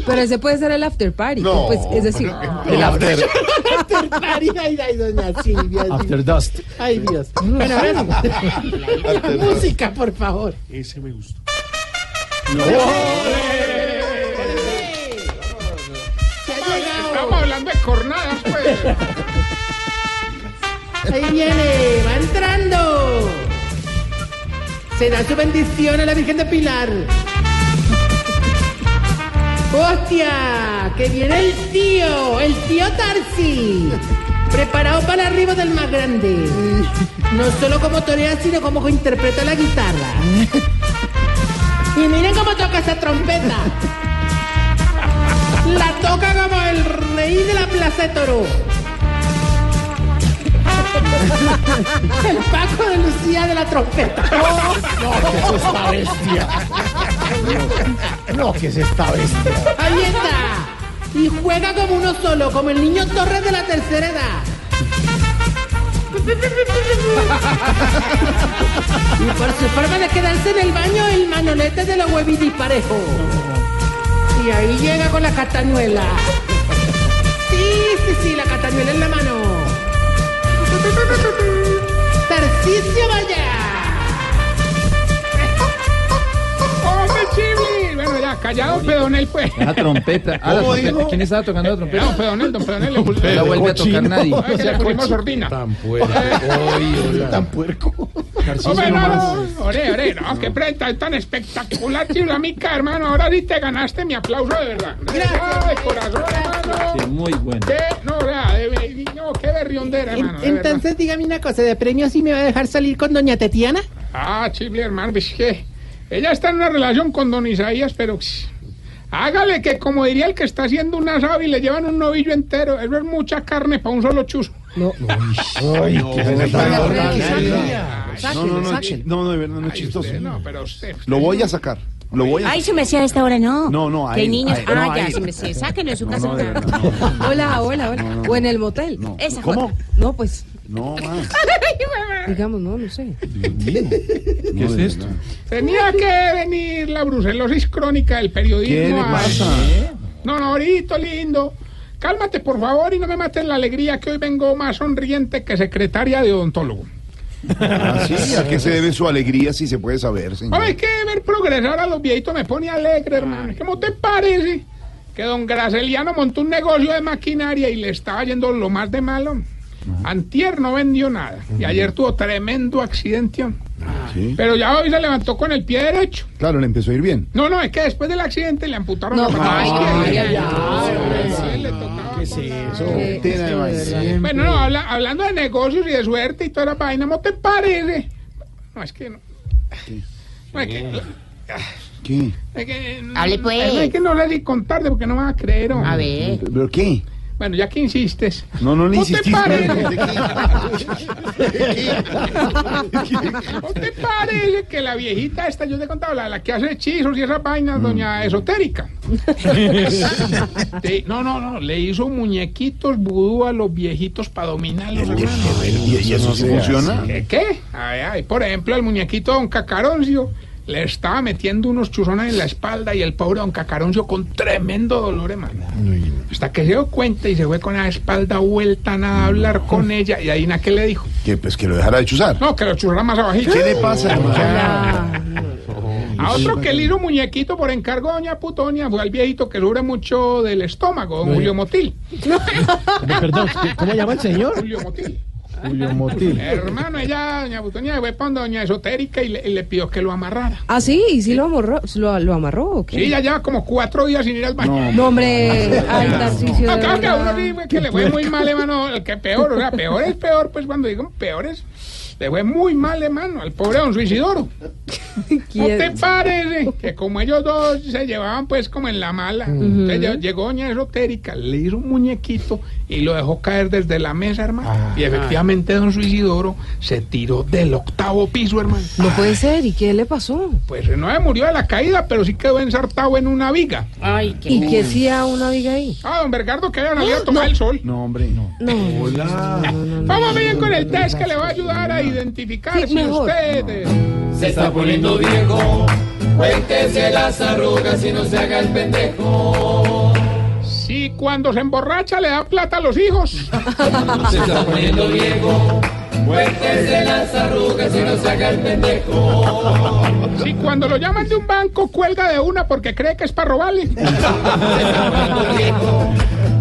Pero ese puede ser el after party. No. Pues, es decir, El after, (laughs) After party, ay, ay, doña Silvia. after dust. Ay, Dios. Bueno, ahora. Música, por favor. Ese me gustó. Se pues. (laughs) Ahí viene, va entrando. Se da su bendición a la Virgen de Pilar. ¡Hostia! ¡Que viene el tío! ¡El tío Tarsi! Preparado para el arribo del más grande. No solo como torea, sino como interpreta la guitarra. Y miren cómo toca esa trompeta. La toca como el rey de la Plaza de Toro. (laughs) El Paco de Lucía de la trompeta. No, que es esta bestia. No, que es esta bestia. Ahí está. Y juega como uno solo, como el niño Torres de la tercera edad. Y por su forma de quedarse en el baño, el manolete de los huevitos parejo. Y ahí llega con la catañuela. Sí, sí, sí, la catañuela en la mano. Tarcisio Vaya. ¡Hombre, Ya, callado, pedonel, pues. La trompeta. Ah, la. ¿Quién estaba tocando la trompeta? pedonel, don pedonel. le No la vuelve a tocar nadie. Ay, que le pusimos sordina. Tan puerco. Oye, hola. Tan puerco. Hombre, no, no, ore, ore, no, qué presentación tan espectacular, tío, amiga, hermano. Ahora sí te ganaste mi aplauso de verdad. Ay, corazón, hermano. muy bueno. Qué, no, vea, de- no, qué berriondera, hermano. Entonces, dígame una cosa, ¿de premio sí me va a dejar salir con doña Tetiana? Ah, chile, hermano, pues que ella está en una relación con don Isaías, pero hágale que, como diría el que está haciendo un asado y le llevan un novillo entero, eso es mucha carne para un solo chuzo. No, Ay, no, qué no, No, no, no, sáquelo. chi- no, no, de verdad, no es chistoso. No, pero usted. Lo voy a sacar. Lo voy a Ay, su mesía a esta hora no. No, no, Que ahí, niños. ahí, ah, no, ya, ahí. su mesía. Sáquenlo de su No, casa. no, no. Hola, hola, hola. O en el motel. Esa ¿Cómo? No, pues, No, (laughs) más. digamos, no, no sé. (laughs) ¿Qué es esto? Tenía que venir la brucelosis crónica del periodismo. ¿Qué le a- pasa? No, no, ahorita, lindo. Cálmate, por favor, y no me mates la alegría que hoy vengo más sonriente que secretaria de odontólogo. Ah, sí, ¿a qué se debe su alegría si se puede saber, señor? Ay, que ver progresar a los viejitos me pone alegre, hermano. ¿Cómo te parece que don Graceliano montó un negocio de maquinaria y le estaba yendo lo más de malo? Antier no vendió nada y ayer tuvo tremendo accidente. Sí. Pero ya hoy se levantó con el pie derecho. Claro, le empezó a ir bien. No, no, es que después del accidente le amputaron No, la pata ay, izquierda. ay, ay, ay. Sí, le tocaba. ¿Qué es eso? Qué- Tena de sí, maíz. de verdad. Bueno, no, habla- hablando de negocios y de suerte y toda la vaina, ¿no te parece? No, es que no. No, es que. ¿Qué? Es que, Hable, pues. Es que no sé si contarte porque no me vas a creer. A ver. ¿Pero qué? Bueno, ya que insistes. No, no le ¿No te parece? (laughs) ¿No te parece que la viejita esta, yo te he contado, la, la que hace hechizos y esas vainas, doña esotérica? No, no, no, le hizo muñequitos vudú a los viejitos para dominarlos, hermano. ¿Y, y eso sí funciona? ¿Qué? qué? Ay, ay, por ejemplo, el muñequito Don Cacaroncio le estaba metiendo unos chuzones en la espalda y el pobre Don Cacaroncio con tremendo dolor, hermano. Hasta que se dio cuenta y se fue con la espalda vuelta nada a hablar con ella y ahí na que le dijo. Que pues que lo dejara de chuzar. No, que lo chuzara más abajito. ¿Qué le pasa, hermano? A otro que le hizo muñequito por encargo de Doña Putonia fue al viejito que sufre mucho del estómago, don Julio Motil. Perdón, ¿cómo llama el señor? Julio Motil. Julio Motil. Hermano, ella, Doña Putonia, fue para Doña Esotérica y le, y le pidió que lo amarrara. Ah, sí, ¿y sí lo amarró? ¿Lo, lo amarró o qué? Sí, ya lleva como cuatro días sin ir al baño. No, hombre, ay, Tarcisio, de Acá que a uno sí, que le fue muy mal, hermano. El que peor, o sea, peor es peor, pues cuando digo peor es. Le fue muy mal, hermano, al pobre don Suicidoro. (laughs) ¿No te parece que como ellos dos se llevaban pues como en la mala? entonces lle- llegó doña esotérica, le hizo un muñequito y lo dejó caer desde la mesa, hermano. Y efectivamente don Suicidoro se tiró del octavo piso, hermano. No puede ser, ¿y qué le pasó? Pues no se murió de la caída, pero sí quedó ensartado en una viga. Ay, qué. ¿Y qué hacía una viga ahí? Ah, don Bergardo que había salido a tomar el sol. No, hombre, no. No, Hola. Vamos bien con el test que le va a ayudar a identificar Sí, si mejor. usted... eh, Se está poniendo viejo. Cuéntese las arrugas y no se haga el pendejo. Si cuando se emborracha le da plata a los hijos. (laughs) Se está poniendo viejo. Cuéntese las arrugas y no se haga el pendejo. Si cuando lo llaman de un banco cuelga de una porque cree que es para robarle. (laughs)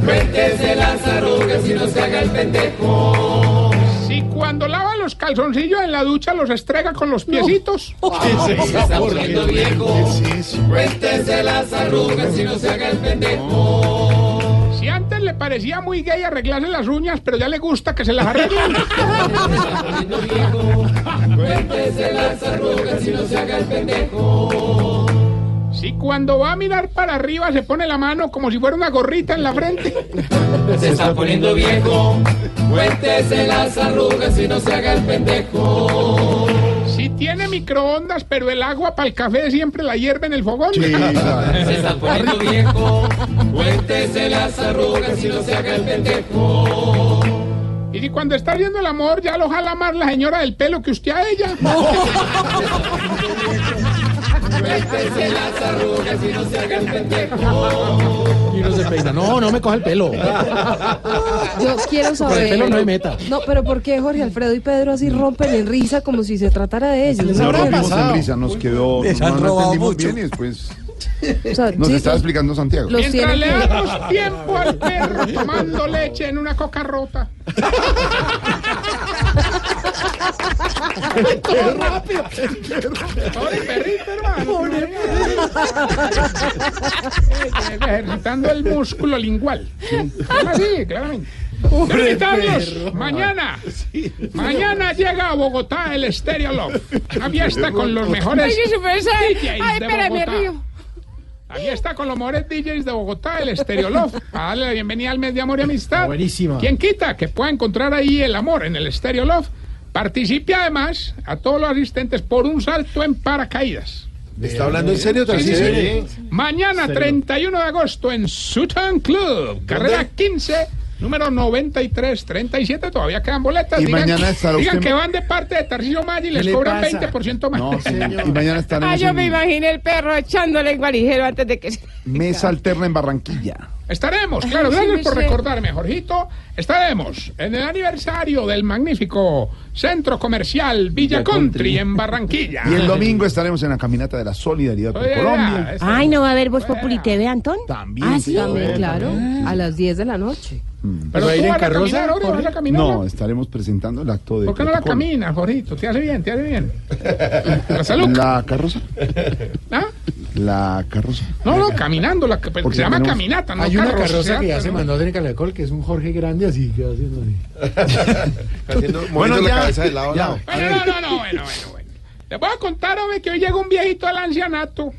Cuéntese las arrugas y no se haga el pendejo. Si cuando lava los calzoncillos en la ducha los estrega con los piecitos. (laughs) Se está poniendo viejo. Cuéntese las arrugas y no se haga el pendejo. Si antes le parecía muy gay arreglarse las uñas, pero ya le gusta que se las arreglen. (laughs) Cuéntese las arrugas y no se haga el pendejo. Si cuando va a mirar para arriba se pone la mano como si fuera una gorrita en la frente. (laughs) Se está poniendo viejo. Cuéntese las arrugas y no se haga el pendejo. Si tiene microondas, pero el agua para el café siempre la hierve en el fogón. (laughs) Se está poniendo viejo. Cuéntese las arrugas y no se haga el pendejo. Y si cuando está haciendo el amor ya lo jala más la señora del pelo que usted a ella. (laughs) Cuéntese las arrugas y no se haga el pendejo. Y no se peina. No, no me coja el pelo. Yo quiero Por saber. el pelo no me meta. No, pero ¿por qué Jorge Alfredo y Pedro así rompen en risa como si se tratara de ellos? No ¿No? rompimos en risa, nos quedó. Han no, no entendimos mucho. bien y después O sea, nos sí, estaba explicando Santiago. los Mientras tienen le damos tiempo al perro tomando leche en una coca rota. Todo rápido. Pobre perrito, hermano. Eh, Ejercitando el músculo lingual. Así, claramente. Pobre Quiero invitarlos perro. mañana. Mañana llega a Bogotá el Stereo Love. Una fiesta con los mejores. DJs Ay, de espera, me Bogotá. río. La fiesta con los mejores DJs de Bogotá, el Stereo Love. Para darle la bienvenida al mes de amor y amistad. Buenísima. ¿Quién quita que pueda encontrar ahí el amor en el Stereo Love? Participe además a todos los asistentes por un salto en paracaídas. ¿Está hablando en serio, Sí, sí, sí. Mañana, 31 de agosto, en Sutton Club, carrera 15, número 9337. Todavía quedan boletas. Y digan, mañana estará digan usted- que van de parte de Tarcisio Maggi y ¿Qué les le cobran pasa? 20% más. No, señor. Y mañana estaremos Ah, yo en me imaginé el perro echándole el guarijero antes de que. (laughs) Mesa Alterna en Barranquilla. Estaremos, claro, Ay, gracias por sé. recordarme, Jorgito. Estaremos en el aniversario del magnífico Centro Comercial Villa Country en Barranquilla. Y el domingo estaremos en la caminata de la solidaridad Solidaridad, Colombia. Ay, ¿no va a haber Voz Populi TV, Antón? También. Ah, sí. También, claro, a las 10 de la noche. Pero ¿Va a tú ir en vas a carroza, caminar, Jorge, vas a Jorge? caminar. No, estaremos presentando el acto de ¿Por qué no la protocolo. caminas, Jorgito? Te hace bien, te hace bien. (laughs) La salud. La carroza. ¿Ah? La carroza. No, no, caminando, la, que- Porque se llama tenemos- caminata, no Hay una carroza, carroza que ya se ¿no? mandó en Calacol, que es un Jorge grande así, que va haciendo así. (laughs) Bueno, la ya, cabeza de lado a lado. Bueno, no, no, no, bueno, bueno, bueno. Les voy a contar, hombre, que hoy llega un viejito al ancianato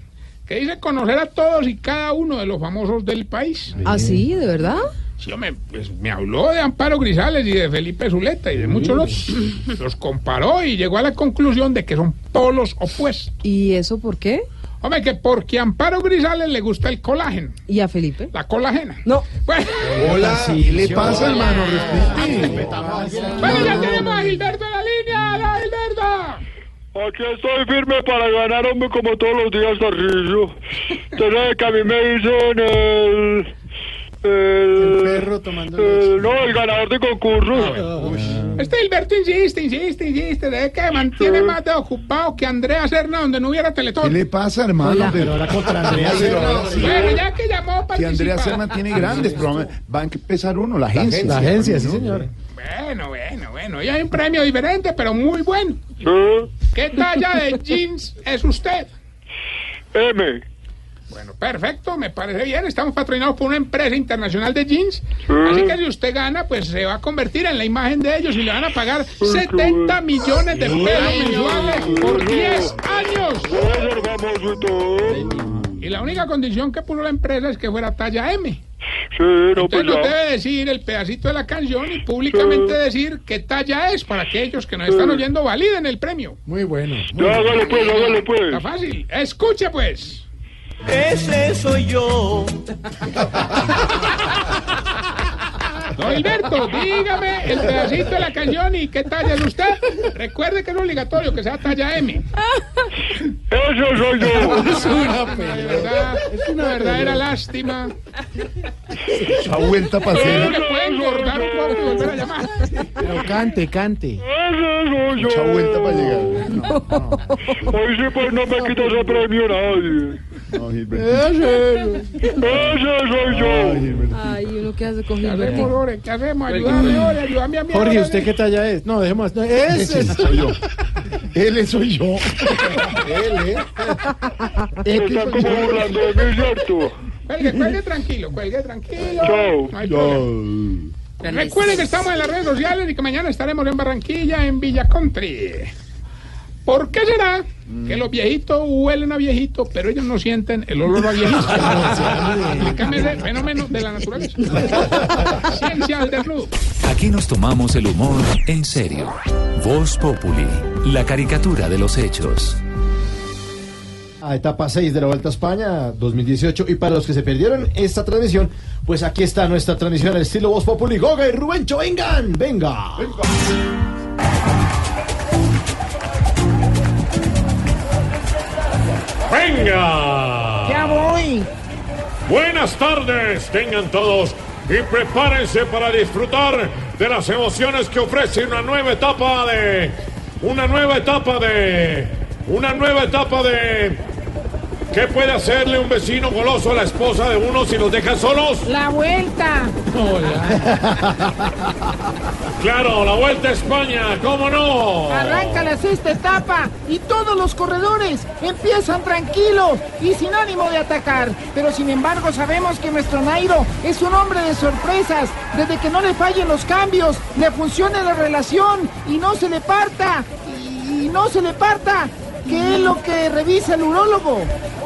que dice conocer a todos y cada uno de los famosos del país. ¿Ah, sí? ¿De verdad? Sí, hombre, pues me habló de Amparo Grisales y de Felipe Zuleta y de muchos (laughs) los, los comparó y llegó a la conclusión de que son polos opuestos. ¿Y eso por qué? Hombre, que porque a Amparo Grisales le gusta el colágeno, ¿Y a Felipe? la colagena. No. Hola, ¿qué le pasa, hermano? Respete. bueno, ya tenemos a Gilberto en la línea. ¡Hola, Gilberto! Aquí estoy firme para ganar, hombre, como todos los días, Tarrillo. Usted sabe que a mí me dicen el... El, perro tomando el- No, el ganador de concurso. Este Gilberto insiste, insiste, insiste, de que mantiene más de ocupado que Andrea Serna donde no hubiera ¿Qué teletón. le pasa, hermano? Hola. Pero ahora contra Andrea Serna. Bueno, ya que llamó Si participa. Andrea Serna tiene grandes problemas, va a empezar uno, la agencia. La agencia, sí, señor. Bueno, bueno, bueno, y hay un premio diferente, pero muy bueno. ¿Qué talla de jeans es usted? M. Bueno, perfecto, me parece bien. Estamos patrocinados por una empresa internacional de jeans. Así que si usted gana, pues se va a convertir en la imagen de ellos y le van a pagar 70 millones de pesos mensuales por 10 años. Y la única condición que puso la empresa es que fuera talla M. Sí, no, pues Entonces nos ya. debe decir el pedacito de la canción y públicamente decir qué talla es para que ellos que nos están oyendo validen el premio. Muy bueno. Ya, hágale pues, hágale Está pues. fácil. Escuche pues. Ese soy yo. Don Hilberto, dígame el pedacito de la canción y qué talla es usted. Recuerde que es obligatorio que sea talla M. Ese soy yo. Es una verdad, es una verdadera lástima. A vuelta Creo paseo. que puede engordar un poco y volver a llamar. Pero cante, cante. Ese soy yo. Mucha vuelta para llegar. Hoy sí, pues no me quita ese premio nadie. No, Gilberto. Ese. Ese soy yo. Ay, Gilberto. Ay, ¿uno qué hace con ¿Qué hacemos, Gilberto? Lore? ¿Qué hacemos? Ayúdame, ayúdame a mí. Jorge, ¿usted qué talla es? No, dejemos. No, ese es. Soy yo. Él (laughs) soy yo. Él, ¿eh? Se están como burlando de mí, ¿cierto? Cuelgue, cuelgue tranquilo, cuelgue tranquilo. Chao. No. Recuerden que estamos en las redes sociales y que mañana estaremos en Barranquilla, en Villa Country. ¿Por qué será que los viejitos huelen a viejito, pero ellos no sienten el olor a viejito? (laughs) Explícame ese fenómeno de la naturaleza. (laughs) Ciencia al desnudo. Aquí nos tomamos el humor en serio. Voz Populi, la caricatura de los hechos. A etapa 6 de la Vuelta a España 2018. Y para los que se perdieron esta transmisión, pues aquí está nuestra transmisión al estilo Voz Populi. Goga y Rubencho, vengan, venga. ¡Venga! Ya voy. Buenas tardes, tengan todos y prepárense para disfrutar de las emociones que ofrece una nueva etapa de. Una nueva etapa de. Una nueva etapa de. ¿Qué puede hacerle un vecino goloso a la esposa de uno si los deja solos? La vuelta. Claro, la vuelta a España, ¿cómo no? Arranca la sexta etapa y todos los corredores empiezan tranquilos y sin ánimo de atacar. Pero sin embargo sabemos que nuestro Nairo es un hombre de sorpresas. Desde que no le fallen los cambios, le funcione la relación y no se le parta. Y no se le parta. ¿Qué es lo que revisa el urólogo?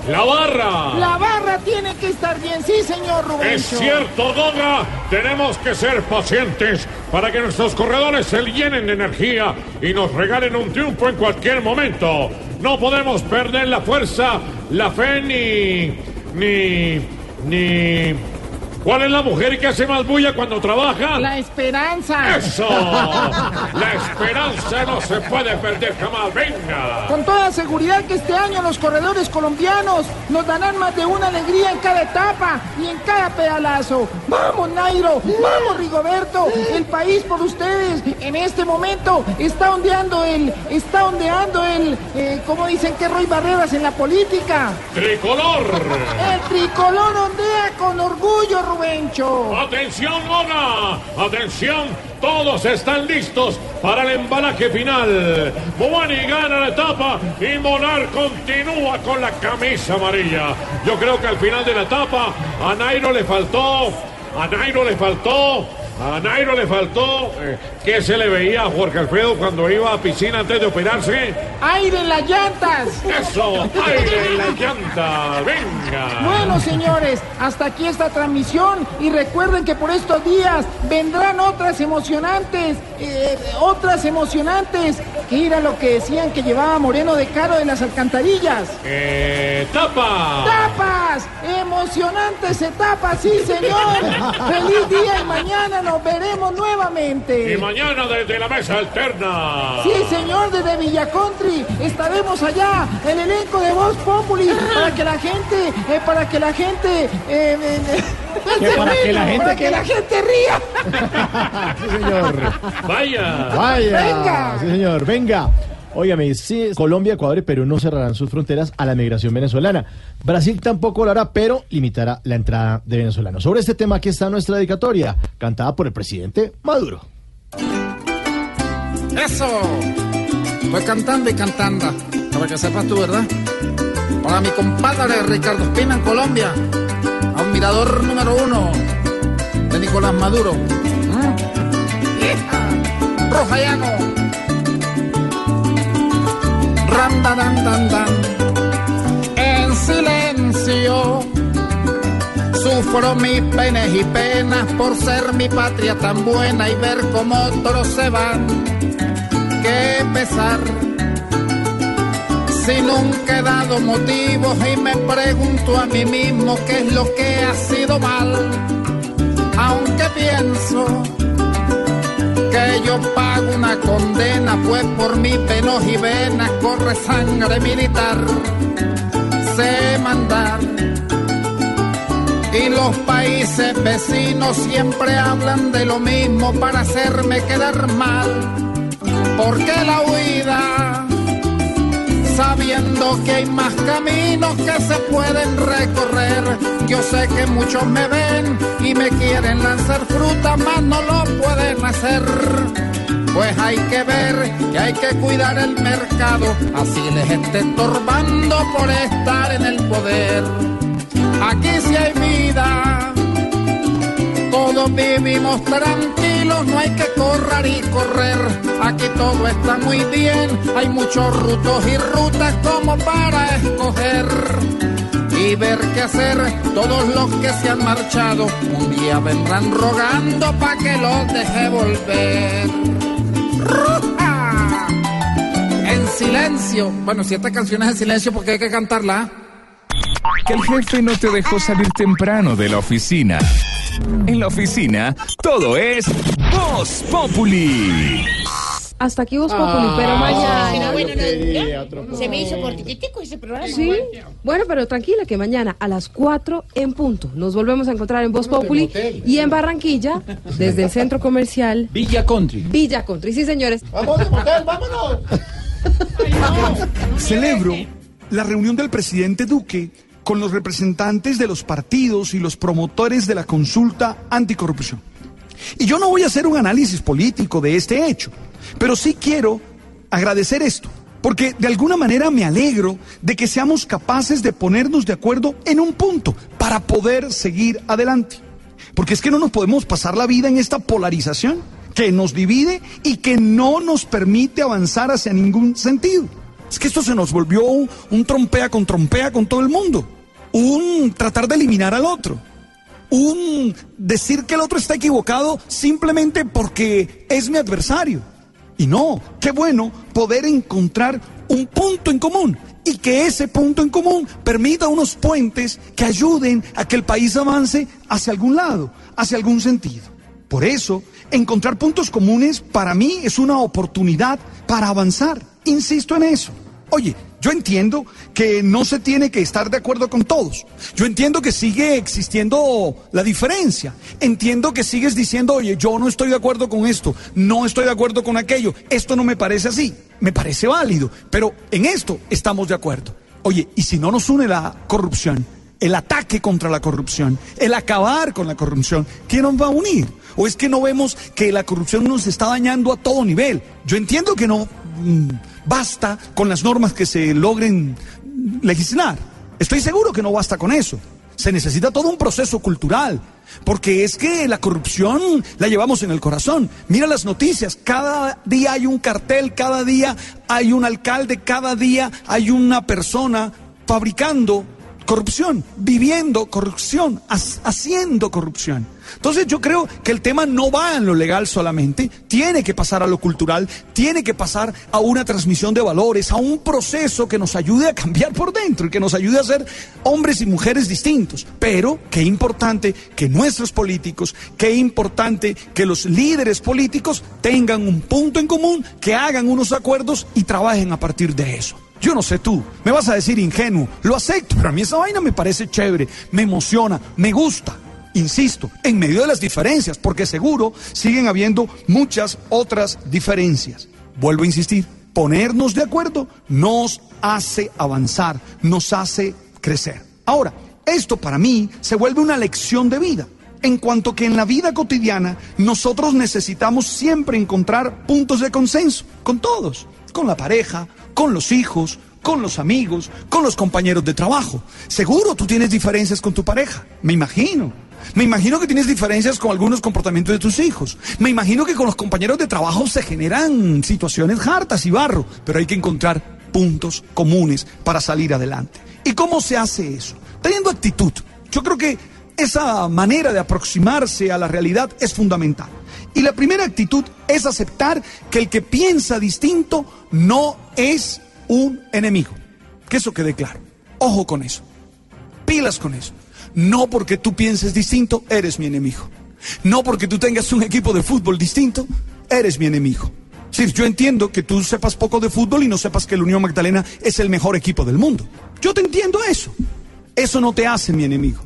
La barra. La barra tiene que estar bien, sí, señor Rubén. Es cierto, Goga. Tenemos que ser pacientes para que nuestros corredores se llenen de energía y nos regalen un triunfo en cualquier momento. No podemos perder la fuerza, la fe ni. ni. ni. ¿Cuál es la mujer que hace más bulla cuando trabaja? La esperanza. ¡Eso! La esperanza no se puede perder jamás. ¡Venga! Con toda seguridad que este año los corredores colombianos nos darán más de una alegría en cada etapa y en cada pedalazo. ¡Vamos, Nairo! ¡Vamos, Rigoberto! El país por ustedes en este momento está ondeando el... está ondeando el... Eh, ¿Cómo dicen que Roy Barreras en la política? ¡Tricolor! El tricolor ondea con orgullo, ¡Atención, Goga! ¡Atención! Todos están listos para el embalaje final. Bobani gana la etapa y Monar continúa con la camisa amarilla. Yo creo que al final de la etapa a Nairo le faltó, a Nairo le faltó, a Nairo le faltó. eh, ¿Qué se le veía a Jorge Alfredo cuando iba a piscina antes de operarse? ¡Aire en las llantas! ¡Eso! ¡Aire en la llanta! ¡Venga! Bueno, señores, hasta aquí esta transmisión y recuerden que por estos días vendrán otras emocionantes, eh, otras emocionantes, que era lo que decían que llevaba Moreno de Caro de las alcantarillas. Eh, ¡Tapa! ¡Tapas! ¡Emocionantes etapas, sí, señor! (laughs) ¡Feliz día y mañana nos veremos nuevamente! Y mañana desde la mesa alterna. Sí, señor, desde Villa Country estaremos allá, el elenco de Voz Populi, para que la gente, eh, para que la gente, eh, ¿Que para que la (laughs) gente para que la gente ría. (laughs) Sí, señor. Vaya. Vaya. Venga. Sí, señor. Venga. Óigame, sí, Colombia, Ecuador y Perú no cerrarán sus fronteras a la migración venezolana. Brasil tampoco lo hará, pero limitará la entrada de venezolanos. Sobre este tema, aquí está nuestra dedicatoria, cantada por el presidente Maduro. Eso. Estoy cantando y cantando. Para que sepas tú, ¿verdad? Para mi compadre Ricardo Espina en Colombia. A un mirador número uno de Nicolás Maduro. ¿Mm? Rojayano. Ram, dan, dan, dan, Sufro mis penes y penas por ser mi patria tan buena y ver cómo otros se van. Qué pesar. Si nunca he dado motivos y me pregunto a mí mismo qué es lo que ha sido mal. Aunque pienso que yo pago una condena, pues por mis penos y venas corre sangre militar. Sé mandar. Y los países vecinos siempre hablan de lo mismo para hacerme quedar mal. Porque la huida, sabiendo que hay más caminos que se pueden recorrer, yo sé que muchos me ven y me quieren lanzar fruta, mas no lo pueden hacer. Pues hay que ver que hay que cuidar el mercado, así les esté estorbando por estar en el poder. Aquí sí hay vida, todos vivimos tranquilos, no hay que correr y correr. Aquí todo está muy bien, hay muchos rutos y rutas como para escoger. Y ver qué hacer, todos los que se han marchado, un día vendrán rogando pa' que los deje volver. ¡Ruja! En silencio. Bueno, si esta canción es en silencio, porque hay que cantarla? Que el jefe no te dejó salir temprano de la oficina. En la oficina, todo es Voz Populi. Hasta aquí vos Populi, pero mañana. Bueno, se me hizo cortitico ese programa. Sí, bueno, pero tranquila que mañana a las 4 en punto nos volvemos a encontrar en Voz Populi y en Barranquilla, desde el centro comercial Villa Country. Villa Country. Sí, señores. Vamos de motel, vámonos. Celebro la reunión del presidente Duque con los representantes de los partidos y los promotores de la consulta anticorrupción. Y yo no voy a hacer un análisis político de este hecho, pero sí quiero agradecer esto, porque de alguna manera me alegro de que seamos capaces de ponernos de acuerdo en un punto para poder seguir adelante. Porque es que no nos podemos pasar la vida en esta polarización que nos divide y que no nos permite avanzar hacia ningún sentido. Es que esto se nos volvió un, trompea con trompea con todo el mundo. Un tratar de eliminar al otro. Un decir que el otro está equivocado simplemente porque es mi adversario. Y no, qué bueno poder encontrar un punto en común y que ese punto en común permita unos puentes que ayuden a que el país avance hacia algún lado, hacia algún sentido. Por eso, encontrar puntos comunes para mí es una oportunidad para avanzar. Insisto en eso. Oye, yo entiendo que no se tiene que estar de acuerdo con todos. Yo entiendo que sigue existiendo la diferencia. Entiendo que sigues diciendo, oye, yo no estoy de acuerdo con esto, no estoy de acuerdo con aquello, esto no me parece así, me parece válido, pero en esto estamos de acuerdo. Oye, ¿y si no nos une la corrupción? El ataque contra la corrupción, el acabar con la corrupción, ¿quién nos va a unir? ¿O es que no vemos que la corrupción nos está dañando a todo nivel? Yo entiendo que no mm, basta con las normas que se logren legislar. Estoy seguro que no basta con eso. Se necesita todo un proceso cultural, porque es que la corrupción la llevamos en el corazón. Mira las noticias, cada día hay un cartel, cada día hay un alcalde, cada día hay una persona fabricando corrupción, viviendo corrupción, haciendo corrupción. Entonces yo creo que el tema no va en lo legal solamente, tiene que pasar a lo cultural, tiene que pasar a una transmisión de valores, a un proceso que nos ayude a cambiar por dentro y que nos ayude a ser hombres y mujeres distintos. Pero qué importante que nuestros políticos, qué importante que los líderes políticos tengan un punto en común, que hagan unos acuerdos y trabajen a partir de eso. Yo no sé tú, me vas a decir ingenuo, lo acepto, pero a mí esa vaina me parece chévere, me emociona, me gusta. Insisto, en medio de las diferencias, porque seguro siguen habiendo muchas otras diferencias. Vuelvo a insistir, ponernos de acuerdo nos hace avanzar, nos hace crecer. Ahora, esto para mí se vuelve una lección de vida, en cuanto que en la vida cotidiana nosotros necesitamos siempre encontrar puntos de consenso con todos, con la pareja, con los hijos, con los amigos, con los compañeros de trabajo. Seguro tú tienes diferencias con tu pareja, me imagino. Me imagino que tienes diferencias con algunos comportamientos de tus hijos. Me imagino que con los compañeros de trabajo se generan situaciones hartas y barro, pero hay que encontrar puntos comunes para salir adelante. ¿Y cómo se hace eso? Teniendo actitud. Yo creo que esa manera de aproximarse a la realidad es fundamental. Y la primera actitud es aceptar que el que piensa distinto no es un enemigo. Que eso quede claro. Ojo con eso. Pilas con eso. No porque tú pienses distinto, eres mi enemigo. No porque tú tengas un equipo de fútbol distinto, eres mi enemigo. Sí, yo entiendo que tú sepas poco de fútbol y no sepas que la Unión Magdalena es el mejor equipo del mundo. Yo te entiendo eso. Eso no te hace mi enemigo.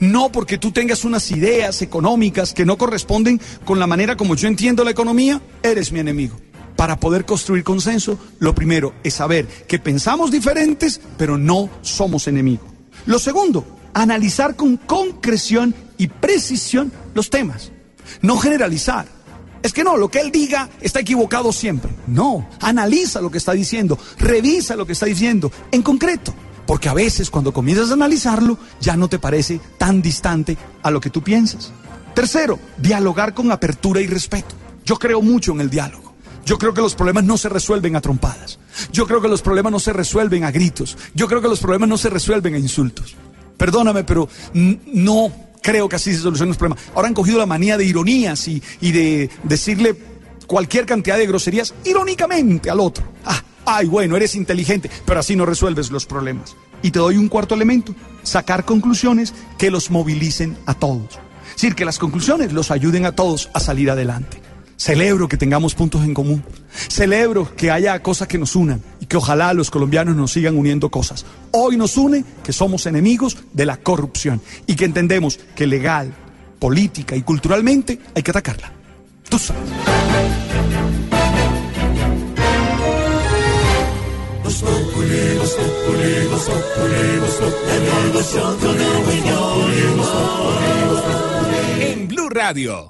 No porque tú tengas unas ideas económicas que no corresponden con la manera como yo entiendo la economía, eres mi enemigo. Para poder construir consenso, lo primero es saber que pensamos diferentes, pero no somos enemigos. Lo segundo, analizar con concreción y precisión los temas. No generalizar. Es que no, lo que él diga está equivocado siempre. No, analiza lo que está diciendo, revisa lo que está diciendo en concreto. Porque a veces cuando comienzas a analizarlo ya no te parece tan distante a lo que tú piensas. Tercero, dialogar con apertura y respeto. Yo creo mucho en el diálogo. Yo creo que los problemas no se resuelven a trompadas. Yo creo que los problemas no se resuelven a gritos. Yo creo que los problemas no se resuelven a insultos. Perdóname, pero no creo que así se solucionen los problemas. Ahora han cogido la manía de ironías y, de decirle cualquier cantidad de groserías irónicamente al otro. Ah, ay, bueno, eres inteligente, pero así no resuelves los problemas. Y te doy un cuarto elemento, sacar conclusiones que los movilicen a todos. Es decir, que las conclusiones los ayuden a todos a salir adelante. Celebro que tengamos puntos en común. Celebro que haya cosas que nos unan y que ojalá los colombianos nos sigan uniendo cosas. Hoy nos une que somos enemigos de la corrupción y que entendemos que legal, política y culturalmente hay que atacarla. Tú sabes. En Blue Radio.